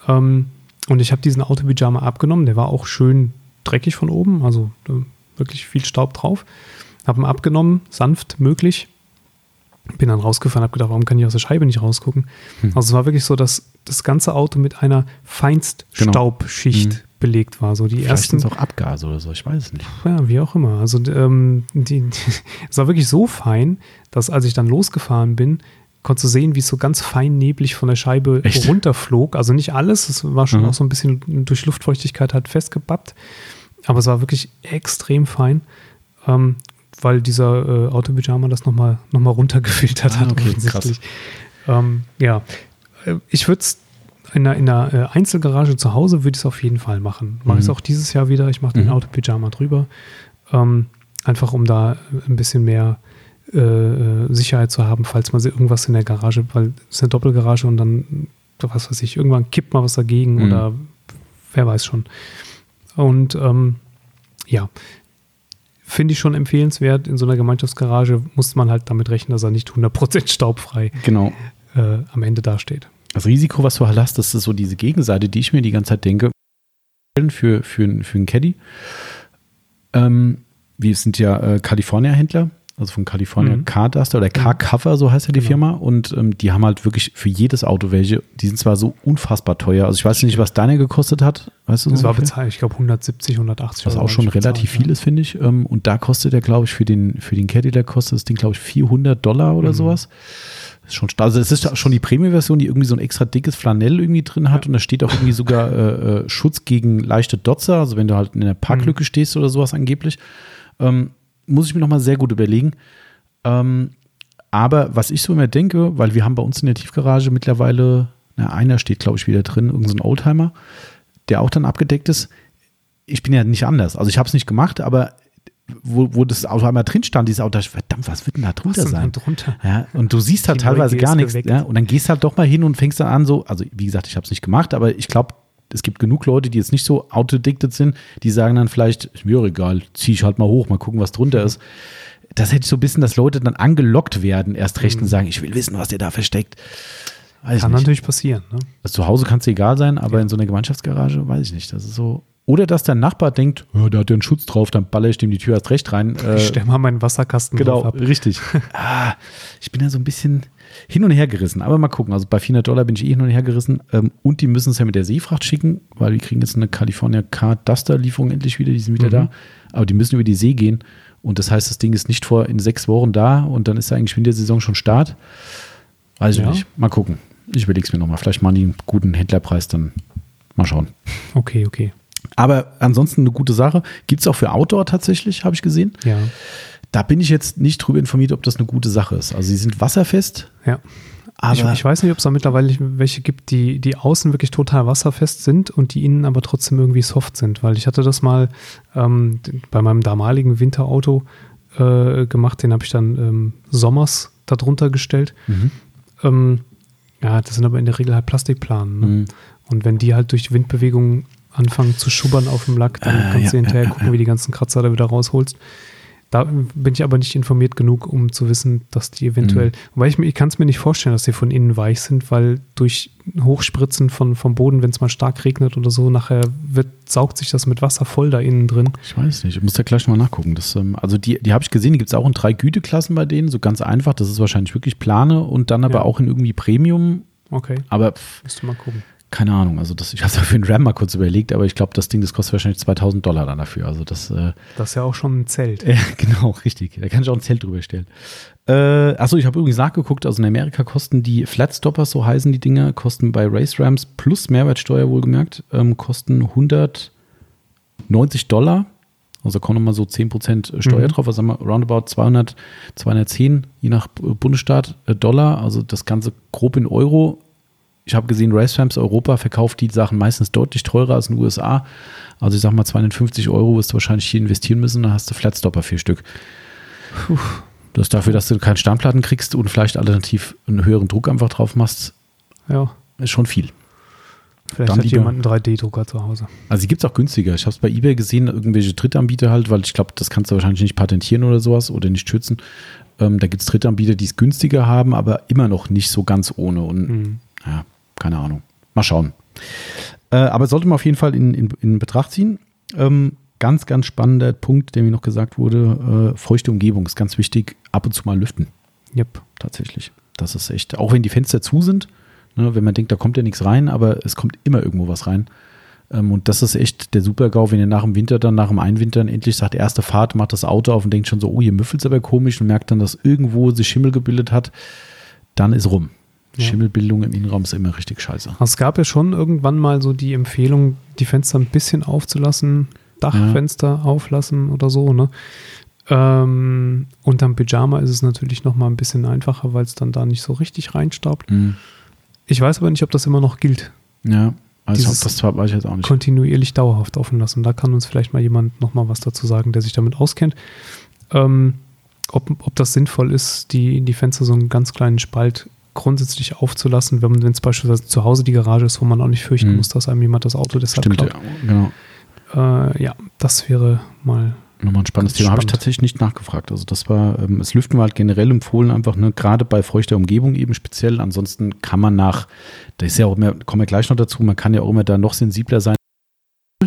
Ähm, und ich habe diesen Auto-Pyjama abgenommen. Der war auch schön dreckig von oben, also äh, wirklich viel Staub drauf. Habe ihn abgenommen, sanft möglich. Bin dann rausgefahren, habe gedacht, warum kann ich aus der Scheibe nicht rausgucken? Hm. Also es war wirklich so, dass das ganze Auto mit einer Genau. Feinststaubschicht Mhm. belegt war. So die Vielleicht ersten, auch Abgase oder so, ich weiß es nicht. ja, wie auch immer. Also ähm, die, die, [LAUGHS] es war wirklich so fein, dass als ich dann losgefahren bin, konntest du sehen, wie es so ganz fein neblig von der Scheibe Echt? runterflog. Also nicht alles, es war schon Mhm. auch so ein bisschen durch Luftfeuchtigkeit halt festgebappt. Aber es war wirklich extrem fein, ähm, weil dieser äh, Autopyjama das nochmal noch mal runtergefiltert Ah, hat. okay, offensichtlich. Ähm, ja, Äh, ich würde es in einer, in einer äh, Einzelgarage zu Hause würde ich es auf jeden Fall machen. Mache ich es Mhm. auch dieses Jahr wieder. Ich mache den Mhm. Autopyjama drüber. Ähm, einfach um da ein bisschen mehr äh, äh, Sicherheit zu haben, falls mal irgendwas in der Garage, weil es ist eine Doppelgarage und dann, was weiß ich, irgendwann kippt mal was dagegen Mhm. oder wer weiß schon. Und ähm, ja, finde ich schon empfehlenswert. In so einer Gemeinschaftsgarage muss man halt damit rechnen, dass er nicht 100% staubfrei Genau. äh, am Ende dasteht. Das Risiko, was du halt hast, das ist so diese Gegenseite, die ich mir die ganze Zeit denke, für, für, für einen Caddy. Ähm, wir sind ja äh, California-Händler, also von California Mhm. Car Duster oder Car Cover, so heißt ja die Genau. Firma. Und ähm, die haben halt wirklich für jedes Auto welche. Die sind zwar so unfassbar teuer. Also ich weiß nicht, was deine gekostet hat. Weißt du Das war ungefähr? bezahlt, ich glaube 170, 180 Was auch schon bezahlt, relativ ja. viel ist, finde ich. Ähm, Und da kostet er, glaube ich, für den, für den Cadillac kostet das Ding, glaube ich, 400 Dollar oder Mhm. sowas. Das ist schon, also es ist schon die Premium-Version, die irgendwie so ein extra dickes Flanell irgendwie drin hat Ja. und da steht auch irgendwie sogar äh, äh, Schutz gegen leichte Dotzer, also wenn du halt in der Parklücke stehst oder sowas angeblich. Ähm, muss ich mir nochmal sehr gut überlegen. Ähm, aber was ich so immer denke, weil wir haben bei uns in der Tiefgarage mittlerweile, na, einer steht, glaube ich, wieder drin, irgendein so Oldtimer, der auch dann abgedeckt ist. Ich bin ja nicht anders. Also ich habe es nicht gemacht, aber wo, wo das Auto einmal drin stand, dieses Auto, dachte ich, verdammt, was wird denn da Was drunter da sein? drunter? Ja, und du siehst halt teilweise gar nichts. Ja, und dann gehst halt doch mal hin und fängst dann an, so, also wie gesagt, ich habe es nicht gemacht, aber ich glaube, es gibt genug Leute, die jetzt nicht so autodicted sind, die sagen dann vielleicht, ist mir egal, zieh ich halt mal hoch, mal gucken, was drunter ist. Das hätte ich so ein bisschen, dass Leute dann angelockt werden, erst recht und sagen, ich will wissen, was der da versteckt. Weiß Kann nicht. natürlich passieren. Ne? Also zu Hause kann es egal sein, aber in so einer Gemeinschaftsgarage weiß ich nicht. Das ist so. Oder dass der Nachbar denkt, ja, der hat ja einen Schutz drauf, dann baller ich dem die Tür erst recht rein. Äh, [LAUGHS] Ich stelle mal meinen Wasserkasten Genau, drauf ab. richtig. [LAUGHS] ah, ich bin da so ein bisschen hin und her gerissen. Aber mal gucken. Also bei 400 Dollar bin ich eh hin und her gerissen. Ähm, und die müssen es ja mit der Seefracht schicken, weil wir kriegen jetzt eine California Car Duster Lieferung endlich wieder. Die sind wieder Mhm. da. Aber die müssen über die See gehen. Und das heißt, das Ding ist nicht vor in sechs Wochen da. Und dann ist ja eigentlich Wintersaison schon Start. Weiß ich Ja. nicht. Mal gucken. Ich überlege es mir nochmal. Vielleicht machen die einen guten Händlerpreis dann. Mal schauen. Okay, okay. Aber ansonsten eine gute Sache. Gibt es auch für Outdoor tatsächlich, habe ich gesehen. Ja, Da bin ich jetzt nicht drüber informiert, ob das eine gute Sache ist. Also sie sind wasserfest, ja. aber ich, ich weiß nicht, ob es da mittlerweile welche gibt, die, die außen wirklich total wasserfest sind und die innen aber trotzdem irgendwie soft sind. Weil ich hatte das mal ähm, bei meinem damaligen Winterauto äh, gemacht, den habe ich dann ähm, sommers darunter gestellt. Mhm. Ähm, ja, das sind aber in der Regel halt Plastikplanen. Ne? Mhm. Und wenn die halt durch Windbewegungen anfangen zu schubbern auf dem Lack, dann Ah, kannst ja, du hinterher ja, gucken, ja. wie die ganzen Kratzer da wieder rausholst. Da bin ich aber nicht informiert genug, um zu wissen, dass die eventuell, Mhm. weil ich, mir- ich kann es mir nicht vorstellen, dass die von innen weich sind, weil durch Hochspritzen von, vom Boden, wenn es mal stark regnet oder so, nachher wird, saugt sich das mit Wasser voll da innen drin. Ich weiß nicht, ich muss da gleich mal nachgucken. Das, ähm, also die, die habe ich gesehen, die gibt es auch in drei Güteklassen bei denen, so ganz einfach. Das ist wahrscheinlich wirklich Plane und dann aber auch in irgendwie Premium. Okay, Aber musst du mal gucken. Keine Ahnung, also das, ich habe es für einen Ram mal kurz überlegt, aber ich glaube, das Ding, das kostet wahrscheinlich 2000 Dollar dann dafür. Also das, äh, Das ist ja auch schon ein Zelt. ja, [LAUGHS] genau, richtig. Da kann ich auch ein Zelt drüber stellen. Äh, achso, ich habe übrigens nachgeguckt, also in Amerika kosten die Flatstoppers, so heißen die Dinger, kosten bei Race Rams plus Mehrwertsteuer wohlgemerkt, ähm, kosten 190 Dollar. Also kommen nochmal so 10% Steuer Mhm. drauf, was sagen wir, roundabout 200, 210, je nach Bundesstaat, äh, Dollar, also das Ganze grob in Euro. Ich habe gesehen, Race Rams Europa verkauft die Sachen meistens deutlich teurer als in den USA. Also ich sag mal 250 Euro wirst du wahrscheinlich hier investieren müssen, dann hast du Flatstopper vier Stück. Das ist dafür, dass du keine Standplatten kriegst und vielleicht alternativ einen höheren Druck einfach drauf machst, Ja, ist schon viel. vielleicht Dann hat jemand einen 3D-Drucker zu Hause. Also die gibt es auch günstiger. Ich habe es bei eBay gesehen, irgendwelche Drittanbieter halt, weil ich glaube, das kannst du wahrscheinlich nicht patentieren oder sowas oder nicht schützen. Ähm, da gibt es Drittanbieter, die es günstiger haben, aber immer noch nicht so ganz ohne. Und Mhm. ja, keine Ahnung. Mal schauen. Äh, aber sollte man auf jeden Fall in, in, in Betracht ziehen. Ähm, ganz, ganz spannender Punkt, der mir noch gesagt wurde, äh, feuchte Umgebung ist ganz wichtig, ab und zu mal lüften. Yep. Tatsächlich. Das ist echt, auch wenn die Fenster zu sind, ne, wenn man denkt, da kommt ja nichts rein, aber es kommt immer irgendwo was rein. Ähm, und das ist echt der Super-GAU, wenn ihr nach dem Winter dann, nach dem Einwintern endlich sagt, erste Fahrt, macht das Auto auf und denkt schon so, oh, hier müffelt es aber komisch und merkt dann, dass irgendwo sich Schimmel gebildet hat, dann ist rum. Ja. Schimmelbildung im Innenraum ist immer richtig scheiße. Also es gab ja schon irgendwann mal so die Empfehlung, die Fenster ein bisschen aufzulassen, Dachfenster auflassen oder so, ne? Ähm, unterm Pyjama ist es natürlich noch mal ein bisschen einfacher, weil es dann da nicht so richtig reinstaubt. Mhm. Ich weiß aber nicht, ob das immer noch gilt. Ja, also Dieses das weiß ich jetzt auch nicht. Kontinuierlich dauerhaft offen lassen. Da kann uns vielleicht mal jemand noch mal was dazu sagen, der sich damit auskennt. Ähm, ob, ob das sinnvoll ist, die, die Fenster so einen ganz kleinen Spalt grundsätzlich aufzulassen, wenn es beispielsweise zu Hause die Garage ist, wo man auch nicht fürchten Mhm. muss, dass einem jemand das Auto deshalb Stimmt, klaut. ja, genau. Äh, ja, das wäre mal. Nochmal ein spannendes Thema. Habe ich spannend. tatsächlich nicht nachgefragt. Also das war, ähm, das Lüften war halt generell empfohlen, einfach, ne, gerade bei feuchter Umgebung eben speziell. Ansonsten kann man nach, da ist ja auch mehr, kommen wir gleich noch dazu, man kann ja auch immer da noch sensibler sein,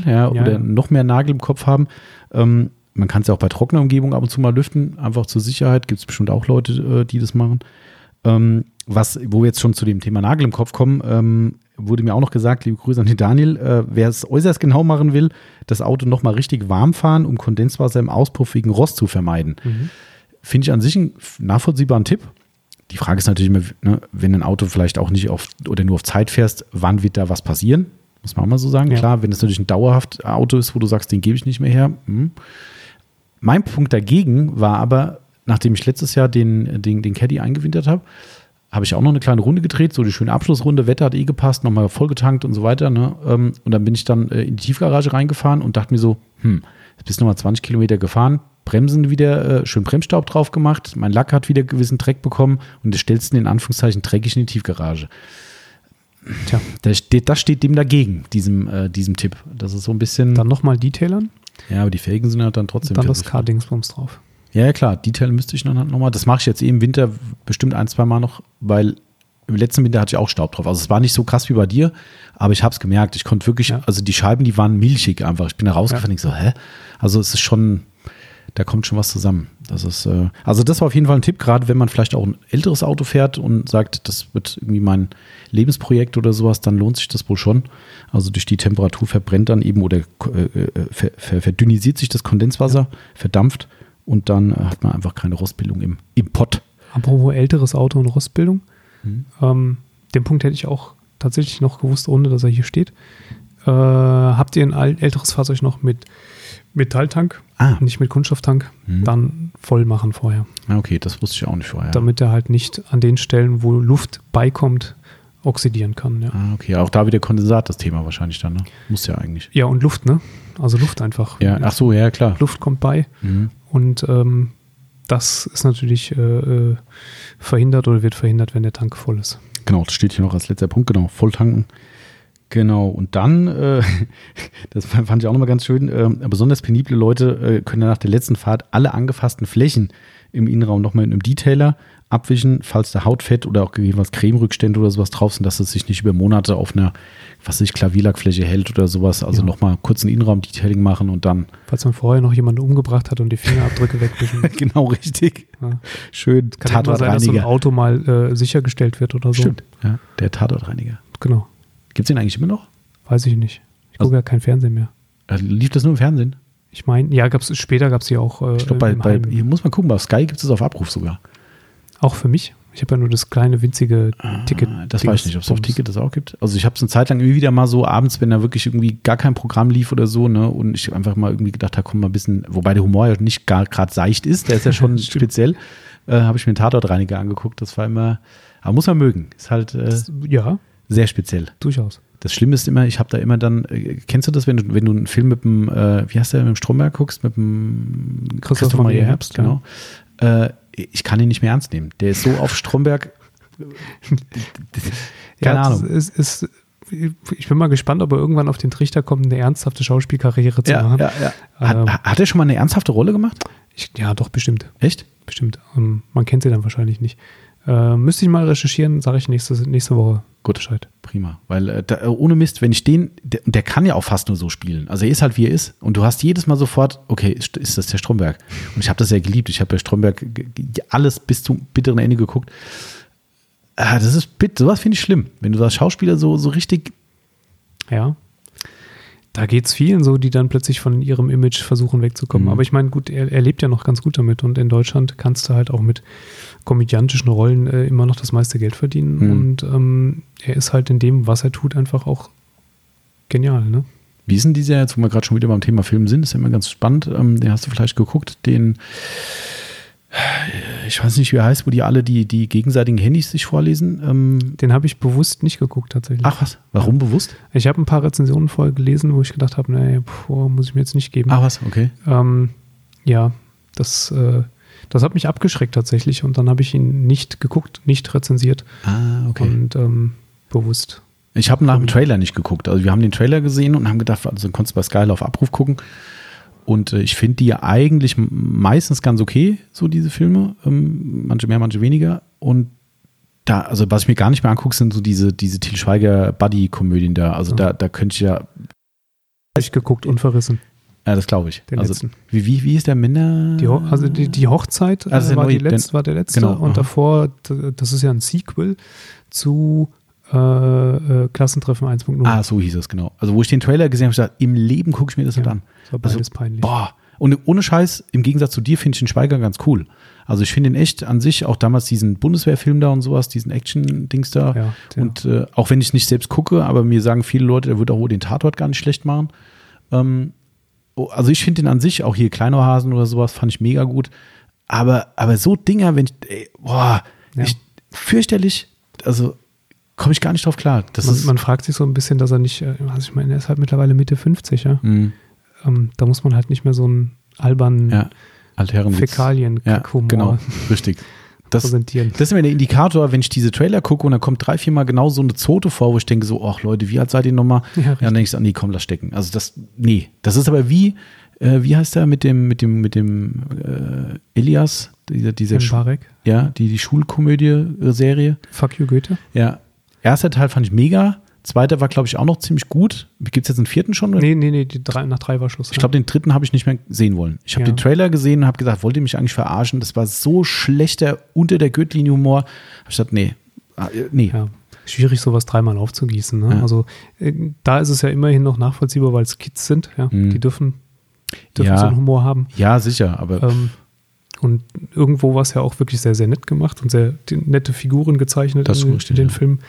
ja, oder ja. noch mehr Nagel im Kopf haben. Ähm, man kann es ja auch bei trockener Umgebung ab und zu mal lüften, einfach zur Sicherheit. Gibt es bestimmt auch Leute, äh, die das machen. Ähm, was, wo wir jetzt schon zu dem Thema Nagel im Kopf kommen, ähm, wurde mir auch noch gesagt, liebe Grüße an den Daniel, äh, wer es äußerst genau machen will, das Auto nochmal richtig warm fahren, um Kondenswasser im Auspuff wegen Rost zu vermeiden. Finde ich an sich einen nachvollziehbaren Tipp. Die Frage ist natürlich immer, ne, wenn ein Auto vielleicht auch nicht auf oder nur auf Zeit fährst, wann wird da was passieren? Muss man auch mal so sagen. Ja. Klar, wenn es natürlich ein dauerhaft Auto ist, wo du sagst, den gebe ich nicht mehr her. Hm. Mein Punkt dagegen war aber, nachdem ich letztes Jahr den, den, den Caddy eingewintert habe, habe ich auch noch eine kleine Runde gedreht, so die schöne Abschlussrunde, Wetter hat eh gepasst, nochmal vollgetankt und so weiter. Ne? Ähm, Und dann bin ich dann äh, in die Tiefgarage reingefahren und dachte mir so, hm, jetzt bist du nochmal 20 Kilometer gefahren, Bremsen wieder, äh, schön Bremsstaub drauf gemacht, mein Lack hat wieder gewissen Dreck bekommen und das stellst du in Anführungszeichen dreckig in die Tiefgarage. Tja, Das steht, das steht dem dagegen, diesem, äh, diesem Tipp. Das ist so ein bisschen. dann nochmal Detailern, ja, aber die Felgen sind halt dann trotzdem. dann das. K-Dingsbums drauf. Ja, ja, klar. Detail müsste ich dann halt nochmal. Das mache ich jetzt eh im Winter bestimmt ein, zwei Mal noch, weil im letzten Winter hatte ich auch Staub drauf. Also es war nicht so krass wie bei dir, aber ich habe es gemerkt. Ich konnte wirklich, Ja. also die Scheiben, die waren milchig einfach. Ich bin da rausgefahren und ich so, hä? Also es ist schon, da kommt schon was zusammen. Das ist, äh, also das war auf jeden Fall ein Tipp, gerade wenn man vielleicht auch ein älteres Auto fährt und sagt, das wird irgendwie mein Lebensprojekt oder sowas, dann lohnt sich das wohl schon. Also durch die Temperatur verbrennt dann eben oder äh, äh, ver, ver, verdünnisiert sich das Kondenswasser, verdampft und dann äh, hat man einfach keine Rostbildung im, im Pott. Apropos älteres Auto und Rostbildung. Mhm. Ähm, den Punkt hätte ich auch tatsächlich noch gewusst, ohne dass er hier steht. Äh, habt ihr ein älteres Fahrzeug noch mit Metalltank, Ah, nicht mit Kunststofftank, Mhm. dann voll machen vorher. ah, okay, das wusste ich auch nicht vorher. Damit er halt nicht an den Stellen, wo Luft beikommt, oxidieren kann. Ja, Ah, okay, auch da wieder Kondensat das Thema wahrscheinlich dann, ne? Muss ja eigentlich. ja und Luft, ne? Also Luft einfach. Ja, ach so, ja, klar. Luft kommt bei Mhm. und ähm, das ist natürlich äh, äh, verhindert oder wird verhindert, wenn der Tank voll ist. Genau, das steht hier noch als letzter Punkt, genau. Volltanken. Genau, und dann, äh, [LAUGHS] das fand ich auch nochmal ganz schön, äh, besonders penible Leute äh, können nach der letzten Fahrt alle angefassten Flächen im Innenraum nochmal in einem Detailer abwischen, falls da Hautfett oder auch gegebenenfalls Cremerückstände oder sowas drauf sind, dass es sich nicht über Monate auf einer, was weiß ich, Klavierlackfläche hält oder sowas. Also Ja. nochmal kurz ein Innenraum-Detailing machen und dann Falls man vorher noch jemanden umgebracht hat und die Fingerabdrücke wegwischen. [LAUGHS] genau richtig. Ja. Schön Kann ja immer sein, dass so ein Tatortreiniger. Auto mal äh, sichergestellt wird oder so. Stimmt, ja, der Tatortreiniger. Genau. Gibt es den eigentlich immer noch? Weiß ich nicht. Ich Also- gucke ja kein Fernsehen mehr. Äh, Lief das nur im Fernsehen? Ich meine, ja, gab's, später gab es sie auch äh, Ich glaube, bei, bei, hier muss man gucken, bei Sky gibt es auf Abruf sogar. Auch für mich. Ich habe ja nur das kleine, winzige Ticket. Ah, Das weiß ich nicht, ob es auf Ticket das auch gibt. Also ich habe es eine Zeit lang irgendwie wieder mal so abends, wenn da wirklich irgendwie gar kein Programm lief oder so, ne, und ich einfach mal irgendwie gedacht, da kommt mal ein bisschen, wobei der Humor ja nicht gar gerade seicht ist, der ist ja [LAUGHS] schon speziell, äh, habe ich mir einen Tatortreiniger angeguckt. Das war immer, aber muss man mögen. Ist halt äh, Das, ja, sehr speziell. durchaus. Das Schlimme ist immer, ich habe da immer dann, äh, kennst du das, wenn du, wenn du einen Film mit dem, äh, wie heißt der, mit dem Stromberg guckst, mit dem Christoph Maria Herbst, genau. Äh, ich kann ihn nicht mehr ernst nehmen. Der ist so auf Stromberg. [LAUGHS] Keine ja, Ahnung. Das ist, ich bin mal gespannt, ob er irgendwann auf den Trichter kommt, eine ernsthafte Schauspielkarriere zu Ja, machen. ja. Hat, Ähm, hat er schon mal eine ernsthafte Rolle gemacht? Ich, ja, doch, bestimmt. Echt? Bestimmt. Ähm, man kennt sie dann wahrscheinlich nicht. Äh, müsste ich mal recherchieren, sage ich nächste, nächste Woche Gut. Bescheid. Prima. Weil äh, da, äh, ohne Mist, wenn ich den, der, der kann ja auch fast nur so spielen. Also er ist halt wie er ist. Und du hast jedes Mal sofort, okay, ist, ist das der Stromberg? Und ich habe das ja geliebt. Ich habe bei Stromberg alles bis zum bitteren Ende geguckt. Ah, das ist bitt, sowas finde ich schlimm. Wenn du als Schauspieler so, so richtig, Ja. Da geht es vielen so, die dann plötzlich von ihrem Image versuchen wegzukommen. Mhm. Aber ich meine, gut, er, er lebt ja noch ganz gut damit und in Deutschland kannst du halt auch mit komödiantischen Rollen äh, immer noch das meiste Geld verdienen. Mhm. Und ähm, er ist halt in dem, was er tut, einfach auch genial, ne? wie ist denn dieser jetzt, wo wir gerade schon wieder beim Thema Film sind, ist ja immer ganz spannend. Ähm, den hast du vielleicht geguckt, den, ich weiß nicht, wie er heißt, wo die alle die, die gegenseitigen Handys sich vorlesen. Ähm, Den habe ich bewusst nicht geguckt tatsächlich. ach was, warum bewusst? Ich habe ein paar Rezensionen vorher gelesen, wo ich gedacht habe, nee, boah, muss ich mir jetzt nicht geben. Ach was, okay. Ähm, ja, das, äh, das hat mich abgeschreckt tatsächlich und dann habe ich ihn nicht geguckt, nicht rezensiert Ah, okay. und ähm, bewusst. Ich habe nach dem Trailer nicht geguckt. Also wir haben den Trailer gesehen und haben gedacht, also konntest du bei Sky auf Abruf gucken. Und äh, ich finde die ja eigentlich meistens ganz okay, so diese Filme. Ähm, manche mehr, manche weniger. Und da, also was ich mir gar nicht mehr angucke, sind so diese, diese Til Schweiger Buddy-Komödien da. Also Ja. da, da könnte ich ja, Habe ich geguckt, unverrissen. ja, das glaube ich. Den also letzten. wie, wie, wie ist der Männer? Die, also die, die Hochzeit Also äh, der war, die neue- letzte, war der letzte genau, und aha. davor, das ist ja ein Sequel zu äh, äh, Klassentreffen 1.0. Ah, so hieß es, genau. Also wo ich den Trailer gesehen habe, ich gesagt, im Leben gucke ich mir das nicht Ja, an. das war Also, beides peinlich. Boah. Und ohne Scheiß, im Gegensatz zu dir finde ich den Schweiger ganz cool. Also ich finde ihn echt an sich, auch damals diesen Bundeswehrfilm da und sowas, diesen Action-Dings da. Ja, und äh, auch wenn ich nicht selbst gucke, aber mir sagen viele Leute, der würde auch wohl den Tatort gar nicht schlecht machen. Ähm, oh, also ich finde den an sich, auch hier Kleinohasen oder sowas, fand ich mega gut. Aber, aber so Dinger, wenn ich, ey, boah, ich, fürchterlich, also komme ich gar nicht drauf klar. Das man, ist, man fragt sich so ein bisschen, dass er nicht, äh, also ich meine, er ist halt mittlerweile Mitte 50, ja. mh, Ähm, da muss man halt nicht mehr so einen albernen ja, fäkalien Ja, genau, richtig. Das, präsentieren. Das ist immer der Indikator, wenn ich diese Trailer gucke und dann kommt drei, vier Mal genau so eine Zote vor, wo ich denke so, ach Leute, wie alt seid ihr nochmal? Ja, Ja, dann denke ich so, nee, komm, lass stecken. Also das, nee. Das ist aber wie, äh, wie heißt der mit dem, mit dem, mit dem äh, Elias, dieser, dieser Barek. ja, die, die Schulkomödie-Serie. Fuck you, Goethe. Ja. Erster Teil fand ich mega. Zweiter war, glaube ich, auch noch ziemlich gut. Gibt es jetzt einen vierten schon? Nee, nee, nee, die drei, nach drei war Schluss. Ich glaube, den dritten habe ich nicht mehr sehen wollen. Ich habe Ja. den Trailer gesehen und habe gesagt, wollt ihr mich eigentlich verarschen? Das war so schlechter unter der Gürtellinie Humor. Hab Ich dachte, nee, Ah, äh, nee. ja. Schwierig, sowas dreimal aufzugießen. Ne? Ja. Also äh, da ist es ja immerhin noch nachvollziehbar, weil es Kids sind. Ja? Mhm. Die dürfen, dürfen so einen Humor haben. Ja, sicher, aber Ähm, und irgendwo war es ja auch wirklich sehr, sehr nett gemacht und sehr die, nette Figuren gezeichnet Das in, richtig, in den ja. Film.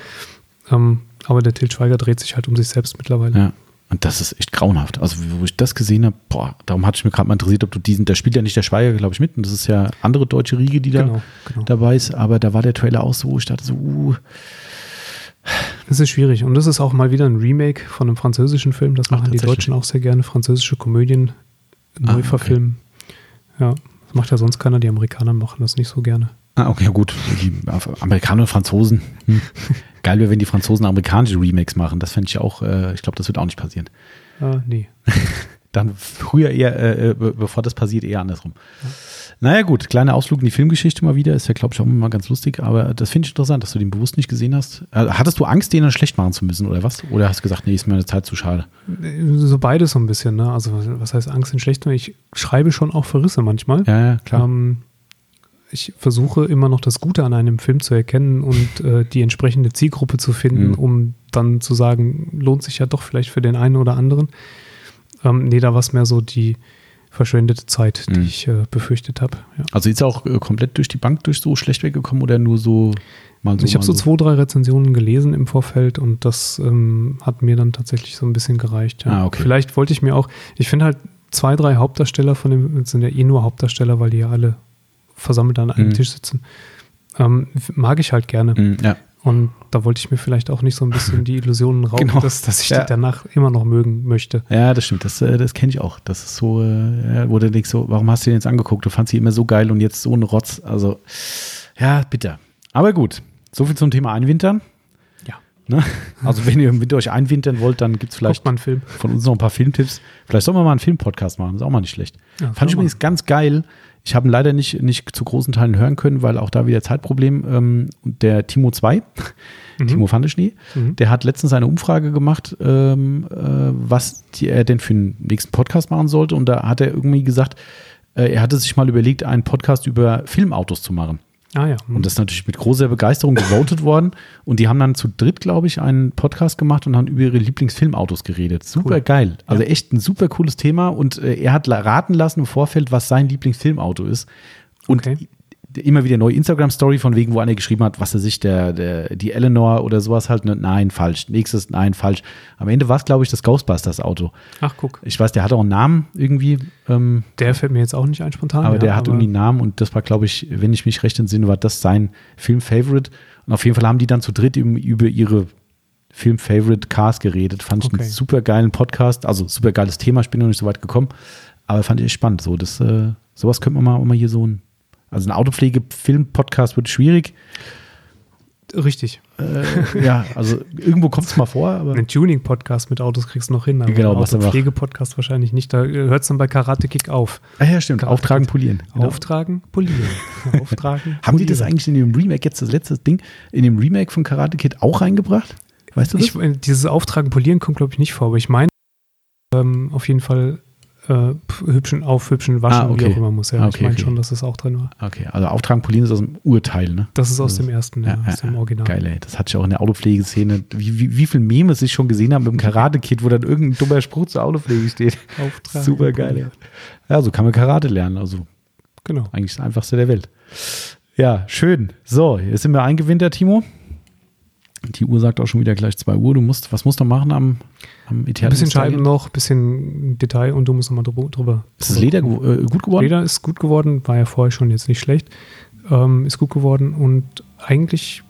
Ähm, aber der Til Schweiger dreht sich halt um sich selbst mittlerweile. ja. Und das ist echt grauenhaft. Also, wo ich das gesehen habe, boah, darum hatte ich mir gerade mal interessiert, ob du diesen, da spielt ja nicht der Schweiger, glaube ich, mit. Und das ist ja andere deutsche Riege, die da Genau, genau. dabei ist. Aber da war der Trailer auch so, wo ich dachte so, uh, Das ist schwierig. Und das ist auch mal wieder ein Remake von einem französischen Film. Das Ach, machen die tatsächlich. Deutschen auch sehr gerne. Französische Komödien neu Ah, okay. verfilmen. Ja, macht ja sonst keiner. Die Amerikaner machen das nicht so gerne. Ah, okay, gut. Die Amerikaner und Franzosen. Hm. Geil wäre, wenn die Franzosen amerikanische Remakes machen. Das fände ich auch, äh, ich glaube, das wird auch nicht passieren. Äh, nee. [LAUGHS] Dann früher eher, äh, äh bevor das passiert, eher andersrum. Ja. Naja, gut, kleiner Ausflug in die Filmgeschichte mal wieder. Ist ja, glaube ich, auch immer mal ganz lustig. Aber das finde ich interessant, dass du den bewusst nicht gesehen hast. Äh, hattest du Angst, den dann schlecht machen zu müssen, oder was? Oder hast du gesagt, nee, ist mir eine Zeit zu schade? So beides so ein bisschen, ne? Also, was heißt Angst, den schlecht machen? Ich schreibe schon auch Verrisse manchmal. Ja, ja, klar. Ähm, ich versuche immer noch das Gute an einem Film zu erkennen und äh, die entsprechende Zielgruppe zu finden, mhm. um dann zu sagen, lohnt sich ja doch vielleicht für den einen oder anderen. Ähm, nee, da war es mehr so die verschwendete Zeit, die mhm. ich äh, befürchtet habe. Ja. Also ist er auch äh, komplett durch die Bank durch so schlecht weggekommen oder nur so mal so? Ich habe so, so zwei, drei Rezensionen gelesen im Vorfeld und das ähm, hat mir dann tatsächlich so ein bisschen gereicht. Ja. Ah, okay. Vielleicht wollte ich mir auch, ich finde halt zwei, drei Hauptdarsteller von dem, sind ja eh nur Hauptdarsteller, weil die ja alle versammelt an einem mhm. Tisch sitzen. Ähm, mag ich halt gerne. Mhm, ja. Und da wollte ich mir vielleicht auch nicht so ein bisschen die Illusionen [LAUGHS] rauben, genau. dass, dass ich ja. die danach immer noch mögen möchte. Ja, das stimmt. Das, äh, das kenne ich auch. Das ist so, äh, wo du denkst, so, warum hast du den jetzt angeguckt? Du fandst sie immer so geil und jetzt so ein Rotz. Also, ja, bitter. Aber gut. So viel zum Thema Einwintern. Ja. Ne? Also, wenn ihr im Winter euch einwintern wollt, dann gibt es vielleicht von uns noch ein paar Filmtipps. Vielleicht sollen wir mal einen Filmpodcast machen. Das ist auch mal nicht schlecht. Ja, Fand ich übrigens ganz geil. Ich habe ihn leider nicht, nicht zu großen Teilen hören können, weil auch da wieder Zeitproblem. Ähm, der Timo 2, [LAUGHS] mhm. Timo Fandeschnee, mhm. der hat letztens eine Umfrage gemacht, ähm, äh, was die, er denn für den nächsten Podcast machen sollte. Und da hat er irgendwie gesagt, äh, er hatte sich mal überlegt, einen Podcast über Filmautos zu machen. Ah, ja. Und das ist natürlich mit großer Begeisterung gewotet [LAUGHS] worden. Und die haben dann zu dritt, glaube ich, einen Podcast gemacht und haben über ihre Lieblingsfilmautos geredet. Super cool. geil. Also ja. echt ein super cooles Thema. Und äh, er hat raten lassen im Vorfeld, was sein Lieblingsfilmauto ist. Und okay immer wieder neue Instagram-Story von wegen, wo einer geschrieben hat, was er sich, der, der, die Eleanor oder sowas halt, ne, nein, falsch. Nächstes, nein, falsch. Am Ende war es, glaube ich, das Ghostbusters-Auto. Ach, guck. Ich weiß, der hat auch einen Namen irgendwie. Ähm, der fällt mir jetzt auch nicht ein spontan. Aber ja, der hat aber irgendwie einen Namen und das war, glaube ich, wenn ich mich recht entsinne, war das sein Film-Favorite. Und auf jeden Fall haben die dann zu dritt über ihre Film-Favorite-Cars geredet. Fand ich okay. einen super geilen Podcast. Also super geiles Thema, ich bin noch nicht so weit gekommen. Aber fand ich echt spannend. So, das, äh, sowas könnte man mal, mal hier so ein also ein Autopflege-Film-Podcast wird schwierig. Richtig. Äh, ja, also irgendwo kommt es mal vor. Aber Einen Tuning-Podcast mit Autos kriegst du noch hin, aber genau, ein Autopflege-Podcast wahrscheinlich nicht. Da hört es dann bei Karate Kick auf. Ah ja, stimmt. Karate Auftragen, polieren. Genau. Auftragen, polieren. [LAUGHS] Auftragen, Haben die das eigentlich in dem Remake, jetzt das letzte Ding, in dem Remake von Karate Kid auch reingebracht? Weißt du das? Ich, dieses Auftragen, polieren kommt, glaube ich, nicht vor, aber ich meine ähm, auf jeden Fall äh, hübschen aufhübschen, waschen, ah, okay. wie auch immer muss. Ja, ah, okay, ich meine okay. schon, dass das auch drin war. Okay, also Auftragen Polieren ist aus dem Urteil, ne? Das ist aus dem ersten, ja, ja, aus dem Original. Geil, ey. Das hatte ich auch in der Autopflegeszene. Wie, wie, wie viele Memes ich schon gesehen habe mit dem Karate-Kit, wo dann irgendein dummer Spruch zur Autopflege steht. Auftragen Super geil, ja. Ja, so kann man Karate lernen. Also, genau. Eigentlich das einfachste der Welt. Ja, schön. So, jetzt sind wir eingewintert, Timo. Die Uhr sagt auch schon wieder gleich 2 Uhr. Du musst, was musst du machen am, am Ein bisschen Scheiben noch, ein bisschen Detail und du musst nochmal drüber, drüber. Ist das Leder äh, gut geworden? Leder ist gut geworden, war ja vorher schon jetzt nicht schlecht. Ähm, ist gut geworden und eigentlich,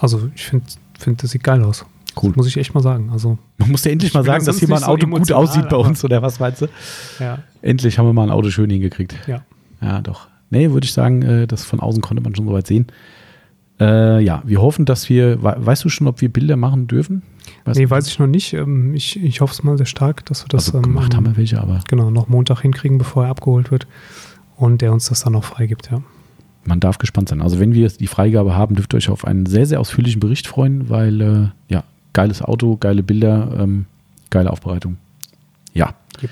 also ich finde, find, das sieht geil aus. Cool. Das muss ich echt mal sagen. Also, Man muss ja endlich mal sagen, dass hier mal ein Auto so gut aussieht bei uns, oder was meinst du? Ja. Endlich haben wir mal ein Auto schön hingekriegt. Ja. Ja, doch. Nee, würde ich sagen, äh, das von außen konnte man schon soweit sehen. Äh, ja, wir hoffen, dass wir, weißt du schon, ob wir Bilder machen dürfen? Weißt nee, weiß ich noch nicht. Ähm, ich, ich hoffe es mal sehr stark, dass wir das also gemacht ähm, haben wir welche, aber genau noch Montag hinkriegen, bevor er abgeholt wird und der uns das dann auch freigibt, ja. Man darf gespannt sein. Also wenn wir die Freigabe haben, dürft ihr euch auf einen sehr, sehr ausführlichen Bericht freuen, weil äh, ja, geiles Auto, geile Bilder, ähm, geile Aufbereitung. Ja. Yep.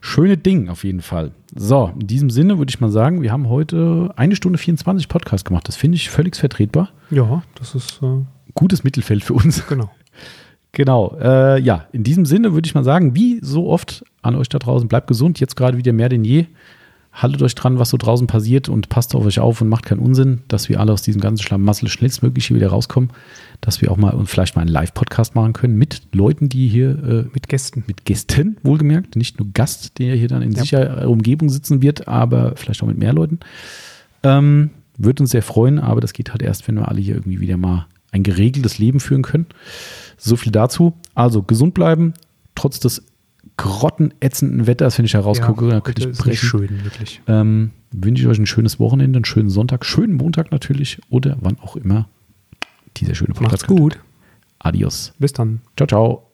Schöne Ding auf jeden Fall. So, in diesem Sinne würde ich mal sagen, wir haben heute eine Stunde 24 Podcast gemacht. Das finde ich völlig vertretbar. Ja, das ist äh gutes Mittelfeld für uns. Genau. [LAUGHS] Genau. Äh, ja, in diesem Sinne würde ich mal sagen, wie so oft an euch da draußen, bleibt gesund, jetzt gerade wieder mehr denn je haltet euch dran, was so draußen passiert und passt auf euch auf und macht keinen Unsinn, dass wir alle aus diesem ganzen Schlamassel schnellstmöglich hier wieder rauskommen, dass wir auch mal und vielleicht mal einen Live-Podcast machen können mit Leuten, die hier äh, mit Gästen, mit Gästen wohlgemerkt, nicht nur Gast, der hier dann in ja. sicherer Umgebung sitzen wird, aber vielleicht auch mit mehr Leuten. Ähm, Würde uns sehr freuen, aber das geht halt erst, wenn wir alle hier irgendwie wieder mal ein geregeltes Leben führen können. So viel dazu. Also gesund bleiben, trotz des grottenätzenden Wetters, wenn ich da rausgucke, ja, dann könnte ich brechen. schön, wirklich. Ähm, wünsche ich euch ein schönes Wochenende, einen schönen Sonntag, schönen Montag natürlich oder wann auch immer dieser schöne Podcast. Macht's gut. Adios. Bis dann. Ciao, ciao.